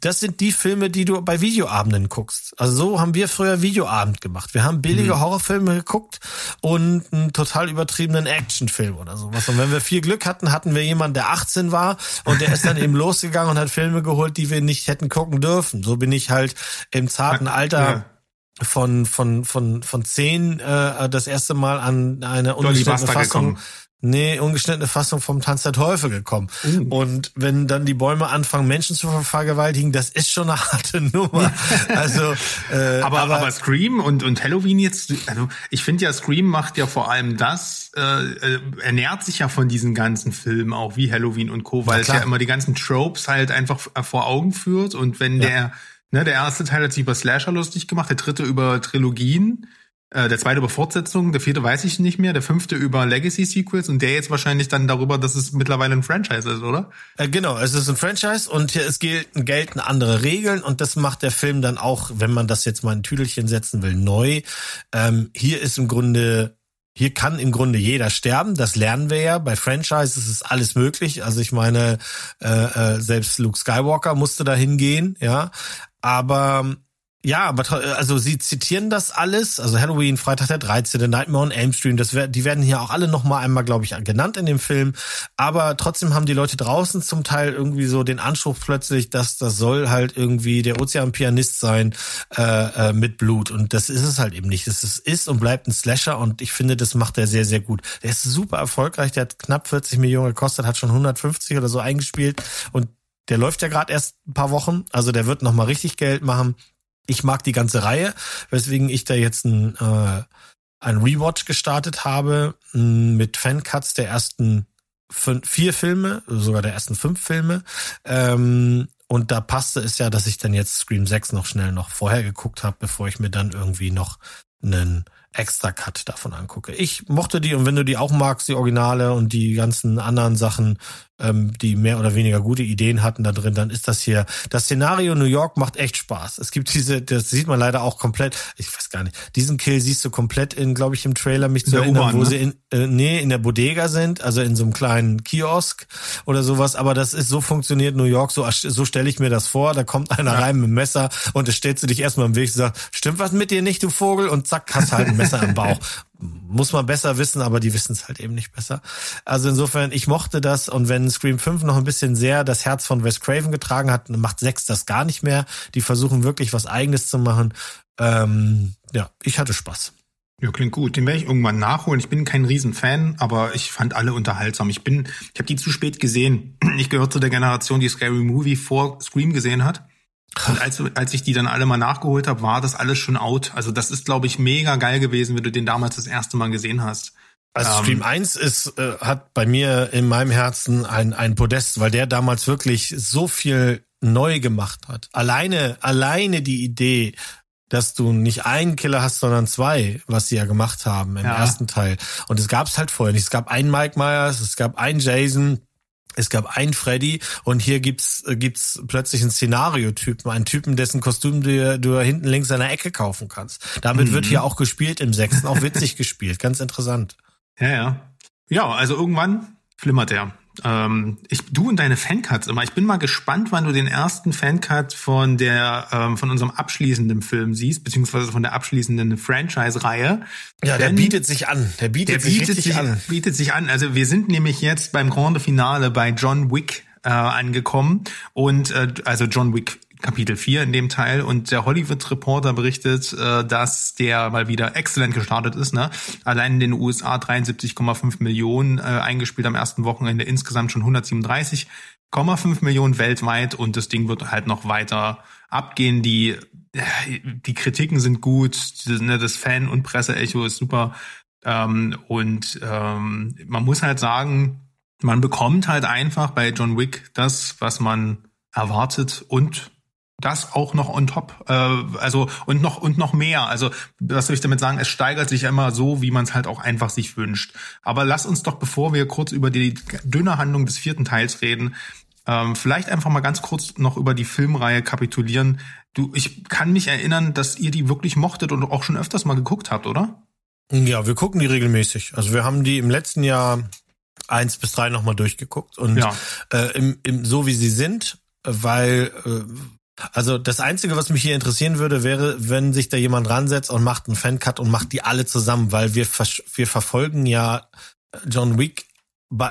das sind die Filme, die du bei Videoabenden guckst. Also so haben wir früher Videoabend gemacht. Wir haben billige mhm. Horrorfilme geguckt und einen total übertriebenen Actionfilm oder sowas. Und wenn wir viel Glück hatten, hatten wir jemanden, der 18 war und der ist dann eben losgegangen und hat Filme geholt, die wir nicht hätten gucken dürfen. So bin ich halt im zarten Alter ja von von von von zehn äh, das erste Mal an eine ungeschnittene Fassung gekommen. Nee, ungeschnittene Fassung vom Tanz der Teufel gekommen. Uh. Und wenn dann die Bäume anfangen, Menschen zu vergewaltigen, das ist schon eine harte Nummer. also, äh, aber, aber, aber Scream und, und Halloween jetzt, also ich finde ja, Scream macht ja vor allem das, äh, äh ernährt sich ja von diesen ganzen Filmen auch wie Halloween und Co., weil es ja immer die ganzen Tropes halt einfach vor Augen führt. Und wenn ja. der, ne, der erste Teil hat sich über Slasher lustig gemacht, der dritte über Trilogien äh, der zweite über Fortsetzung, der vierte weiß ich nicht mehr, der fünfte über Legacy-Sequels und der jetzt wahrscheinlich dann darüber, dass es mittlerweile ein Franchise ist, oder? Äh, genau, es ist ein Franchise und hier, es gelten, gelten andere Regeln und das macht der Film dann auch, wenn man das jetzt mal in Tüdelchen setzen will, neu. Ähm, hier ist im Grunde hier kann im Grunde jeder sterben, das lernen wir ja. Bei Franchises ist alles möglich. Also ich meine, äh, äh, selbst Luke Skywalker musste da hingehen, ja. Aber ja, aber also sie zitieren das alles, also Halloween, Freitag der 13., Nightmare on Elm Street, das die werden hier auch alle nochmal einmal, glaube ich, genannt in dem Film. Aber trotzdem haben die Leute draußen zum Teil irgendwie so den Anspruch plötzlich, dass das soll halt irgendwie der Ozeanpianist sein äh, äh, mit Blut. Und das ist es halt eben nicht. Das ist, ist und bleibt ein Slasher und ich finde, das macht er sehr, sehr gut. Der ist super erfolgreich, der hat knapp 40 Millionen gekostet, hat schon 150 oder so eingespielt und der läuft ja gerade erst ein paar Wochen, also der wird nochmal richtig Geld machen ich mag die ganze Reihe, weswegen ich da jetzt ein, äh, ein Rewatch gestartet habe mit Fancuts der ersten fünf, vier Filme, sogar der ersten fünf Filme. Ähm, und da passte es ja, dass ich dann jetzt Scream 6 noch schnell noch vorher geguckt habe, bevor ich mir dann irgendwie noch einen extra Cut davon angucke. Ich mochte die und wenn du die auch magst, die Originale und die ganzen anderen Sachen, ähm, die mehr oder weniger gute Ideen hatten da drin, dann ist das hier. Das Szenario New York macht echt Spaß. Es gibt diese, das sieht man leider auch komplett, ich weiß gar nicht, diesen Kill siehst du komplett in, glaube ich, im Trailer mich zu erinnern, wo ne? sie in, äh, nee, in der Bodega sind, also in so einem kleinen Kiosk oder sowas, aber das ist, so funktioniert New York, so, so stelle ich mir das vor, da kommt einer ja. rein mit dem Messer und es stellst du dich erstmal im Weg und sagst, stimmt was mit dir nicht, du Vogel? Und zack, hast halt ein Messer im Bauch muss man besser wissen, aber die wissen es halt eben nicht besser. Also insofern, ich mochte das und wenn Scream 5 noch ein bisschen sehr das Herz von Wes Craven getragen hat, macht 6 das gar nicht mehr. Die versuchen wirklich was eigenes zu machen. Ähm, ja, ich hatte Spaß. Ja, klingt gut. Den werde ich irgendwann nachholen. Ich bin kein Riesenfan, aber ich fand alle unterhaltsam. Ich bin, ich habe die zu spät gesehen. Ich gehöre zu der Generation, die Scary Movie vor Scream gesehen hat. Und als, als ich die dann alle mal nachgeholt habe, war das alles schon out. Also das ist, glaube ich, mega geil gewesen, wenn du den damals das erste Mal gesehen hast. Also ähm, Stream 1 ist, äh, hat bei mir in meinem Herzen ein, ein Podest, weil der damals wirklich so viel neu gemacht hat. Alleine, alleine die Idee, dass du nicht einen Killer hast, sondern zwei, was sie ja gemacht haben im ja. ersten Teil. Und es gab es halt vorher nicht. Es gab einen Mike Myers, es gab einen Jason, es gab einen Freddy und hier gibt's äh, gibt's plötzlich einen Szenariotypen, einen Typen, dessen Kostüm du, du hinten links an der Ecke kaufen kannst. Damit mhm. wird hier auch gespielt im sechsten, auch witzig gespielt, ganz interessant. Ja, ja. Ja, also irgendwann flimmert er. Ähm, ich, du und deine Fancuts immer. Ich bin mal gespannt, wann du den ersten Fancut von der ähm, von unserem abschließenden Film siehst, beziehungsweise von der abschließenden Franchise-Reihe. Ja, der bietet sich an. Der bietet, der sich, bietet sich an. Bietet sich an. Also wir sind nämlich jetzt beim Grande Finale bei John Wick äh, angekommen und äh, also John Wick Kapitel 4 in dem Teil und der Hollywood Reporter berichtet, äh, dass der mal wieder exzellent gestartet ist. Ne? Allein in den USA 73,5 Millionen äh, eingespielt am ersten Wochenende, insgesamt schon 137,5 Millionen weltweit und das Ding wird halt noch weiter abgehen. Die, die Kritiken sind gut, ne? das Fan- und Presseecho ist super ähm, und ähm, man muss halt sagen, man bekommt halt einfach bei John Wick das, was man erwartet und das auch noch on top, äh, also und noch und noch mehr. Also was soll ich damit sagen? Es steigert sich immer so, wie man es halt auch einfach sich wünscht. Aber lass uns doch, bevor wir kurz über die dünne Handlung des vierten Teils reden, ähm, vielleicht einfach mal ganz kurz noch über die Filmreihe kapitulieren. Du, ich kann mich erinnern, dass ihr die wirklich mochtet und auch schon öfters mal geguckt habt, oder? Ja, wir gucken die regelmäßig. Also wir haben die im letzten Jahr eins bis drei nochmal durchgeguckt und ja. äh, im, im, so wie sie sind, weil äh, also das Einzige, was mich hier interessieren würde, wäre, wenn sich da jemand ransetzt und macht einen Fancut und macht die alle zusammen, weil wir, wir verfolgen ja John Wick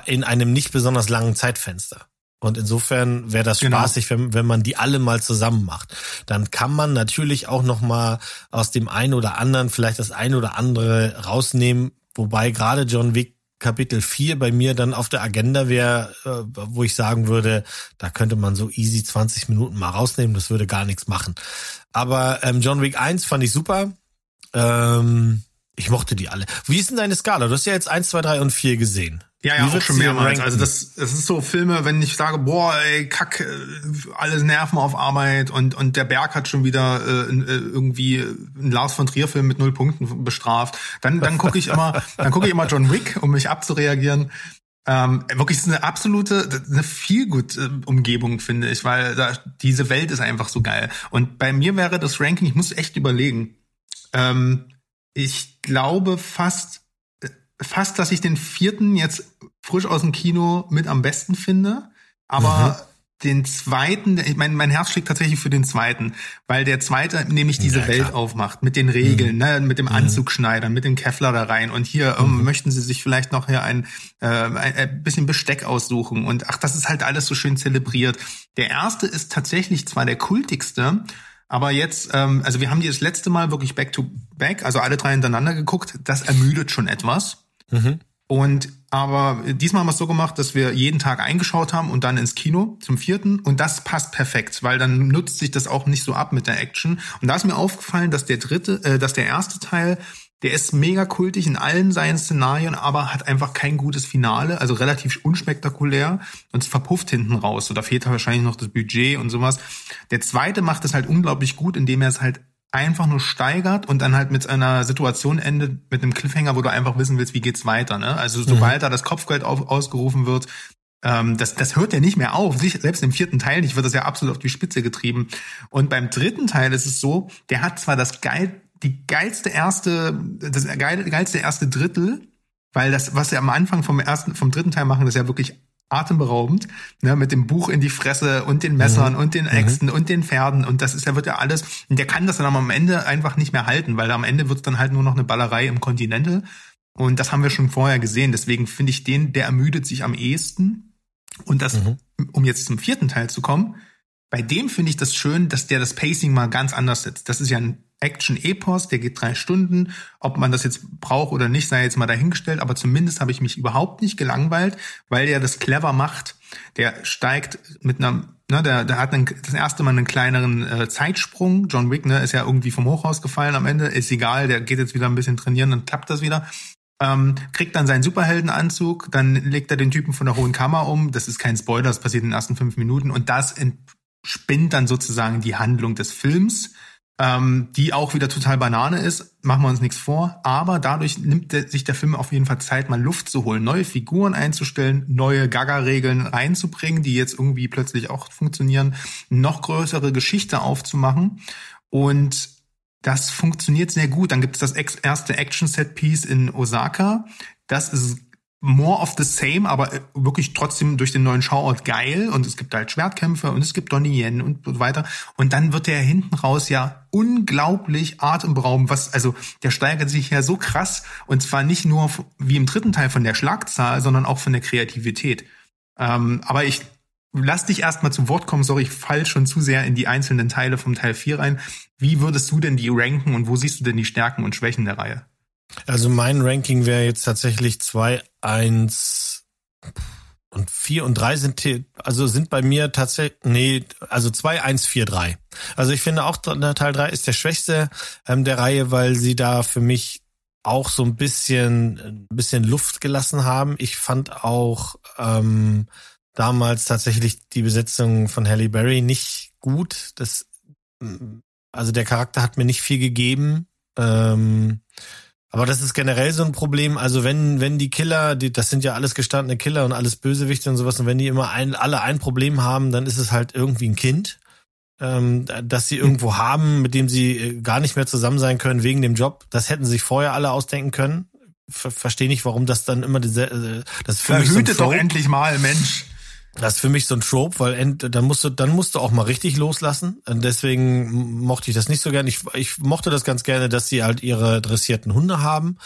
in einem nicht besonders langen Zeitfenster. Und insofern wäre das genau. spaßig, wenn, wenn man die alle mal zusammen macht. Dann kann man natürlich auch noch mal aus dem einen oder anderen vielleicht das eine oder andere rausnehmen. Wobei gerade John Wick Kapitel 4 bei mir dann auf der Agenda wäre, äh, wo ich sagen würde, da könnte man so easy 20 Minuten mal rausnehmen, das würde gar nichts machen. Aber ähm, John Wick 1 fand ich super. Ähm, ich mochte die alle. Wie ist denn deine Skala? Du hast ja jetzt 1, 2, 3 und 4 gesehen. Ja, ja, auch schon mehrmals. Also das, das ist so Filme, wenn ich sage, boah, ey, kack, äh, alles Nerven auf Arbeit und und der Berg hat schon wieder äh, äh irgendwie einen Lars von Trier Film mit null Punkten bestraft, dann dann gucke ich immer, dann gucke ich immer John Wick, um mich abzureagieren. Ähm, wirklich ist eine absolute, eine viel gut Umgebung finde ich, weil da, diese Welt ist einfach so geil. Und bei mir wäre das Ranking, ich muss echt überlegen. Ähm, ich glaube fast fast, dass ich den vierten jetzt frisch aus dem Kino mit am besten finde. Aber mhm den zweiten, ich meine, mein Herz schlägt tatsächlich für den zweiten, weil der zweite nämlich diese ja, Welt aufmacht mit den Regeln, mhm. ne, mit dem mhm. Anzugschneidern, mit dem Kevlar da rein und hier ähm, mhm. möchten sie sich vielleicht noch hier ein, äh, ein bisschen Besteck aussuchen und ach, das ist halt alles so schön zelebriert. Der erste ist tatsächlich zwar der kultigste, aber jetzt, ähm, also wir haben die das letzte Mal wirklich back to back, also alle drei hintereinander geguckt, das ermüdet schon etwas. Mhm. Und aber diesmal haben wir es so gemacht, dass wir jeden Tag eingeschaut haben und dann ins Kino zum vierten. Und das passt perfekt, weil dann nutzt sich das auch nicht so ab mit der Action. Und da ist mir aufgefallen, dass der dritte, äh, dass der erste Teil, der ist mega kultig in allen seinen Szenarien, aber hat einfach kein gutes Finale, also relativ unspektakulär und es verpufft hinten raus. So, da fehlt wahrscheinlich noch das Budget und sowas. Der zweite macht es halt unglaublich gut, indem er es halt einfach nur steigert und dann halt mit einer Situation endet, mit einem Cliffhanger, wo du einfach wissen willst, wie geht's weiter. Ne? Also sobald mhm. da das Kopfgeld auf, ausgerufen wird, ähm, das, das hört ja nicht mehr auf. Selbst im vierten Teil nicht, wird das ja absolut auf die Spitze getrieben. Und beim dritten Teil ist es so, der hat zwar das geil, die geilste erste, das geilste erste Drittel, weil das, was sie am Anfang vom ersten, vom dritten Teil machen, das ist ja wirklich atemberaubend, ne, mit dem Buch in die Fresse und den Messern mhm. und den Äxten mhm. und den Pferden und das ist ja wird ja alles und der kann das dann am Ende einfach nicht mehr halten, weil am Ende wird es dann halt nur noch eine Ballerei im Continental und das haben wir schon vorher gesehen, deswegen finde ich den, der ermüdet sich am ehesten und das, mhm. um jetzt zum vierten Teil zu kommen, bei dem finde ich das schön, dass der das Pacing mal ganz anders setzt. Das ist ja ein Action-Epos, der geht drei Stunden. Ob man das jetzt braucht oder nicht, sei jetzt mal dahingestellt. Aber zumindest habe ich mich überhaupt nicht gelangweilt, weil der das clever macht. Der steigt mit einer, ne, der, der hat einen, das erste Mal einen kleineren äh, Zeitsprung. John Wick, ne, ist ja irgendwie vom Hochhaus gefallen am Ende. Ist egal, der geht jetzt wieder ein bisschen trainieren, dann klappt das wieder. Ähm, kriegt dann seinen Superheldenanzug, dann legt er den Typen von der Hohen Kammer um. Das ist kein Spoiler, das passiert in den ersten fünf Minuten. Und das entspinnt dann sozusagen die Handlung des Films ähm, die auch wieder total Banane ist, machen wir uns nichts vor, aber dadurch nimmt der, sich der Film auf jeden Fall Zeit, mal Luft zu holen, neue Figuren einzustellen, neue Gaga-Regeln reinzubringen, die jetzt irgendwie plötzlich auch funktionieren, noch größere Geschichte aufzumachen und das funktioniert sehr gut. Dann gibt es das erste Action-Set-Piece in Osaka. Das ist more of the same, aber äh, wirklich trotzdem durch den neuen Schauort geil und es gibt halt Schwertkämpfe und es gibt Donnie Yen und so weiter und dann wird der hinten raus ja unglaublich atemberaubend, was also der steigert sich ja so krass und zwar nicht nur wie im dritten Teil von der Schlagzahl, sondern auch von der Kreativität. Ähm, aber ich lass dich erstmal zu Wort kommen, sorry, ich fall schon zu sehr in die einzelnen Teile vom Teil 4 rein. Wie würdest du denn die ranken und wo siehst du denn die Stärken und Schwächen der Reihe? Also mein Ranking wäre jetzt tatsächlich 2, 1 und 4 und 3 sind, also sind bei mir tatsächlich, nee, also 2, 1, 4, 3. Also ich finde auch Teil 3 ist der schwächste ähm, der Reihe, weil sie da für mich auch so ein bisschen, ein bisschen Luft gelassen haben. Ich fand auch ähm, damals tatsächlich die Besetzung von Halle Berry nicht gut. Das, also der Charakter hat mir nicht viel gegeben. Ähm, aber das ist generell so ein Problem. Also wenn, wenn die Killer, die, das sind ja alles gestandene Killer und alles Bösewichte und sowas, und wenn die immer ein, alle ein Problem haben, dann ist es halt irgendwie ein Kind, ähm, das sie irgendwo mhm. haben, mit dem sie äh, gar nicht mehr zusammen sein können wegen dem Job. Das hätten sich vorher alle ausdenken können. Ver Verstehe nicht, warum das dann immer diese, äh, das für Verhütet mich so doch endlich mal, Mensch. Das ist für mich so ein Trope, weil end, dann musst du, dann musst du auch mal richtig loslassen. Und deswegen mochte ich das nicht so gerne. Ich, ich mochte das ganz gerne, dass sie halt ihre dressierten Hunde haben.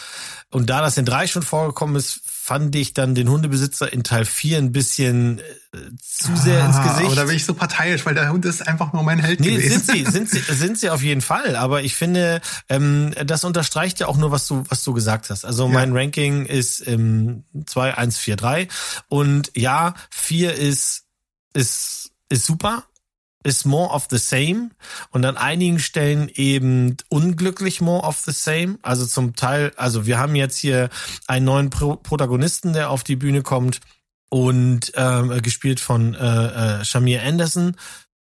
Und da das in drei schon vorgekommen ist, fand ich dann den Hundebesitzer in Teil 4 ein bisschen äh, zu sehr ah, ins Gesicht. Da bin ich so parteiisch, weil der Hund ist einfach nur mein Held nee, gewesen. Sind sie, sind sie, sind sie auf jeden Fall. Aber ich finde, ähm, das unterstreicht ja auch nur, was du, was du gesagt hast. Also ja. mein Ranking ist ähm, 2, 1, 4, 3. Und ja, 4 ist, ist, ist super ist more of the same und an einigen Stellen eben unglücklich more of the same. Also zum Teil, also wir haben jetzt hier einen neuen Pro Protagonisten, der auf die Bühne kommt und ähm, gespielt von äh, äh, Shamir Anderson.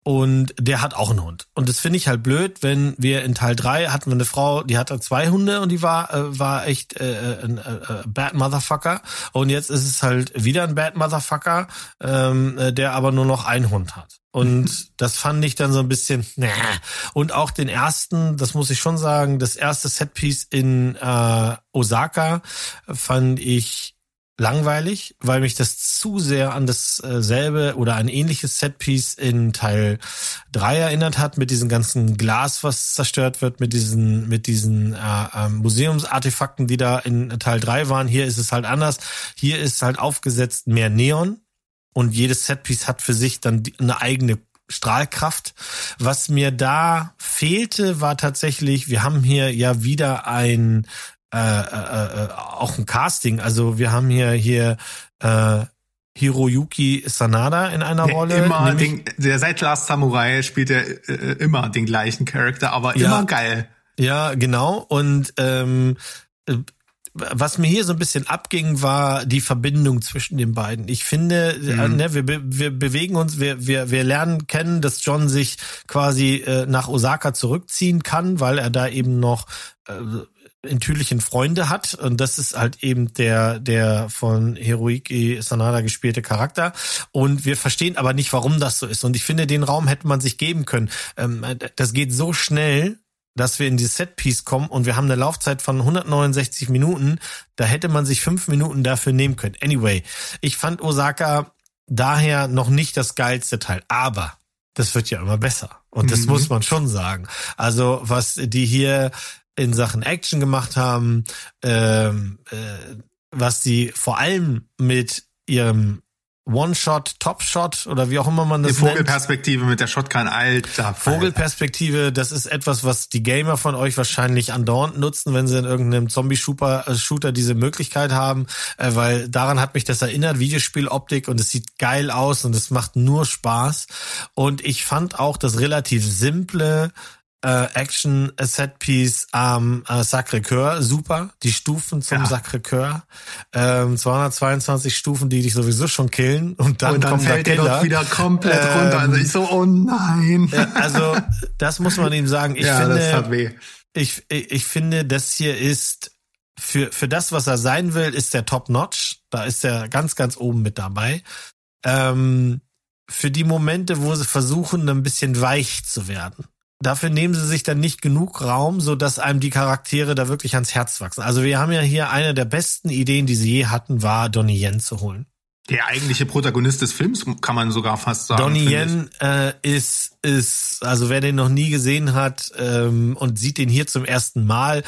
und der hat auch einen Hund. Und das finde ich halt blöd, wenn wir in Teil drei hatten wir eine Frau, die hatte zwei Hunde und die war äh, war echt äh, ein äh, äh, Bad Motherfucker. Und jetzt ist es halt wieder ein Bad Motherfucker, ähm, äh, der aber nur noch einen Hund hat. Und das fand ich dann so ein bisschen, nah. Und auch den ersten, das muss ich schon sagen, das erste Setpiece in äh, Osaka fand ich langweilig, weil mich das zu sehr an dasselbe oder ein ähnliches Setpiece in Teil 3 erinnert hat, mit diesem ganzen Glas, was zerstört wird, mit diesen, mit diesen äh, äh, Museumsartefakten, die da in Teil 3 waren. Hier ist es halt anders. Hier ist halt aufgesetzt mehr Neon und jedes Setpiece hat für sich dann eine eigene Strahlkraft. Was mir da fehlte, war tatsächlich, wir haben hier ja wieder ein äh, äh, äh, auch ein Casting. Also wir haben hier hier äh, Hiroyuki Sanada in einer der Rolle. Immer den, der seit Last Samurai spielt er äh, immer den gleichen Charakter, aber ja, immer geil. Ja, genau. Und ähm, äh, was mir hier so ein bisschen abging, war die Verbindung zwischen den beiden. Ich finde, mhm. äh, ne, wir, wir bewegen uns, wir, wir, wir lernen kennen, dass John sich quasi äh, nach Osaka zurückziehen kann, weil er da eben noch äh, enttürlichen Freunde hat. Und das ist halt eben der, der von Hiroiki Sanada gespielte Charakter. Und wir verstehen aber nicht, warum das so ist. Und ich finde, den Raum hätte man sich geben können. Ähm, das geht so schnell, dass wir in die Setpiece kommen und wir haben eine Laufzeit von 169 Minuten. Da hätte man sich fünf Minuten dafür nehmen können. Anyway, ich fand Osaka daher noch nicht das geilste Teil. Aber das wird ja immer besser. Und das mhm. muss man schon sagen. Also was die hier in Sachen Action gemacht haben, ähm, äh, was die vor allem mit ihrem One-Shot, Top-Shot oder wie auch immer man das nennt. Die Vogelperspektive nennt. mit der Shotgun, alter. Vogelperspektive, das ist etwas, was die Gamer von euch wahrscheinlich andauernd nutzen, wenn sie in irgendeinem Zombie-Shooter diese Möglichkeit haben, äh, weil daran hat mich das erinnert, Videospieloptik und es sieht geil aus und es macht nur Spaß. Und ich fand auch das relativ simple äh, Action Set Piece am äh, Sacré-Cœur super. Die Stufen zum ja. Sacré-Cœur. Ähm, 222 Stufen, die dich sowieso schon killen und dann, und dann kommt fällt der Killer. wieder komplett ähm, runter. Also ich so, oh nein. Äh, also das muss man ihm sagen. Ich ja, finde, das hat weh. Ich, ich, ich finde, das hier ist für, für das, was er sein will, ist der Top-Notch. Da ist er ganz, ganz oben mit dabei. Ähm, für die Momente, wo sie versuchen, ein bisschen weich zu werden dafür nehmen sie sich dann nicht genug Raum, so dass einem die Charaktere da wirklich ans Herz wachsen. Also wir haben ja hier eine der besten Ideen, die sie je hatten, war Donnie Yen zu holen. Der eigentliche Protagonist des Films kann man sogar fast sagen. Donnie Yen äh, ist ist also wer den noch nie gesehen hat ähm, und sieht den hier zum ersten Mal,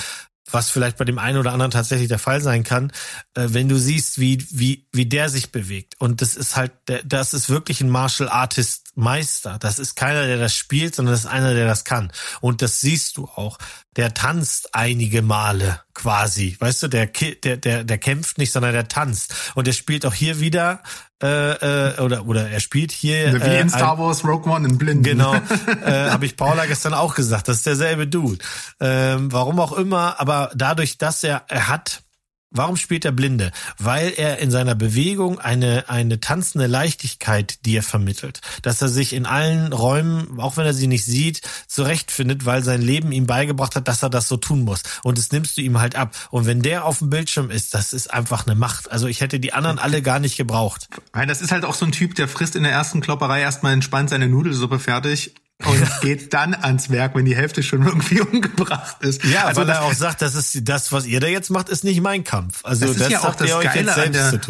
was vielleicht bei dem einen oder anderen tatsächlich der Fall sein kann, äh, wenn du siehst, wie, wie, wie der sich bewegt. Und das ist halt, das ist wirklich ein Martial Artist Meister. Das ist keiner, der das spielt, sondern das ist einer, der das kann. Und das siehst du auch. Der tanzt einige Male quasi. Weißt du, der, der, der, der kämpft nicht, sondern der tanzt. Und er spielt auch hier wieder äh, äh, oder oder er spielt hier wie äh, in Star Wars Rogue One in Blind. Genau, äh, habe ich Paula gestern auch gesagt. Das ist derselbe Dude. Ähm, warum auch immer, aber dadurch, dass er er hat Warum spielt er Blinde? Weil er in seiner Bewegung eine, eine tanzende Leichtigkeit dir vermittelt. Dass er sich in allen Räumen, auch wenn er sie nicht sieht, zurechtfindet, weil sein Leben ihm beigebracht hat, dass er das so tun muss. Und das nimmst du ihm halt ab. Und wenn der auf dem Bildschirm ist, das ist einfach eine Macht. Also ich hätte die anderen alle gar nicht gebraucht. Weil das ist halt auch so ein Typ, der frisst in der ersten Klopperei erstmal entspannt seine Nudelsuppe fertig und geht dann ans Werk, wenn die Hälfte schon irgendwie umgebracht ist. Ja, also weil er auch sagt, das ist das, was ihr da jetzt macht, ist nicht mein Kampf. Also das, das ist ja auch das Geile an der,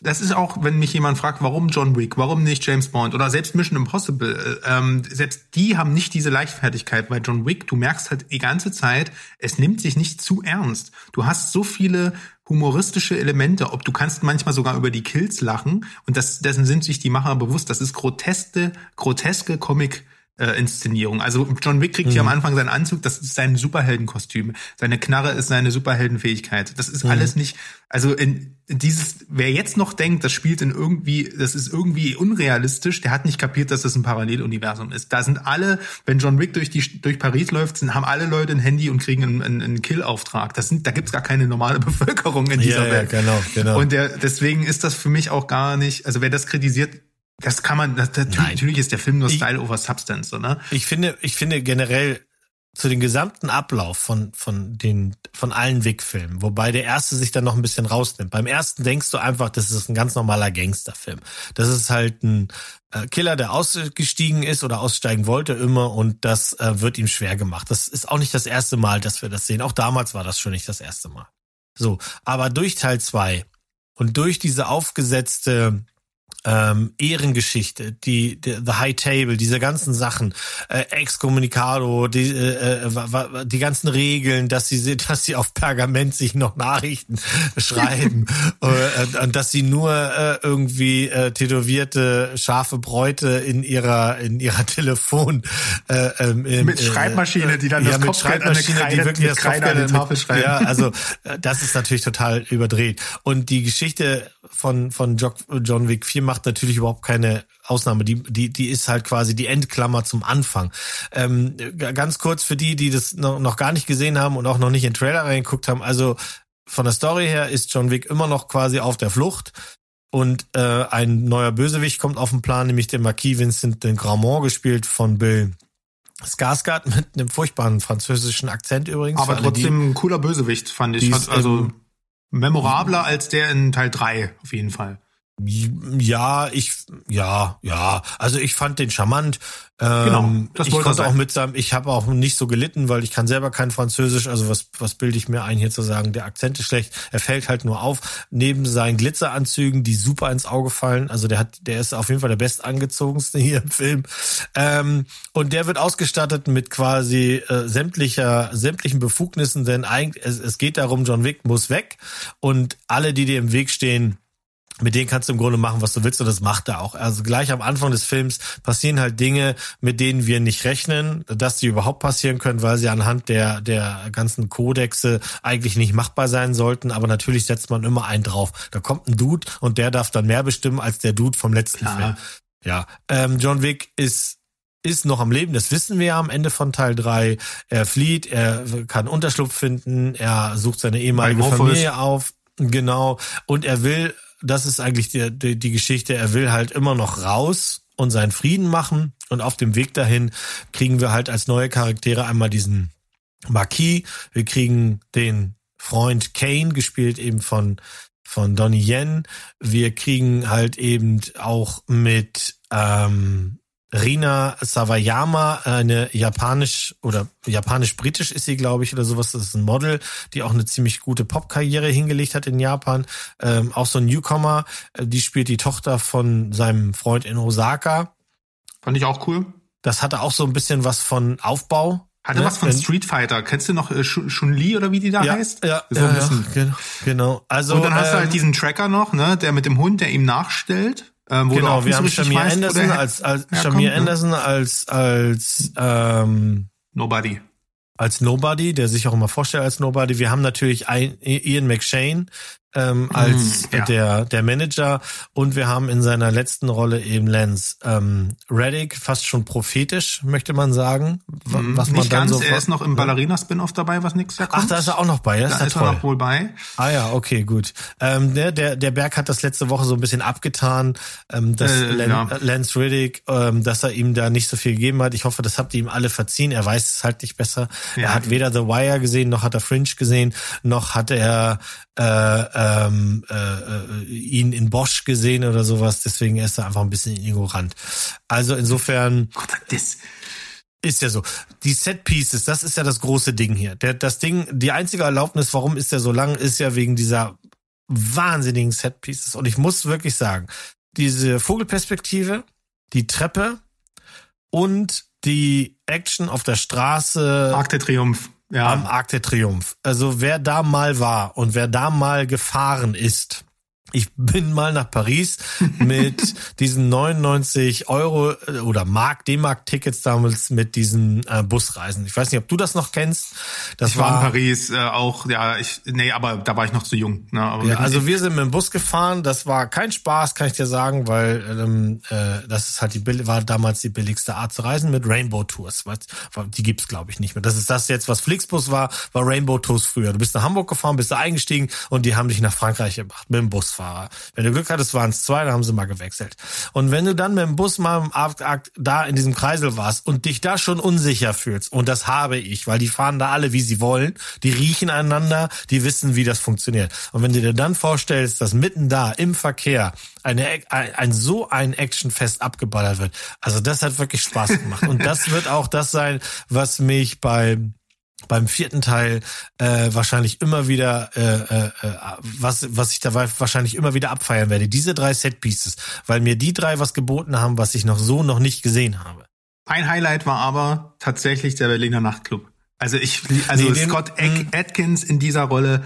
Das ist auch, wenn mich jemand fragt, warum John Wick, warum nicht James Bond oder selbst Mission Impossible, äh, ähm, selbst die haben nicht diese Leichtfertigkeit, weil John Wick, du merkst halt die ganze Zeit, es nimmt sich nicht zu ernst. Du hast so viele humoristische Elemente, ob du kannst manchmal sogar über die Kills lachen und das, dessen sind sich die Macher bewusst. Das ist groteske, groteske Comic äh, Inszenierung. Also John Wick kriegt mhm. hier am Anfang seinen Anzug, das ist sein Superheldenkostüm. Seine Knarre ist seine Superheldenfähigkeit. Das ist mhm. alles nicht, also in dieses, wer jetzt noch denkt, das spielt in irgendwie, das ist irgendwie unrealistisch, der hat nicht kapiert, dass das ein Paralleluniversum ist. Da sind alle, wenn John Wick durch die durch Paris läuft, sind, haben alle Leute ein Handy und kriegen einen, einen, einen Kill-Auftrag. Das sind, da gibt's gar keine normale Bevölkerung in dieser ja, Welt. Ja, genau, genau. Und der, deswegen ist das für mich auch gar nicht, also wer das kritisiert, Das kann man, das, das, natürlich ist der Film nur Style ich, over Substance, oder? Ich finde, ich finde generell zu dem gesamten Ablauf von, von den, von allen Wick-Filmen, wobei der erste sich dann noch ein bisschen rausnimmt. Beim ersten denkst du einfach, das ist ein ganz normaler Gangsterfilm. Das ist halt ein äh, Killer, der ausgestiegen ist oder aussteigen wollte immer und das äh, wird ihm schwer gemacht. Das ist auch nicht das erste Mal, dass wir das sehen. Auch damals war das schon nicht das erste Mal. So. Aber durch Teil zwei und durch diese aufgesetzte ähm, Ehrengeschichte, die, die The High Table, diese ganzen Sachen, äh, Excommunicado, die, äh, äh die ganzen Regeln, dass sie, dass sie auf Pergament sich noch Nachrichten schreiben äh, und dass sie nur äh, irgendwie äh, tätowierte scharfe Bräute in ihrer in ihrer Telefon äh, ähm, mit äh, Schreibmaschine, die dann ja, das mit Kopfgeld Schreibmaschine, Kreide, die wirklich das Kreide Kopfgeld an die Tafel schreiben. Ja, also äh, das ist natürlich total überdreht und die Geschichte von von John Wick 4 macht natürlich überhaupt keine Ausnahme. Die, die, die ist halt quasi die Endklammer zum Anfang. Ähm, ganz kurz für die, die das noch, noch gar nicht gesehen haben und auch noch nicht in Trailer reingeguckt haben. Also von der Story her ist John Wick immer noch quasi auf der Flucht. Und äh, ein neuer Bösewicht kommt auf den Plan, nämlich der Marquis Vincent de Gramont, gespielt von Bill Skarsgård mit einem furchtbaren französischen Akzent übrigens. Aber trotzdem ein cooler Bösewicht, fand ich. Also memorabler als der in Teil 3, auf jeden Fall. Ja, ich, ja, ja. Also ich fand den charmant. Ähm, genau, das ich konnte auch mit seinem, ich habe auch nicht so gelitten, weil ich kann selber kein Französisch. Also was, was bilde ich mir ein, hier zu sagen? Der Akzent ist schlecht. Er fällt halt nur auf. Neben seinen Glitzeranzügen, die super ins Auge fallen. Also der hat, der ist auf jeden Fall der bestangezogenste hier im Film. Ähm, und der wird ausgestattet mit quasi äh, sämtlicher, sämtlichen Befugnissen, denn eigentlich, es, es geht darum, John Wick muss weg und alle, die dir im Weg stehen, mit denen kannst du im Grunde machen, was du willst und das macht er auch. Also gleich am Anfang des Films passieren halt Dinge, mit denen wir nicht rechnen, dass die überhaupt passieren können, weil sie anhand der, der ganzen Kodexe eigentlich nicht machbar sein sollten. Aber natürlich setzt man immer einen drauf. Da kommt ein Dude und der darf dann mehr bestimmen als der Dude vom letzten Klar. Film. Ja, ähm, John Wick ist ist noch am Leben, das wissen wir ja am Ende von Teil drei. Er flieht, er kann Unterschlupf finden, er sucht seine ehemalige Familie auf, genau, und er will das ist eigentlich die, die, die Geschichte. Er will halt immer noch raus und seinen Frieden machen. Und auf dem Weg dahin kriegen wir halt als neue Charaktere einmal diesen Marquis. Wir kriegen den Freund Kane, gespielt eben von, von Donnie Yen. Wir kriegen halt eben auch mit ähm, Rina Sawayama, eine japanisch oder japanisch-britisch ist sie, glaube ich, oder sowas. Das ist ein Model, die auch eine ziemlich gute Popkarriere hingelegt hat in Japan. Ähm, auch so ein Newcomer, äh, die spielt die Tochter von seinem Freund in Osaka. Fand ich auch cool. Das hatte auch so ein bisschen was von Aufbau. Hatte ne? was von Street Fighter. Kennst du noch äh, Chun-Li oder wie die da ja, heißt? Ja, so ja, ja, genau. Also, Und dann hast ähm, du halt ähm, diesen Tracker noch, ne, der mit dem Hund, der ihm nachstellt. Ähm, genau, wir haben Shamir Anderson als, als Shamir ne? Anderson als als ähm, Nobody. Als Nobody, der sich auch immer vorstellt als Nobody. Wir haben natürlich Ian McShane, ähm, als mm, ja. der, der Manager. Und wir haben in seiner letzten Rolle eben Lance ähm, Reddick, fast schon prophetisch, möchte man sagen. Mm, was man Nicht dann ganz, so er ist noch im Ballerina-Spin-Off dabei, was nächstes Jahr kommt. Ach, da ist er auch noch bei, das da ist, ist er noch wohl bei. Ah ja, okay, gut. Ähm, der, der, der Berg hat das letzte Woche so ein bisschen abgetan, ähm, dass äh, Len, ja. Lance Reddick, ähm, dass er ihm da nicht so viel gegeben hat. Ich hoffe, das habt ihr ihm alle verziehen. Er weiß es halt nicht besser. Ja. Er hat weder The Wire gesehen, noch hat er Fringe gesehen, noch hat er äh, ähm, äh, äh, ihn in Bosch gesehen oder sowas. Deswegen ist er einfach ein bisschen ignorant. Also insofern. Gott, das ist ja so. Die Set Pieces, das ist ja das große Ding hier. Der, das Ding, die einzige Erlaubnis, warum ist der so lang, ist ja wegen dieser wahnsinnigen Set Pieces. Und ich muss wirklich sagen, diese Vogelperspektive, die Treppe und die Action auf der Straße. Arc der Triumph ja. am Arc der Triumph. Also wer da mal war und wer da mal gefahren ist, ich bin mal nach Paris mit diesen 99 Euro äh, oder Mark, D-Mark-Tickets damals mit diesen äh, Busreisen. Ich weiß nicht, ob du das noch kennst. Das ich war, war in Paris äh, auch, ja, ich, nee, aber da war ich noch zu jung. Ne, aber ja, also wir sind mit dem Bus gefahren. Das war kein Spaß, kann ich dir sagen, weil ähm, äh, das ist halt die war damals die billigste Art zu reisen mit Rainbow Tours. Was, die gibt's glaube ich nicht mehr. Das ist das jetzt, was Flixbus war, war Rainbow Tours früher. Du bist nach Hamburg gefahren, bist da eingestiegen und die haben dich nach Frankreich gebracht mit dem Busfahren Busfahrer. Wenn du Glück hattest, waren es zwei, dann haben sie mal gewechselt. Und wenn du dann mit dem Bus mal im Akt da in diesem Kreisel warst und dich da schon unsicher fühlst, und das habe ich, weil die fahren da alle, wie sie wollen, die riechen einander, die wissen, wie das funktioniert. Und wenn du dir dann vorstellst, dass mitten da im Verkehr eine, ein, ein so ein Actionfest abgeballert wird, also das hat wirklich Spaß gemacht. Und das wird auch das sein, was mich bei beim vierten Teil äh, wahrscheinlich immer wieder, äh, äh, was, was ich dabei wahrscheinlich immer wieder abfeiern werde. Diese drei Setpieces, weil mir die drei was geboten haben, was ich noch so noch nicht gesehen habe. Ein Highlight war aber tatsächlich der Berliner Nachtclub. Also ich, also nee, Scott hm. Atkins in dieser Rolle,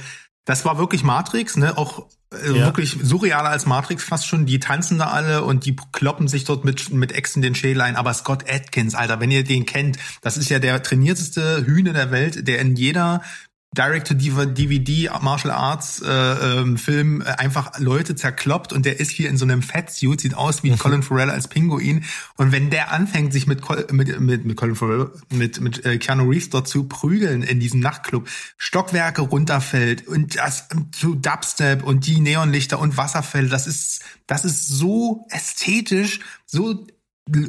das war wirklich Matrix, ne? Auch äh, ja. wirklich surrealer als Matrix fast schon. Die tanzen da alle und die kloppen sich dort mit mit Echsen den Schädel ein. Aber Scott Atkins, Alter, wenn ihr den kennt, das ist ja der trainierteste Hühne der Welt, der in jeder Direct-to-DVD Martial Arts äh, ähm, Film äh, einfach Leute zerkloppt und der ist hier in so einem Fatsuit, sieht aus wie mhm. Colin Farrell als Pinguin und wenn der anfängt sich mit mit mit, mit Colin Farrell mit mit äh, Keanu Reeves dort zu prügeln in diesem Nachtclub, Stockwerke runterfällt und das zu Dubstep und die Neonlichter und Wasserfälle, das ist das ist so ästhetisch, so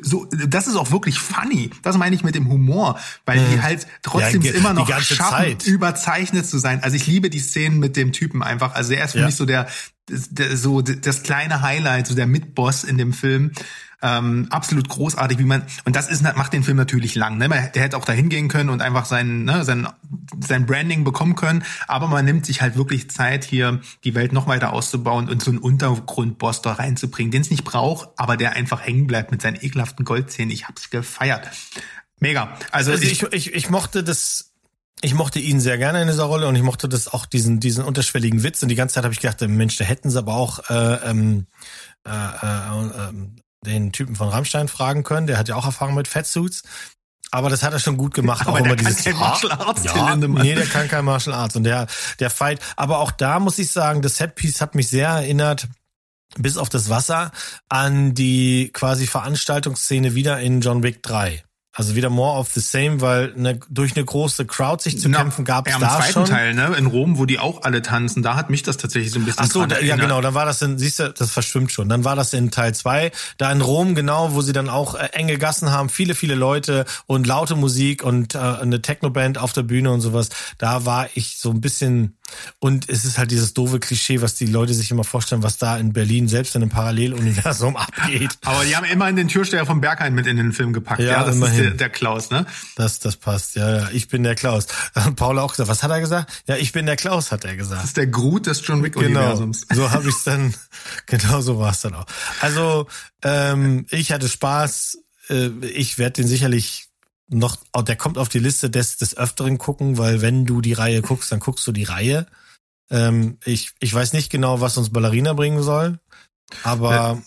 so, das ist auch wirklich funny. Das meine ich mit dem Humor, weil die mhm. halt trotzdem ja, immer noch schaffen, Zeit. überzeichnet zu sein. Also ich liebe die Szenen mit dem Typen einfach. Also er ist für ja. mich so der, der, so das kleine Highlight, so der Mitboss in dem Film. Ähm, absolut großartig, wie man und das ist macht den Film natürlich lang. Ne? Der hätte auch da hingehen können und einfach sein, ne, sein sein Branding bekommen können, aber man nimmt sich halt wirklich Zeit, hier die Welt noch weiter auszubauen und so einen Untergrundboss da reinzubringen, den es nicht braucht, aber der einfach hängen bleibt mit seinen ekelhaften Goldzähnen. Ich hab's gefeiert. Mega. Also, also ich, ich, ich mochte das ich mochte ihn sehr gerne in dieser Rolle und ich mochte das auch diesen diesen unterschwelligen Witz und die ganze Zeit habe ich gedacht, Mensch, da hätten sie aber auch äh, ähm, äh, äh, äh, den Typen von Rammstein fragen können. Der hat ja auch Erfahrung mit Fatsuits. Aber das hat er schon gut gemacht. Aber auch der immer kann dieses, kein Martial Arts. Ja, nee, der kann kein Martial Arts. Und der, der Fight. Aber auch da muss ich sagen, das Setpiece hat mich sehr erinnert, bis auf das Wasser, an die quasi Veranstaltungsszene wieder in John Wick 3. Also wieder more of the same, weil ne, durch eine große Crowd sich zu Na, kämpfen gab es ja, da zweiten schon. Teil, ne, in Rom, wo die auch alle tanzen, da hat mich das tatsächlich so ein bisschen Ach so, da, ja genau, dann war das in, siehst du, das verschwimmt schon. Dann war das in Teil zwei, da in Rom genau, wo sie dann auch äh, enge Gassen haben, viele viele Leute und laute Musik und äh, eine Technoband auf der Bühne und sowas. Da war ich so ein bisschen und es ist halt dieses doofe Klischee, was die Leute sich immer vorstellen, was da in Berlin selbst in einem Paralleluniversum abgeht. Aber die haben immerhin den Türsteher vom Berghain mit in den Film gepackt. Ja, ja das immerhin. ist der, der, Klaus, ne? Das, das passt. Ja, ja, ich bin der Klaus. Paul auch gesagt, was hat er gesagt? Ja, ich bin der Klaus, hat er gesagt. Das ist der Groot des John Wick Universums. Genau. So habe ich dann. genau so war es dann auch. Also ähm, ich hatte Spaß. Äh, ich werde den sicherlich noch, oh, der kommt auf die Liste des, des Öfteren gucken, weil wenn du die Reihe guckst, dann guckst du die Reihe. Ähm, ich, ich weiß nicht genau, was uns Ballerina bringen soll, aber.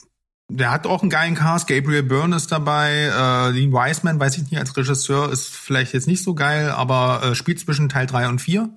Der, hat auch einen geilen Cast. Gabriel Byrne ist dabei. Äh, Dean Wiseman, weiß ich nicht, als Regisseur ist vielleicht jetzt nicht so geil, aber äh, spielt zwischen Teil drei und vier.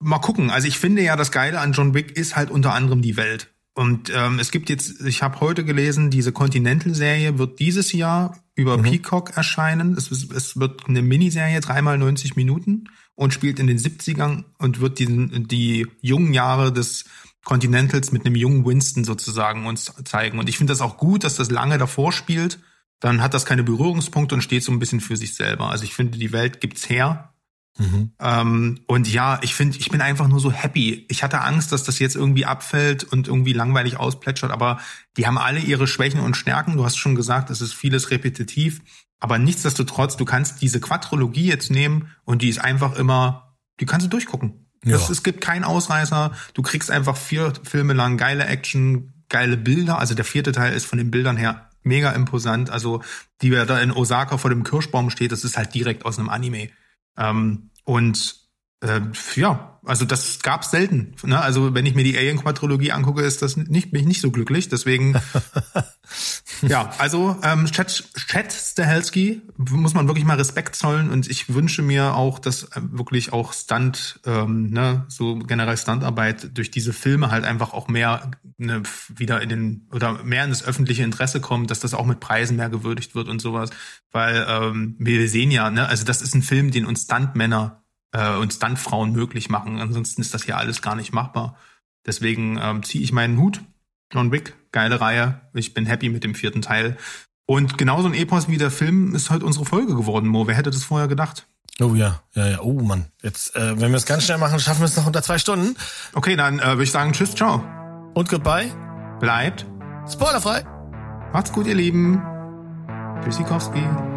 Mal gucken. Also ich finde ja, das Geile an John Wick ist halt unter anderem die Welt. Und ähm, es gibt jetzt, ich habe heute gelesen, diese Continental-Serie wird dieses Jahr über mhm. Peacock erscheinen. Es, es wird eine Miniserie, dreimal 90 Minuten und spielt in den 70ern und wird die, die jungen Jahre des Continentals mit einem jungen Winston sozusagen uns zeigen. Und ich finde das auch gut, dass das lange davor spielt. Dann hat das keine Berührungspunkte und steht so ein bisschen für sich selber. Also ich finde, die Welt gibt's her Mhm. Ähm, und ja, ich finde, ich bin einfach nur so happy. Ich hatte Angst, dass das jetzt irgendwie abfällt und irgendwie langweilig ausplätschert, aber die haben alle ihre Schwächen und Stärken. Du hast schon gesagt, es ist vieles repetitiv, aber nichtsdestotrotz, du kannst diese Quadrologie jetzt nehmen und die ist einfach immer, die kannst du durchgucken. Ja. Das, es gibt keinen Ausreißer. Du kriegst einfach vier Filme lang geile Action, geile Bilder. Also der vierte Teil ist von den Bildern her mega imposant. Also die wer da in Osaka vor dem Kirschbaum steht, das ist halt direkt aus einem Anime. Ähm, und äh, ja, also das gab's selten. Ne? Also wenn ich mir die Alien-Quadrologie angucke, ist das nicht, bin ich nicht so glücklich. Deswegen, ja, also ähm, Chat, Chat Stahelski muss man wirklich mal Respekt zollen und ich wünsche mir auch, dass äh, wirklich auch Stunt, ähm, ne, so generell Stuntarbeit durch diese Filme halt einfach auch mehr ne, wieder in den oder mehr in das öffentliche Interesse kommt, dass das auch mit Preisen mehr gewürdigt wird und sowas. Weil ähm, wir sehen ja, ne, also das ist ein Film, den uns Stuntmänner äh, und Stuntfrauen möglich machen. Ansonsten ist das hier alles gar nicht machbar. Deswegen ähm, ziehe ich meinen Hut John Wick, geile Reihe. Ich bin happy mit dem vierten Teil. Und genauso ein Epos wie der Film ist heute unsere Folge geworden, Mo. Wer hätte das vorher gedacht? Oh ja, ja, ja. Oh Mann. Jetzt, äh, wenn wir es ganz schnell machen, schaffen wir es noch unter zwei Stunden. Okay, dann äh, würde ich sagen, tschüss, ciao. Und goodbye. Bleibt spoilerfrei. Macht's gut, ihr Lieben. Tschüssikowski.